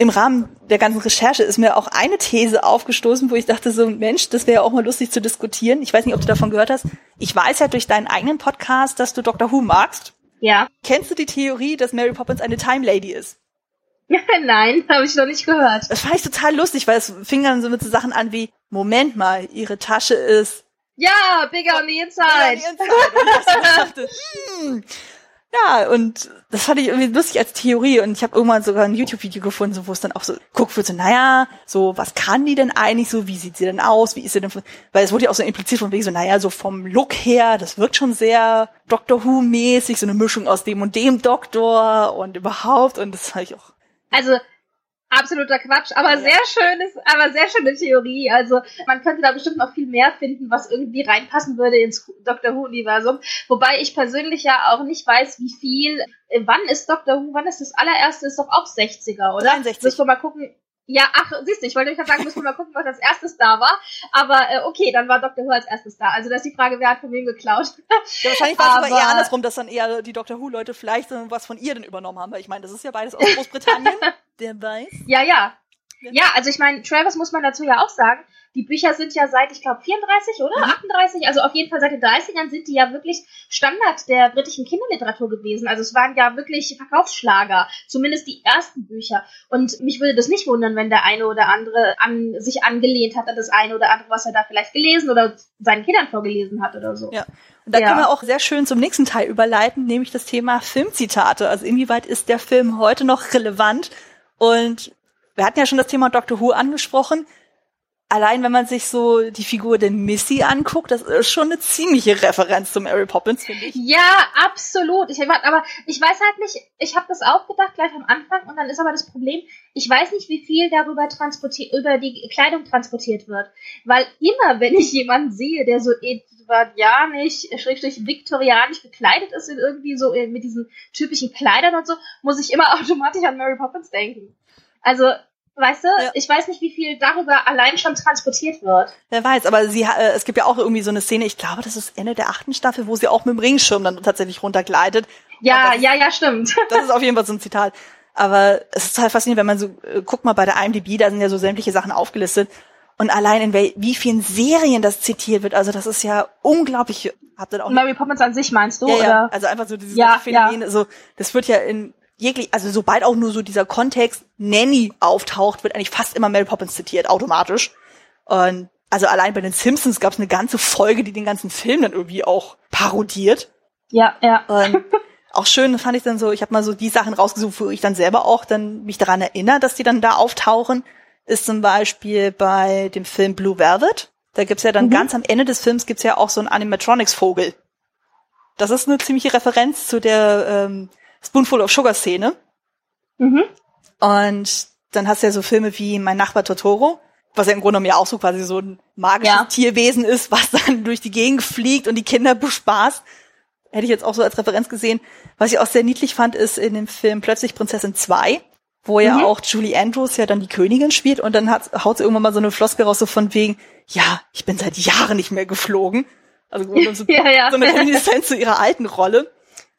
im Rahmen der ganzen Recherche ist mir auch eine These aufgestoßen, wo ich dachte so, Mensch, das wäre ja auch mal lustig zu diskutieren. Ich weiß nicht, ob du davon gehört hast. Ich weiß ja durch deinen eigenen Podcast, dass du Dr. Who magst. Ja. Kennst du die Theorie, dass Mary Poppins eine Time Lady ist? (laughs) Nein, habe ich noch nicht gehört. Das fand ich total lustig, weil es fing dann so mit so Sachen an wie, Moment mal, ihre Tasche ist ja, bigger on the inside. Bigger on the inside. Dachte, (laughs) hm, ja, und das fand ich irgendwie lustig als Theorie und ich habe irgendwann sogar ein YouTube-Video gefunden, wo es dann auch so guckt wird, so, naja, so, was kann die denn eigentlich so, wie sieht sie denn aus, wie ist sie denn, weil es wurde ja auch so impliziert von wegen so, naja, so vom Look her, das wirkt schon sehr Doctor Who-mäßig, so eine Mischung aus dem und dem Doktor und überhaupt und das fand ich auch. Also, absoluter Quatsch, aber sehr schönes, aber sehr schöne Theorie. Also man könnte da bestimmt noch viel mehr finden, was irgendwie reinpassen würde ins Doctor Who-Universum. Wobei ich persönlich ja auch nicht weiß, wie viel. Äh, wann ist Doctor Who? Wann ist das allererste? Ist doch auch 60er, oder? 63. Müssen wir mal gucken. Ja, ach, siehst du, ich wollte euch sagen, müssen wir mal gucken, was als erstes da war. Aber äh, okay, dann war Dr. Who als erstes da. Also das ist die Frage, wer hat von wem geklaut. Ja, wahrscheinlich war es aber, aber eher andersrum, dass dann eher die Dr. Who-Leute vielleicht was von ihr denn übernommen haben. Weil ich meine, das ist ja beides aus Großbritannien. (laughs) Wer weiß. Ja, ja. Ja, also ich meine, Travis muss man dazu ja auch sagen, die Bücher sind ja seit, ich glaube, 34 oder? Mhm. 38, also auf jeden Fall seit den 30ern sind die ja wirklich Standard der britischen Kinderliteratur gewesen. Also es waren ja wirklich Verkaufsschlager, zumindest die ersten Bücher. Und mich würde das nicht wundern, wenn der eine oder andere an sich angelehnt hat an das eine oder andere, was er da vielleicht gelesen oder seinen Kindern vorgelesen hat oder so. Ja. Und da ja. können wir auch sehr schön zum nächsten Teil überleiten, nämlich das Thema Filmzitate. Also inwieweit ist der Film heute noch relevant? Und wir hatten ja schon das Thema Doctor Who angesprochen allein wenn man sich so die Figur der Missy anguckt, das ist schon eine ziemliche Referenz zum Mary Poppins, finde ich. Ja, absolut. Ich, aber ich weiß halt nicht, ich habe das auch gedacht gleich am Anfang und dann ist aber das Problem, ich weiß nicht, wie viel darüber transportiert, über die Kleidung transportiert wird. Weil immer, wenn ich jemanden sehe, der so edwardianisch, schrägstrich viktorianisch gekleidet ist, irgendwie so äh, mit diesen typischen Kleidern und so, muss ich immer (laughs) automatisch an Mary Poppins denken. Also Weißt du, ja. ich weiß nicht, wie viel darüber allein schon transportiert wird. Wer weiß, aber sie, äh, es gibt ja auch irgendwie so eine Szene, ich glaube, das ist Ende der achten Staffel, wo sie auch mit dem Ringschirm dann tatsächlich runtergleitet. Ja, ja, ja, stimmt. (laughs) Das ist auf jeden Fall so ein Zitat. Aber es ist total faszinierend, wenn man so, äh, guckt mal bei der IMDb, da sind ja so sämtliche Sachen aufgelistet. Und allein in wie, wie vielen Serien das zitiert wird, also das ist ja unglaublich. Habt ihr auch Mary Poppins an sich meinst du? Ja, ja. Also einfach so dieses ja, Phänomen, ja. so, das wird ja in jeglich, also sobald auch nur so dieser Kontext Nanny auftaucht, wird eigentlich fast immer Mary Poppins zitiert, automatisch. Und also allein bei den Simpsons gab es eine ganze Folge, die den ganzen Film dann irgendwie auch parodiert. Ja, ja. Und (laughs) auch schön fand ich dann so, ich habe mal so die Sachen rausgesucht, wo ich dann selber auch dann mich daran erinnere, dass die dann da auftauchen, ist zum Beispiel bei dem Film Blue Velvet. Da gibt's ja dann mhm. ganz am Ende des Films gibt's ja auch so einen Animatronics-Vogel. Das ist eine ziemliche Referenz zu der ähm, Spoonful of Sugar Szene. Mhm. Und dann hast du ja so Filme wie Mein Nachbar Totoro, was ja im Grunde genommen ja auch so quasi so ein magisches ja. Tierwesen ist, was (laughs) dann durch die Gegend fliegt und die Kinder bespaßt. Hätte ich jetzt auch so als Referenz gesehen. Was ich auch sehr niedlich fand, ist in dem Film Plötzlich Prinzessin 2, wo ja mhm. auch Julie Andrews ja dann die Königin spielt und dann hat, haut sie irgendwann mal so eine Floske raus, so von wegen, ja, ich bin seit Jahren nicht mehr geflogen. Also so, (laughs) ja, ja. so eine Reminiszenz zu ihrer alten Rolle.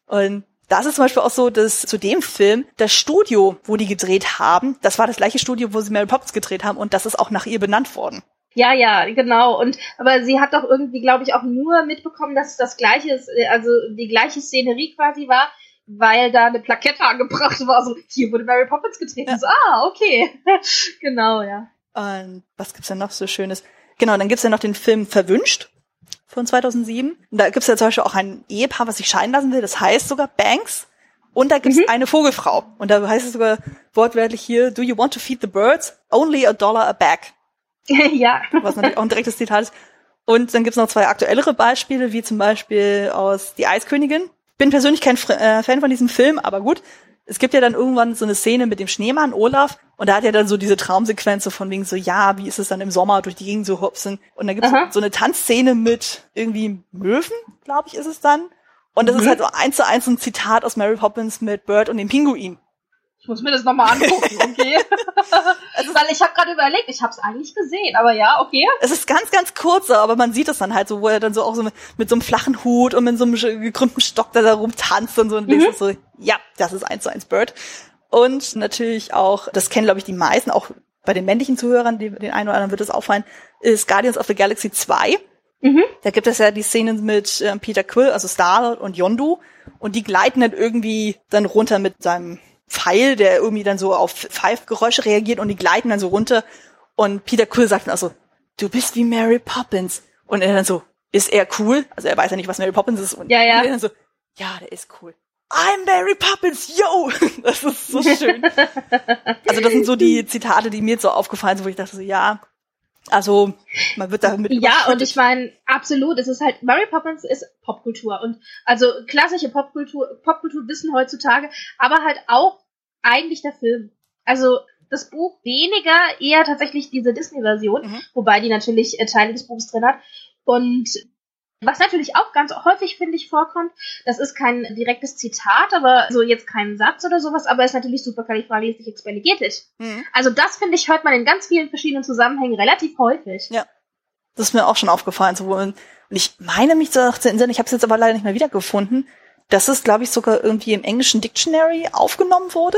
Und das ist zum Beispiel auch so, dass zu dem Film das Studio, wo die gedreht haben, das war das gleiche Studio, wo sie Mary Poppins gedreht haben und das ist auch nach ihr benannt worden. Ja, ja, genau. Und aber sie hat doch irgendwie, glaube ich, auch nur mitbekommen, dass es das gleiche, also die gleiche Szenerie quasi war, weil da eine Plakette angebracht war. So, hier wurde Mary Poppins gedreht. Ja. So, ah, okay. (laughs) genau, ja. Und was gibt's denn noch so Schönes? Genau, dann gibt's ja noch den Film Verwünscht von 2007. Und da gibt's ja zum Beispiel auch ein Ehepaar, was sich scheiden lassen will. Das heißt sogar Banks. Und da gibt's mhm. eine Vogelfrau. Und da heißt es sogar wortwörtlich hier, do you want to feed the birds? Only a dollar a bag. (laughs) ja. Was natürlich auch ein direktes Zitat ist. Und dann gibt's noch zwei aktuellere Beispiele, wie zum Beispiel aus Die Eiskönigin. Bin persönlich kein äh, Fan von diesem Film, aber gut. Es gibt ja dann irgendwann so eine Szene mit dem Schneemann Olaf und da hat er dann so diese Traumsequenz so von wegen so, ja, wie ist es dann im Sommer durch die Gegend zu hopsen? Und dann gibt's so eine Tanzszene mit irgendwie Möwen, glaube ich, ist es dann. Und das mhm. ist halt so eins zu eins ein Zitat aus Mary Poppins mit Bird und dem Pinguin. Ich muss mir das nochmal angucken, (laughs) okay? also, Weil ich habe gerade überlegt, ich habe es eigentlich gesehen, aber ja, okay. Es ist ganz, ganz kurz, aber man sieht es dann halt so, wo er dann so auch so mit, mit so einem flachen Hut und mit so einem gekrümmten Stock da, da rumtanzt und so und mhm. so, ja, das ist eins zu eins Bird. Und natürlich auch, das kennen glaube ich die meisten, auch bei den männlichen Zuhörern, die, den einen oder anderen wird es auffallen, ist Guardians of the Galaxy 2. Mhm. Da gibt es ja die Szenen mit äh, Peter Quill, also Star und Yondu. Und die gleiten dann irgendwie dann runter mit seinem Pfeil, der irgendwie dann so auf Pfeifgeräusche reagiert und die gleiten dann so runter. Und Peter Quill sagt dann also, du bist wie Mary Poppins. Und er dann so, ist er cool? Also er weiß ja nicht, was Mary Poppins ist. Und ja, ja. er dann so, ja, der ist cool. I'm Mary Poppins, yo! (laughs) Das ist so schön. (laughs) also das sind so die Zitate, die mir jetzt so aufgefallen sind, wo ich dachte so, ja, also man wird damit. Ja, und ich meine, absolut, es ist halt, Mary Poppins ist Popkultur und also klassische Popkultur, Popkultur wissen heutzutage, aber halt auch eigentlich der Film. Also das Buch weniger, eher tatsächlich diese Disney-Version, mhm. wobei die natürlich äh, Teile des Buches drin hat. Und was natürlich auch ganz häufig, finde ich, vorkommt, das ist kein direktes Zitat, aber so jetzt kein Satz oder sowas, aber ist natürlich superkalifragilisticexpialidocious. Mhm. Also das, finde ich, hört man in ganz vielen verschiedenen Zusammenhängen relativ häufig. Ja. Das ist mir auch schon aufgefallen. So, und ich meine mich zu erinnern, ich habe es jetzt aber leider nicht mehr wiedergefunden, dass es, glaube ich, sogar irgendwie im englischen Dictionary aufgenommen wurde.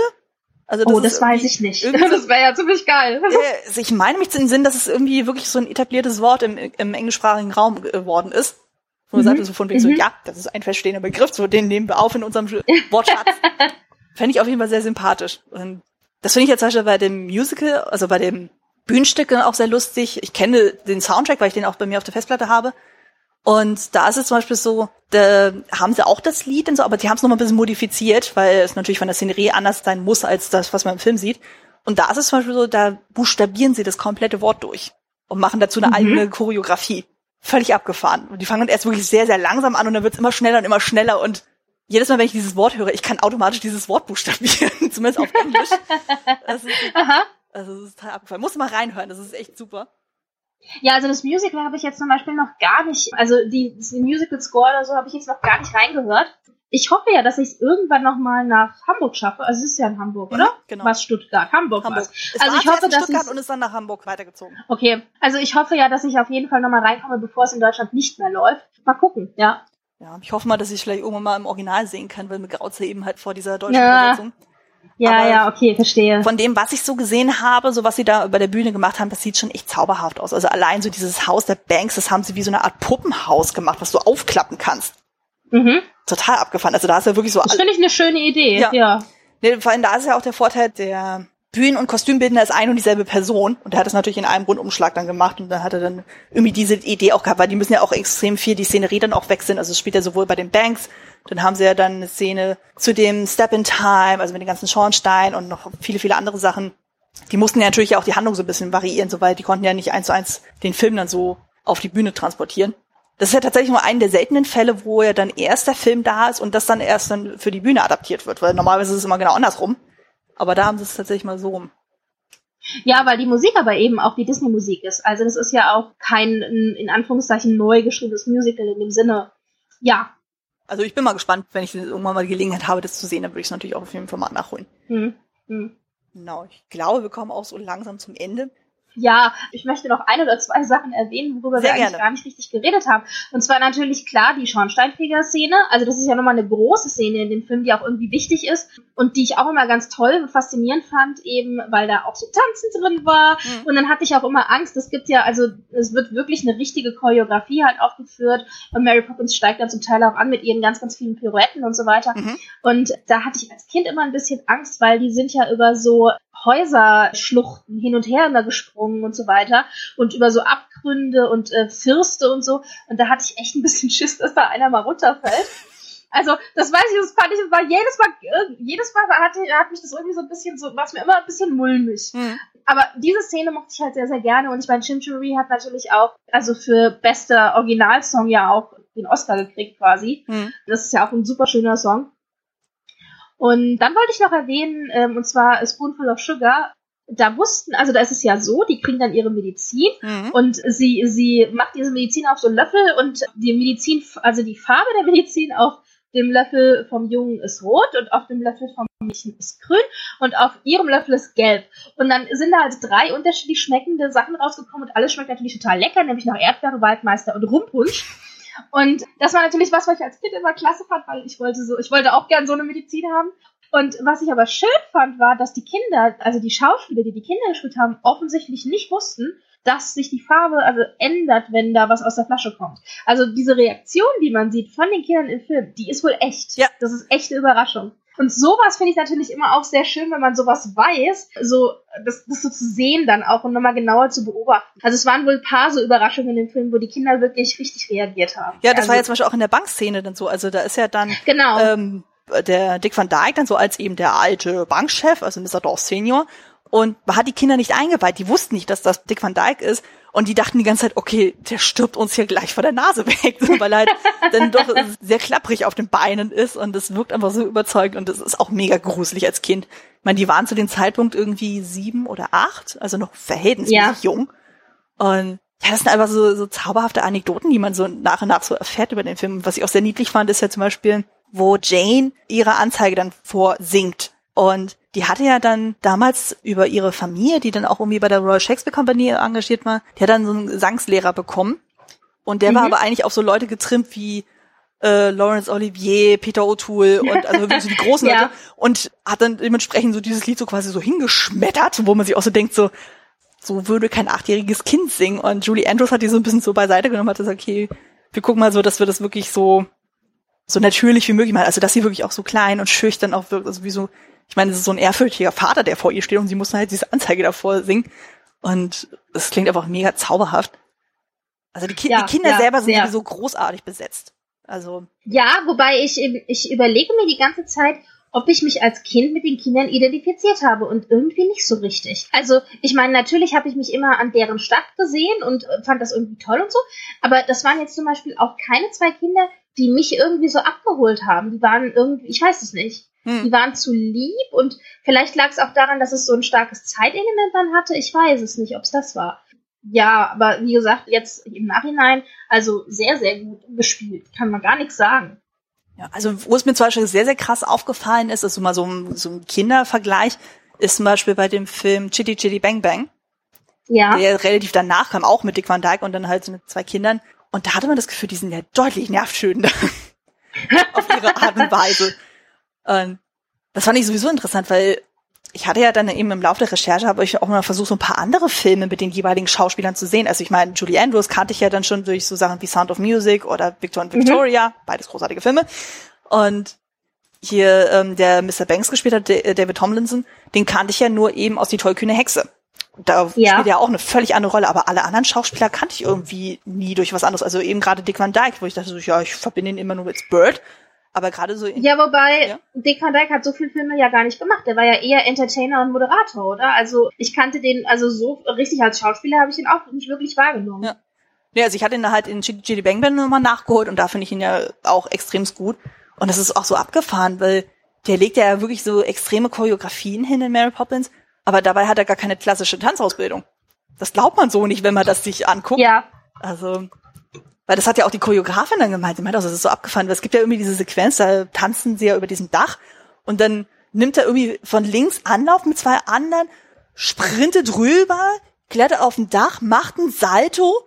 Also das oh, das weiß ich nicht. (laughs) Das wäre ja ziemlich geil. (laughs) Äh, ich meine mich zu den Sinn, dass es irgendwie wirklich so ein etabliertes Wort im, im englischsprachigen Raum geworden ist. Man mhm. sagte so von wegen mhm. so, ja, das ist ein feststehender Begriff, so den nehmen wir auf in unserem Wortschatz. (laughs) Fände ich auf jeden Fall sehr sympathisch. Und das finde ich jetzt zum Beispiel bei dem Musical, also bei dem Bühnenstück auch sehr lustig. Ich kenne den Soundtrack, weil ich den auch bei mir auf der Festplatte habe. Und da ist es zum Beispiel so, da haben sie auch das Lied und so, aber die haben es nochmal ein bisschen modifiziert, weil es natürlich von der Szenerie anders sein muss als das, was man im Film sieht. Und da ist es zum Beispiel so, da buchstabieren sie das komplette Wort durch und machen dazu eine mhm. eigene Choreografie völlig abgefahren. Und die fangen erst wirklich sehr, sehr langsam an und dann wird's immer schneller und immer schneller und jedes Mal, wenn ich dieses Wort höre, ich kann automatisch dieses Wort buchstabieren, (laughs) zumindest auf Englisch. Das ist, Aha. Also das ist total abgefahren. Muss mal reinhören, das ist echt super. Ja, also das Musical habe ich jetzt zum Beispiel noch gar nicht, also die, die Musical Score oder so habe ich jetzt noch gar nicht reingehört ich hoffe ja, dass ich es irgendwann noch mal nach Hamburg schaffe. Also es ist ja in Hamburg, oder? Genau. Was Stuttgart, Hamburg, Hamburg. Was. also ich hoffe, dass Stuttgart und ist dann nach Hamburg weitergezogen. Okay, also ich hoffe ja, dass ich auf jeden Fall noch mal reinkomme, bevor es in Deutschland nicht mehr läuft. Mal gucken, ja. Ja, ich hoffe mal, dass ich vielleicht irgendwann mal im Original sehen kann, weil mir graut eben halt vor dieser deutschen ja. Übersetzung. Ja, Aber ja, okay, verstehe. Von dem, was ich so gesehen habe, so was sie da bei der Bühne gemacht haben, das sieht schon echt zauberhaft aus. Also allein so dieses Haus der Banks, das haben sie wie so eine Art Puppenhaus gemacht, was du aufklappen kannst. Mhm. Total abgefahren. Also da ist ja wirklich so. Das finde ich eine schöne Idee, ja. ja. Nee, vor allem da ist ja auch der Vorteil, der Bühnen- und Kostümbildner ist ein und dieselbe Person. Und der hat das natürlich in einem Rundumschlag dann gemacht und dann hat er dann irgendwie diese Idee auch gehabt, weil die müssen ja auch extrem viel die Szenerie dann auch wechseln. Also es spielt ja sowohl bei den Banks, dann haben sie ja dann eine Szene zu dem Step in Time, also mit den ganzen Schornstein und noch viele, viele andere Sachen. Die mussten ja natürlich auch die Handlung so ein bisschen variieren, so weil die konnten ja nicht eins zu eins den Film dann so auf die Bühne transportieren. Das ist ja tatsächlich nur einen der seltenen Fälle, wo ja dann erst der Film da ist und das dann erst dann für die Bühne adaptiert wird, weil normalerweise ist es immer genau andersrum. Aber da haben sie es tatsächlich mal so rum. Ja, weil die Musik aber eben auch die Disney-Musik ist. Also das ist ja auch kein, in Anführungszeichen, neu geschriebenes Musical in dem Sinne. Ja. Also ich bin mal gespannt, wenn ich irgendwann mal die Gelegenheit habe, das zu sehen, dann würde ich es natürlich auch auf jeden Fall mal nachholen. Hm. Hm. Genau, ich glaube, wir kommen auch so langsam zum Ende. Ja, ich möchte noch ein oder zwei Sachen erwähnen, worüber Sehr wir eigentlich gerne. gar nicht richtig geredet haben. Und zwar natürlich klar die Schornsteinfeger-Szene. Also das ist ja nochmal eine große Szene in dem Film, die auch irgendwie wichtig ist und die ich auch immer ganz toll und faszinierend fand, eben weil da auch so Tanzen drin war. Mhm. Und dann hatte ich auch immer Angst. Es gibt ja, also es wird wirklich eine richtige Choreografie halt aufgeführt. Und Mary Poppins steigt dann zum Teil auch an mit ihren ganz, ganz vielen Pirouetten und so weiter. Mhm. Und da hatte ich als Kind immer ein bisschen Angst, weil die sind ja über so Häuserschluchten hin und her immer gesprungen und so weiter und über so Abgründe und äh, Fürste und so. Und da hatte ich echt ein bisschen Schiss, dass da einer mal runterfällt. Also, das weiß ich, das fand ich, war jedes Mal, jedes Mal hat, hat mich das irgendwie so ein bisschen so, war es mir immer ein bisschen mulmig. Mhm. Aber diese Szene mochte ich halt sehr, sehr gerne und ich meine, Chimchurri hat natürlich auch, also für bester Originalsong ja auch den Oscar gekriegt quasi. Mhm. Das ist ja auch ein super schöner Song. Und dann wollte ich noch erwähnen, ähm, und zwar Spoonful of Sugar. Da wussten, also da ist es ja so, die kriegen dann ihre Medizin mhm. und sie, sie macht diese Medizin auf so einen Löffel und die Medizin, also die Farbe der Medizin auf dem Löffel vom Jungen ist rot und auf dem Löffel vom Mädchen ist grün und auf ihrem Löffel ist gelb. Und dann sind da halt drei unterschiedlich schmeckende Sachen rausgekommen und alles schmeckt natürlich total lecker, nämlich nach Erdbeere, Waldmeister und Rumpunsch. Und das war natürlich was, was ich als Kind immer klasse fand, weil ich wollte so, ich wollte auch gern so eine Medizin haben. Und was ich aber schön fand, war, dass die Kinder, also die Schauspieler, die die Kinder gespielt haben, offensichtlich nicht wussten, dass sich die Farbe also ändert, wenn da was aus der Flasche kommt. Also diese Reaktion, die man sieht von den Kindern im Film, die ist wohl echt. Ja. Das ist echte Überraschung. Und sowas finde ich natürlich immer auch sehr schön, wenn man sowas weiß, so das, das so zu sehen dann auch und nochmal genauer zu beobachten. Also es waren wohl ein paar so Überraschungen in dem Film, wo die Kinder wirklich richtig reagiert haben. Ja, das also, war ja zum Beispiel auch in der Bankszene dann so. Also da ist ja dann genau. ähm, der Dick Van Dyke dann so als eben der alte Bankchef, also Mr. Dorf Senior. Und man hat die Kinder nicht eingeweiht. Die wussten nicht, dass das Dick Van Dyke ist. Und die dachten die ganze Zeit, okay, der stirbt uns hier gleich vor der Nase (laughs) weg, weil er halt dann doch sehr klapprig auf den Beinen ist und das wirkt einfach so überzeugend und das ist auch mega gruselig als Kind. Ich meine, die waren zu dem Zeitpunkt irgendwie sieben oder acht, also noch verhältnismäßig ja. jung. Und ja, das sind einfach so, so zauberhafte Anekdoten, die man so nach und nach so erfährt über den Film. Was ich auch sehr niedlich fand, ist ja zum Beispiel, wo Jane ihre Anzeige dann vorsingt. Und die hatte ja dann damals über ihre Familie, die dann auch irgendwie bei der Royal Shakespeare Company engagiert war, die hat dann so einen Gesangslehrer bekommen. Und der mhm. war aber eigentlich auf so Leute getrimmt wie äh, Laurence Olivier, Peter O'Toole (laughs) und also wirklich so die großen ja. Leute und hat dann dementsprechend so dieses Lied so quasi so hingeschmettert, wo man sich auch so denkt, so, so würde kein achtjähriges Kind singen. Und Julie Andrews hat die so ein bisschen so beiseite genommen, hat gesagt, okay, wir gucken mal so, dass wir das wirklich so, so natürlich wie möglich machen. Also, dass sie wirklich auch so klein und schüchtern auch wirkt, also wie so ich meine, es ist so ein ehrfürchtiger Vater, der vor ihr steht und sie muss halt diese Anzeige davor singen. Und es klingt einfach mega zauberhaft. Also die, Ki ja, die Kinder ja, selber sind sowieso großartig besetzt. Also. Ja, wobei ich, ich überlege mir die ganze Zeit, ob ich mich als Kind mit den Kindern identifiziert habe und irgendwie nicht so richtig. Also, ich meine, natürlich habe ich mich immer an deren Stadt gesehen und fand das irgendwie toll und so, aber das waren jetzt zum Beispiel auch keine zwei Kinder, die mich irgendwie so abgeholt haben. Die waren irgendwie, ich weiß es nicht. Hm. Die waren zu lieb und vielleicht lag es auch daran, dass es so ein starkes Zeitelement dann hatte. Ich weiß es nicht, ob es das war. Ja, aber wie gesagt, jetzt im Nachhinein, also sehr, sehr gut gespielt. Kann man gar nichts sagen. Ja, also wo es mir zum Beispiel sehr, sehr krass aufgefallen ist, ist so mal so ein, so ein Kindervergleich, ist zum Beispiel bei dem Film Chitty Chitty Bang Bang. Ja. Der relativ danach kam, auch mit Dick Van Dyke und dann halt so mit zwei Kindern. Und da hatte man das Gefühl, die sind ja deutlich nervschönender. (laughs) auf ihre Art und Weise. Und das fand ich sowieso interessant, weil ich hatte ja dann eben im Laufe der Recherche habe ich auch mal versucht, so ein paar andere Filme mit den jeweiligen Schauspielern zu sehen. Also ich meine, Julie Andrews kannte ich ja dann schon durch so Sachen wie Sound of Music oder Victor und Victoria, mhm. beides großartige Filme. Und hier ähm, der Mr. Banks gespielt hat, David Tomlinson, den kannte ich ja nur eben aus die tollkühne Hexe. Da ja. spielt ja auch eine völlig andere Rolle, aber alle anderen Schauspieler kannte ich irgendwie nie durch was anderes. Also eben gerade Dick Van Dyke, wo ich dachte so, ja, ich verbinde ihn immer nur mit Bird. Aber gerade so in Ja, wobei ja? Dick Van Dyke hat so viele Filme ja gar nicht gemacht. Der war ja eher Entertainer und Moderator, oder? Also ich kannte den, also so richtig als Schauspieler habe ich ihn auch nicht wirklich wahrgenommen. Ja. Ja, also ich hatte ihn halt in Chitty Bang Bang nochmal nachgeholt und da finde ich ihn ja auch extrem gut. Und das ist auch so abgefahren, weil der legt ja wirklich so extreme Choreografien hin in Mary Poppins, aber dabei hat er gar keine klassische Tanzausbildung. Das glaubt man so nicht, wenn man das sich anguckt. Ja. Also weil das hat ja auch die Choreografin dann gemeint. Sie meint, also das ist so abgefahren, weil es gibt ja irgendwie diese Sequenz, da tanzen sie ja über diesem Dach und dann nimmt er irgendwie von links Anlauf mit zwei anderen, sprintet rüber, klettert auf dem Dach, macht ein Salto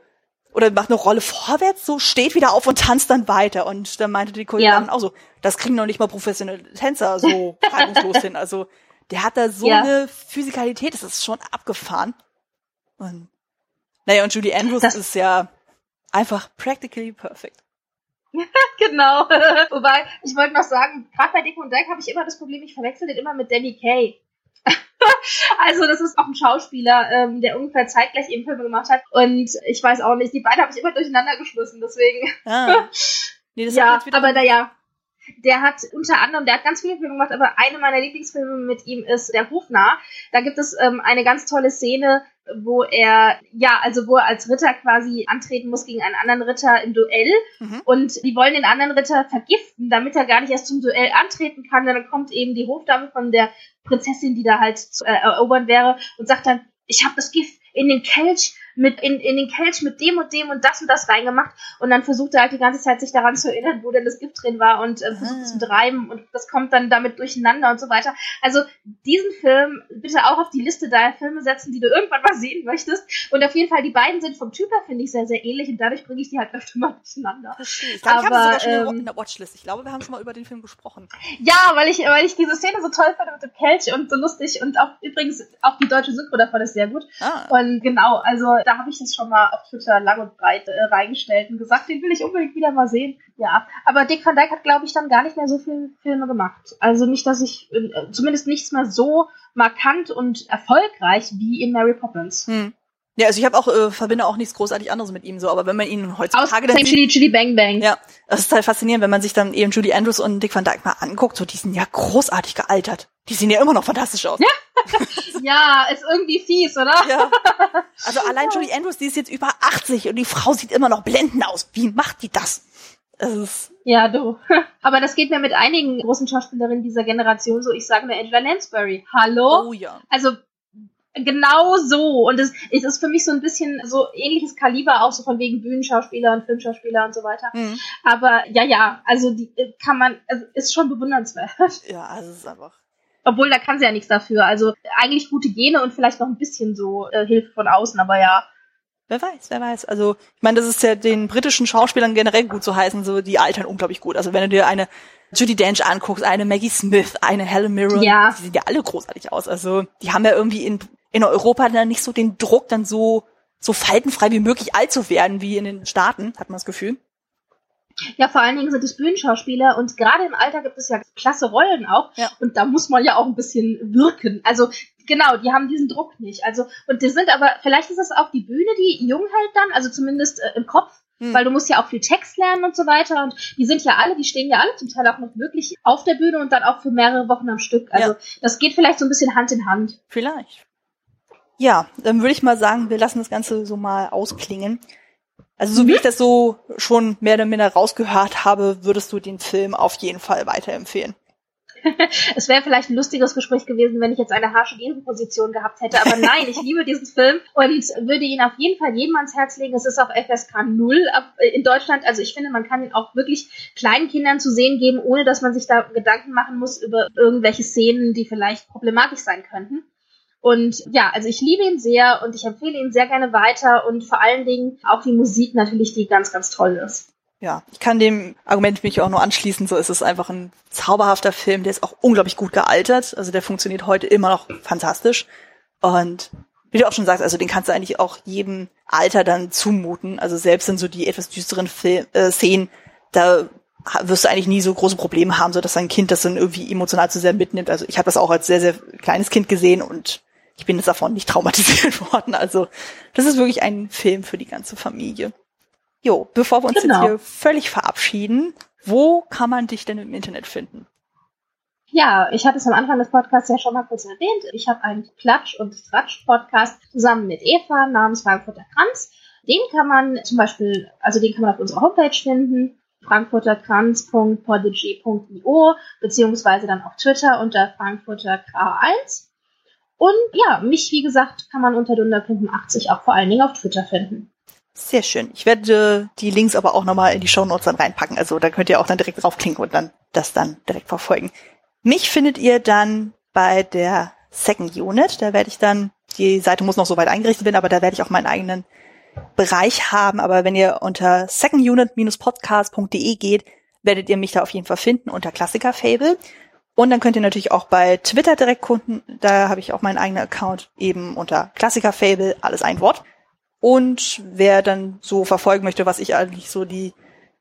oder macht eine Rolle vorwärts, so steht wieder auf und tanzt dann weiter. Und dann meinte die Choreografin ja. auch so, das kriegen noch nicht mal professionelle Tänzer so (laughs) reibungslos hin. Also der hat da so ja. eine Physikalität, das ist schon abgefahren. Und naja, und Julie Andrews das ist ja Einfach practically perfect. (laughs) genau. (laughs) Wobei, ich wollte noch sagen, gerade bei Dick und Dyke habe ich immer das Problem, ich verwechsel den immer mit Danny Kay. (laughs) also das ist auch ein Schauspieler, ähm, der ungefähr zeitgleich eben Filme gemacht hat. Und ich weiß auch nicht, die beiden habe ich immer durcheinander geschmissen, deswegen. Ah. Nee, ja, aber naja, der hat unter anderem, der hat ganz viele Filme gemacht, aber eine meiner Lieblingsfilme mit ihm ist Der Hofnarr. Da gibt es ähm, eine ganz tolle Szene, wo er, ja, also wo er als Ritter quasi antreten muss gegen einen anderen Ritter im Duell. Mhm. Und die wollen den anderen Ritter vergiften, damit er gar nicht erst zum Duell antreten kann. dann kommt eben die Hofdame von der Prinzessin, die da halt zu, äh, erobern wäre, und sagt dann, ich habe das Gift in den Kelch mit in, in den Kelch mit dem und dem und das und das reingemacht und dann versucht er halt die ganze Zeit sich daran zu erinnern, wo denn das Gift drin war und äh, versucht ah. zu treiben und das kommt dann damit durcheinander und so weiter. Also diesen Film bitte auch auf die Liste deiner Filme setzen, die du irgendwann mal sehen möchtest. Und auf jeden Fall, die beiden sind vom Typ her, finde ich, sehr, sehr ähnlich und dadurch bringe ich die halt öfter mal durcheinander. Verstehe. Ich glaube, ich habe sogar schon ähm, in der Watchlist. Ich glaube, wir haben schon mal über den Film gesprochen. Ja, weil ich, weil ich diese Szene so toll fand mit dem Kelch und so lustig und auch übrigens auch die deutsche Synchro davon ist sehr gut. Ah. Und genau, also da habe ich das schon mal auf Twitter lang und breit äh, reingestellt und gesagt, den will ich unbedingt wieder mal sehen. Ja, aber Dick Van Dyke hat, glaube ich, dann gar nicht mehr so viele Filme gemacht. Also nicht, dass ich, äh, zumindest nichts mehr so markant und erfolgreich wie in Mary Poppins. Hm. Ja, also ich habe auch äh, verbinde auch nichts großartig anderes mit ihm so, aber wenn man ihn heutzutage dann Chili, Chili Bang Bang. Ja, das ist halt faszinierend, wenn man sich dann eben Julie Andrews und Dick Van Dyke mal anguckt, so die sind ja großartig gealtert. Die sehen ja immer noch fantastisch aus. Ja, (laughs) ja ist irgendwie fies, oder? Ja. (laughs) Also allein Julie Andrews, die ist jetzt über 80 und die Frau sieht immer noch blendend aus. Wie macht die das? Ja, du. (laughs) Aber das geht mir mit einigen großen Schauspielerinnen dieser Generation so. Ich sage mir Angela Lansbury. Hallo? Oh ja. Also genau so. Und es, es ist für mich so ein bisschen so ähnliches Kaliber, auch so von wegen Bühnenschauspieler und Filmschauspieler und so weiter. Mhm. Aber ja, ja, also die äh, kann man, also ist schon bewundernswert. (laughs) Ja, also es ist einfach. Obwohl, da kann sie ja nichts dafür. Also eigentlich gute Gene und vielleicht noch ein bisschen so äh, Hilfe von außen, aber ja. Wer weiß, wer weiß. Also, ich meine, das ist ja den britischen Schauspielern generell gut zu heißen, so die altern unglaublich gut. Also wenn du dir eine Judy Dench anguckst, eine Maggie Smith, eine Helen Mirren, ja. die sehen ja alle großartig aus. Also die haben ja irgendwie in in Europa dann nicht so den Druck, dann so, so faltenfrei wie möglich alt zu werden, wie in den Staaten, hat man das Gefühl. Ja, vor allen Dingen sind es Bühnenschauspieler und gerade im Alter gibt es ja klasse Rollen auch ja. und da muss man ja auch ein bisschen wirken. Also genau, die haben diesen Druck nicht. Also und die sind aber vielleicht ist es auch die Bühne, die jung hält dann, also zumindest äh, im Kopf, hm. weil du musst ja auch viel Text lernen und so weiter und die sind ja alle, die stehen ja alle zum Teil auch noch wirklich auf der Bühne und dann auch für mehrere Wochen am Stück. Also ja. das geht vielleicht so ein bisschen Hand in Hand. Vielleicht. Ja, dann würde ich mal sagen, wir lassen das Ganze so mal ausklingen. Also so mhm. wie ich das so schon mehr oder minder rausgehört habe, würdest du den Film auf jeden Fall weiterempfehlen. (laughs) es wäre vielleicht ein lustiges Gespräch gewesen, wenn ich jetzt eine harsche Gegenposition gehabt hätte. Aber nein, ich liebe diesen Film und würde ihn auf jeden Fall jedem ans Herz legen. Es ist auf FSK 0 in Deutschland. Also ich finde, man kann ihn auch wirklich kleinen Kindern zu sehen geben, ohne dass man sich da Gedanken machen muss über irgendwelche Szenen, die vielleicht problematisch sein könnten. Und ja, also ich liebe ihn sehr und ich empfehle ihn sehr gerne weiter und vor allen Dingen auch die Musik natürlich, die ganz, ganz toll ist. Ja, ich kann dem Argument mich auch nur anschließen. So ist es einfach ein zauberhafter Film, der ist auch unglaublich gut gealtert. Also der funktioniert heute immer noch fantastisch. Und wie du auch schon sagst, also den kannst du eigentlich auch jedem Alter dann zumuten. Also selbst in so die etwas düsteren Film, äh, Szenen, da wirst du eigentlich nie so große Probleme haben, so dass dein Kind das dann irgendwie emotional zu sehr mitnimmt. Also ich habe das auch als sehr, sehr kleines Kind gesehen und ich bin jetzt davon nicht traumatisiert (laughs) worden. Also das ist wirklich ein Film für die ganze Familie. Jo, bevor wir uns genau. jetzt hier völlig verabschieden, wo kann man dich denn im Internet finden? Ja, ich hatte es am Anfang des Podcasts ja schon mal kurz erwähnt. Ich habe einen Klatsch- und Tratsch-Podcast zusammen mit Eva namens Frankfurter Kranz. Den kann man zum Beispiel, also den kann man auf unserer Homepage finden, frankfurterkranz.podigy.io, beziehungsweise dann auf Twitter unter frankfurter K1. Und ja, mich, wie gesagt, kann man unter Dunder85 auch vor allen Dingen auf Twitter finden. Sehr schön. Ich werde die Links aber auch nochmal in die Show Notes dann reinpacken. Also da könnt ihr auch dann direkt draufklicken und dann das dann direkt verfolgen. Mich findet ihr dann bei der Second Unit. Da werde ich dann, die Seite muss noch so weit eingerichtet werden, aber da werde ich auch meinen eigenen Bereich haben. Aber wenn ihr unter secondunit-podcast.de geht, werdet ihr mich da auf jeden Fall finden unter Klassiker Fable. Und dann könnt ihr natürlich auch bei Twitter direkt kunden. Da habe ich auch meinen eigenen Account eben unter Klassiker Fable, alles ein Wort. Und wer dann so verfolgen möchte, was ich eigentlich so die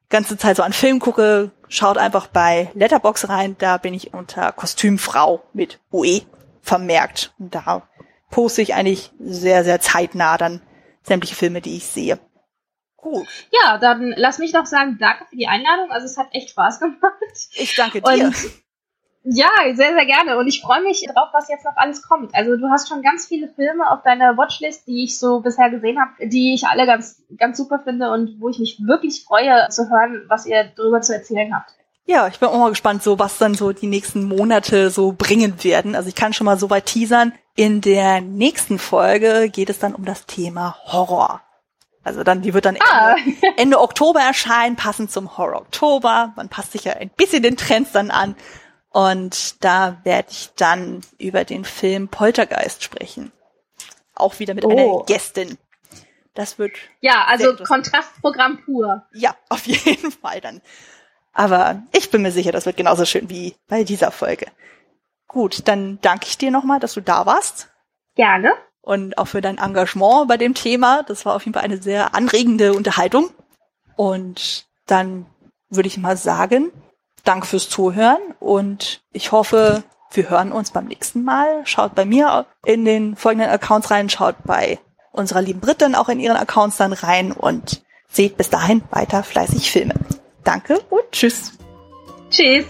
ganze Zeit so an Filmen gucke, schaut einfach bei Letterbox rein. Da bin ich unter Kostümfrau mit UE vermerkt. Und da poste ich eigentlich sehr, sehr zeitnah dann sämtliche Filme, die ich sehe. Gut. Ja, dann lass mich noch sagen, danke für die Einladung. Also es hat echt Spaß gemacht. Ich danke dir. Und ja, sehr, sehr gerne. Und ich freue mich drauf, was jetzt noch alles kommt. Also du hast schon ganz viele Filme auf deiner Watchlist, die ich so bisher gesehen habe, die ich alle ganz, ganz super finde und wo ich mich wirklich freue zu hören, was ihr darüber zu erzählen habt. Ja, ich bin auch mal gespannt, so was dann so die nächsten Monate so bringen werden. Also ich kann schon mal so weit teasern. In der nächsten Folge geht es dann um das Thema Horror. Also dann, die wird dann ah. Ende, Ende Oktober erscheinen, passend zum Horror Oktober. Man passt sich ja ein bisschen den Trends dann an. Und da werde ich dann über den Film Poltergeist sprechen. Auch wieder mit oh. einer Gästin. Das wird. Ja, also Kontrastprogramm pur. Ja, (laughs) auf jeden Fall dann. Aber ich bin mir sicher, das wird genauso schön wie bei dieser Folge. Gut, dann danke ich dir nochmal, dass du da warst. Gerne. Und auch für dein Engagement bei dem Thema. Das war auf jeden Fall eine sehr anregende Unterhaltung. Und dann würde ich mal sagen, Danke fürs Zuhören und ich hoffe, wir hören uns beim nächsten Mal. Schaut bei mir in den folgenden Accounts rein, schaut bei unserer lieben Britin auch in ihren Accounts dann rein und seht bis dahin weiter fleißig Filme. Danke und tschüss. Tschüss.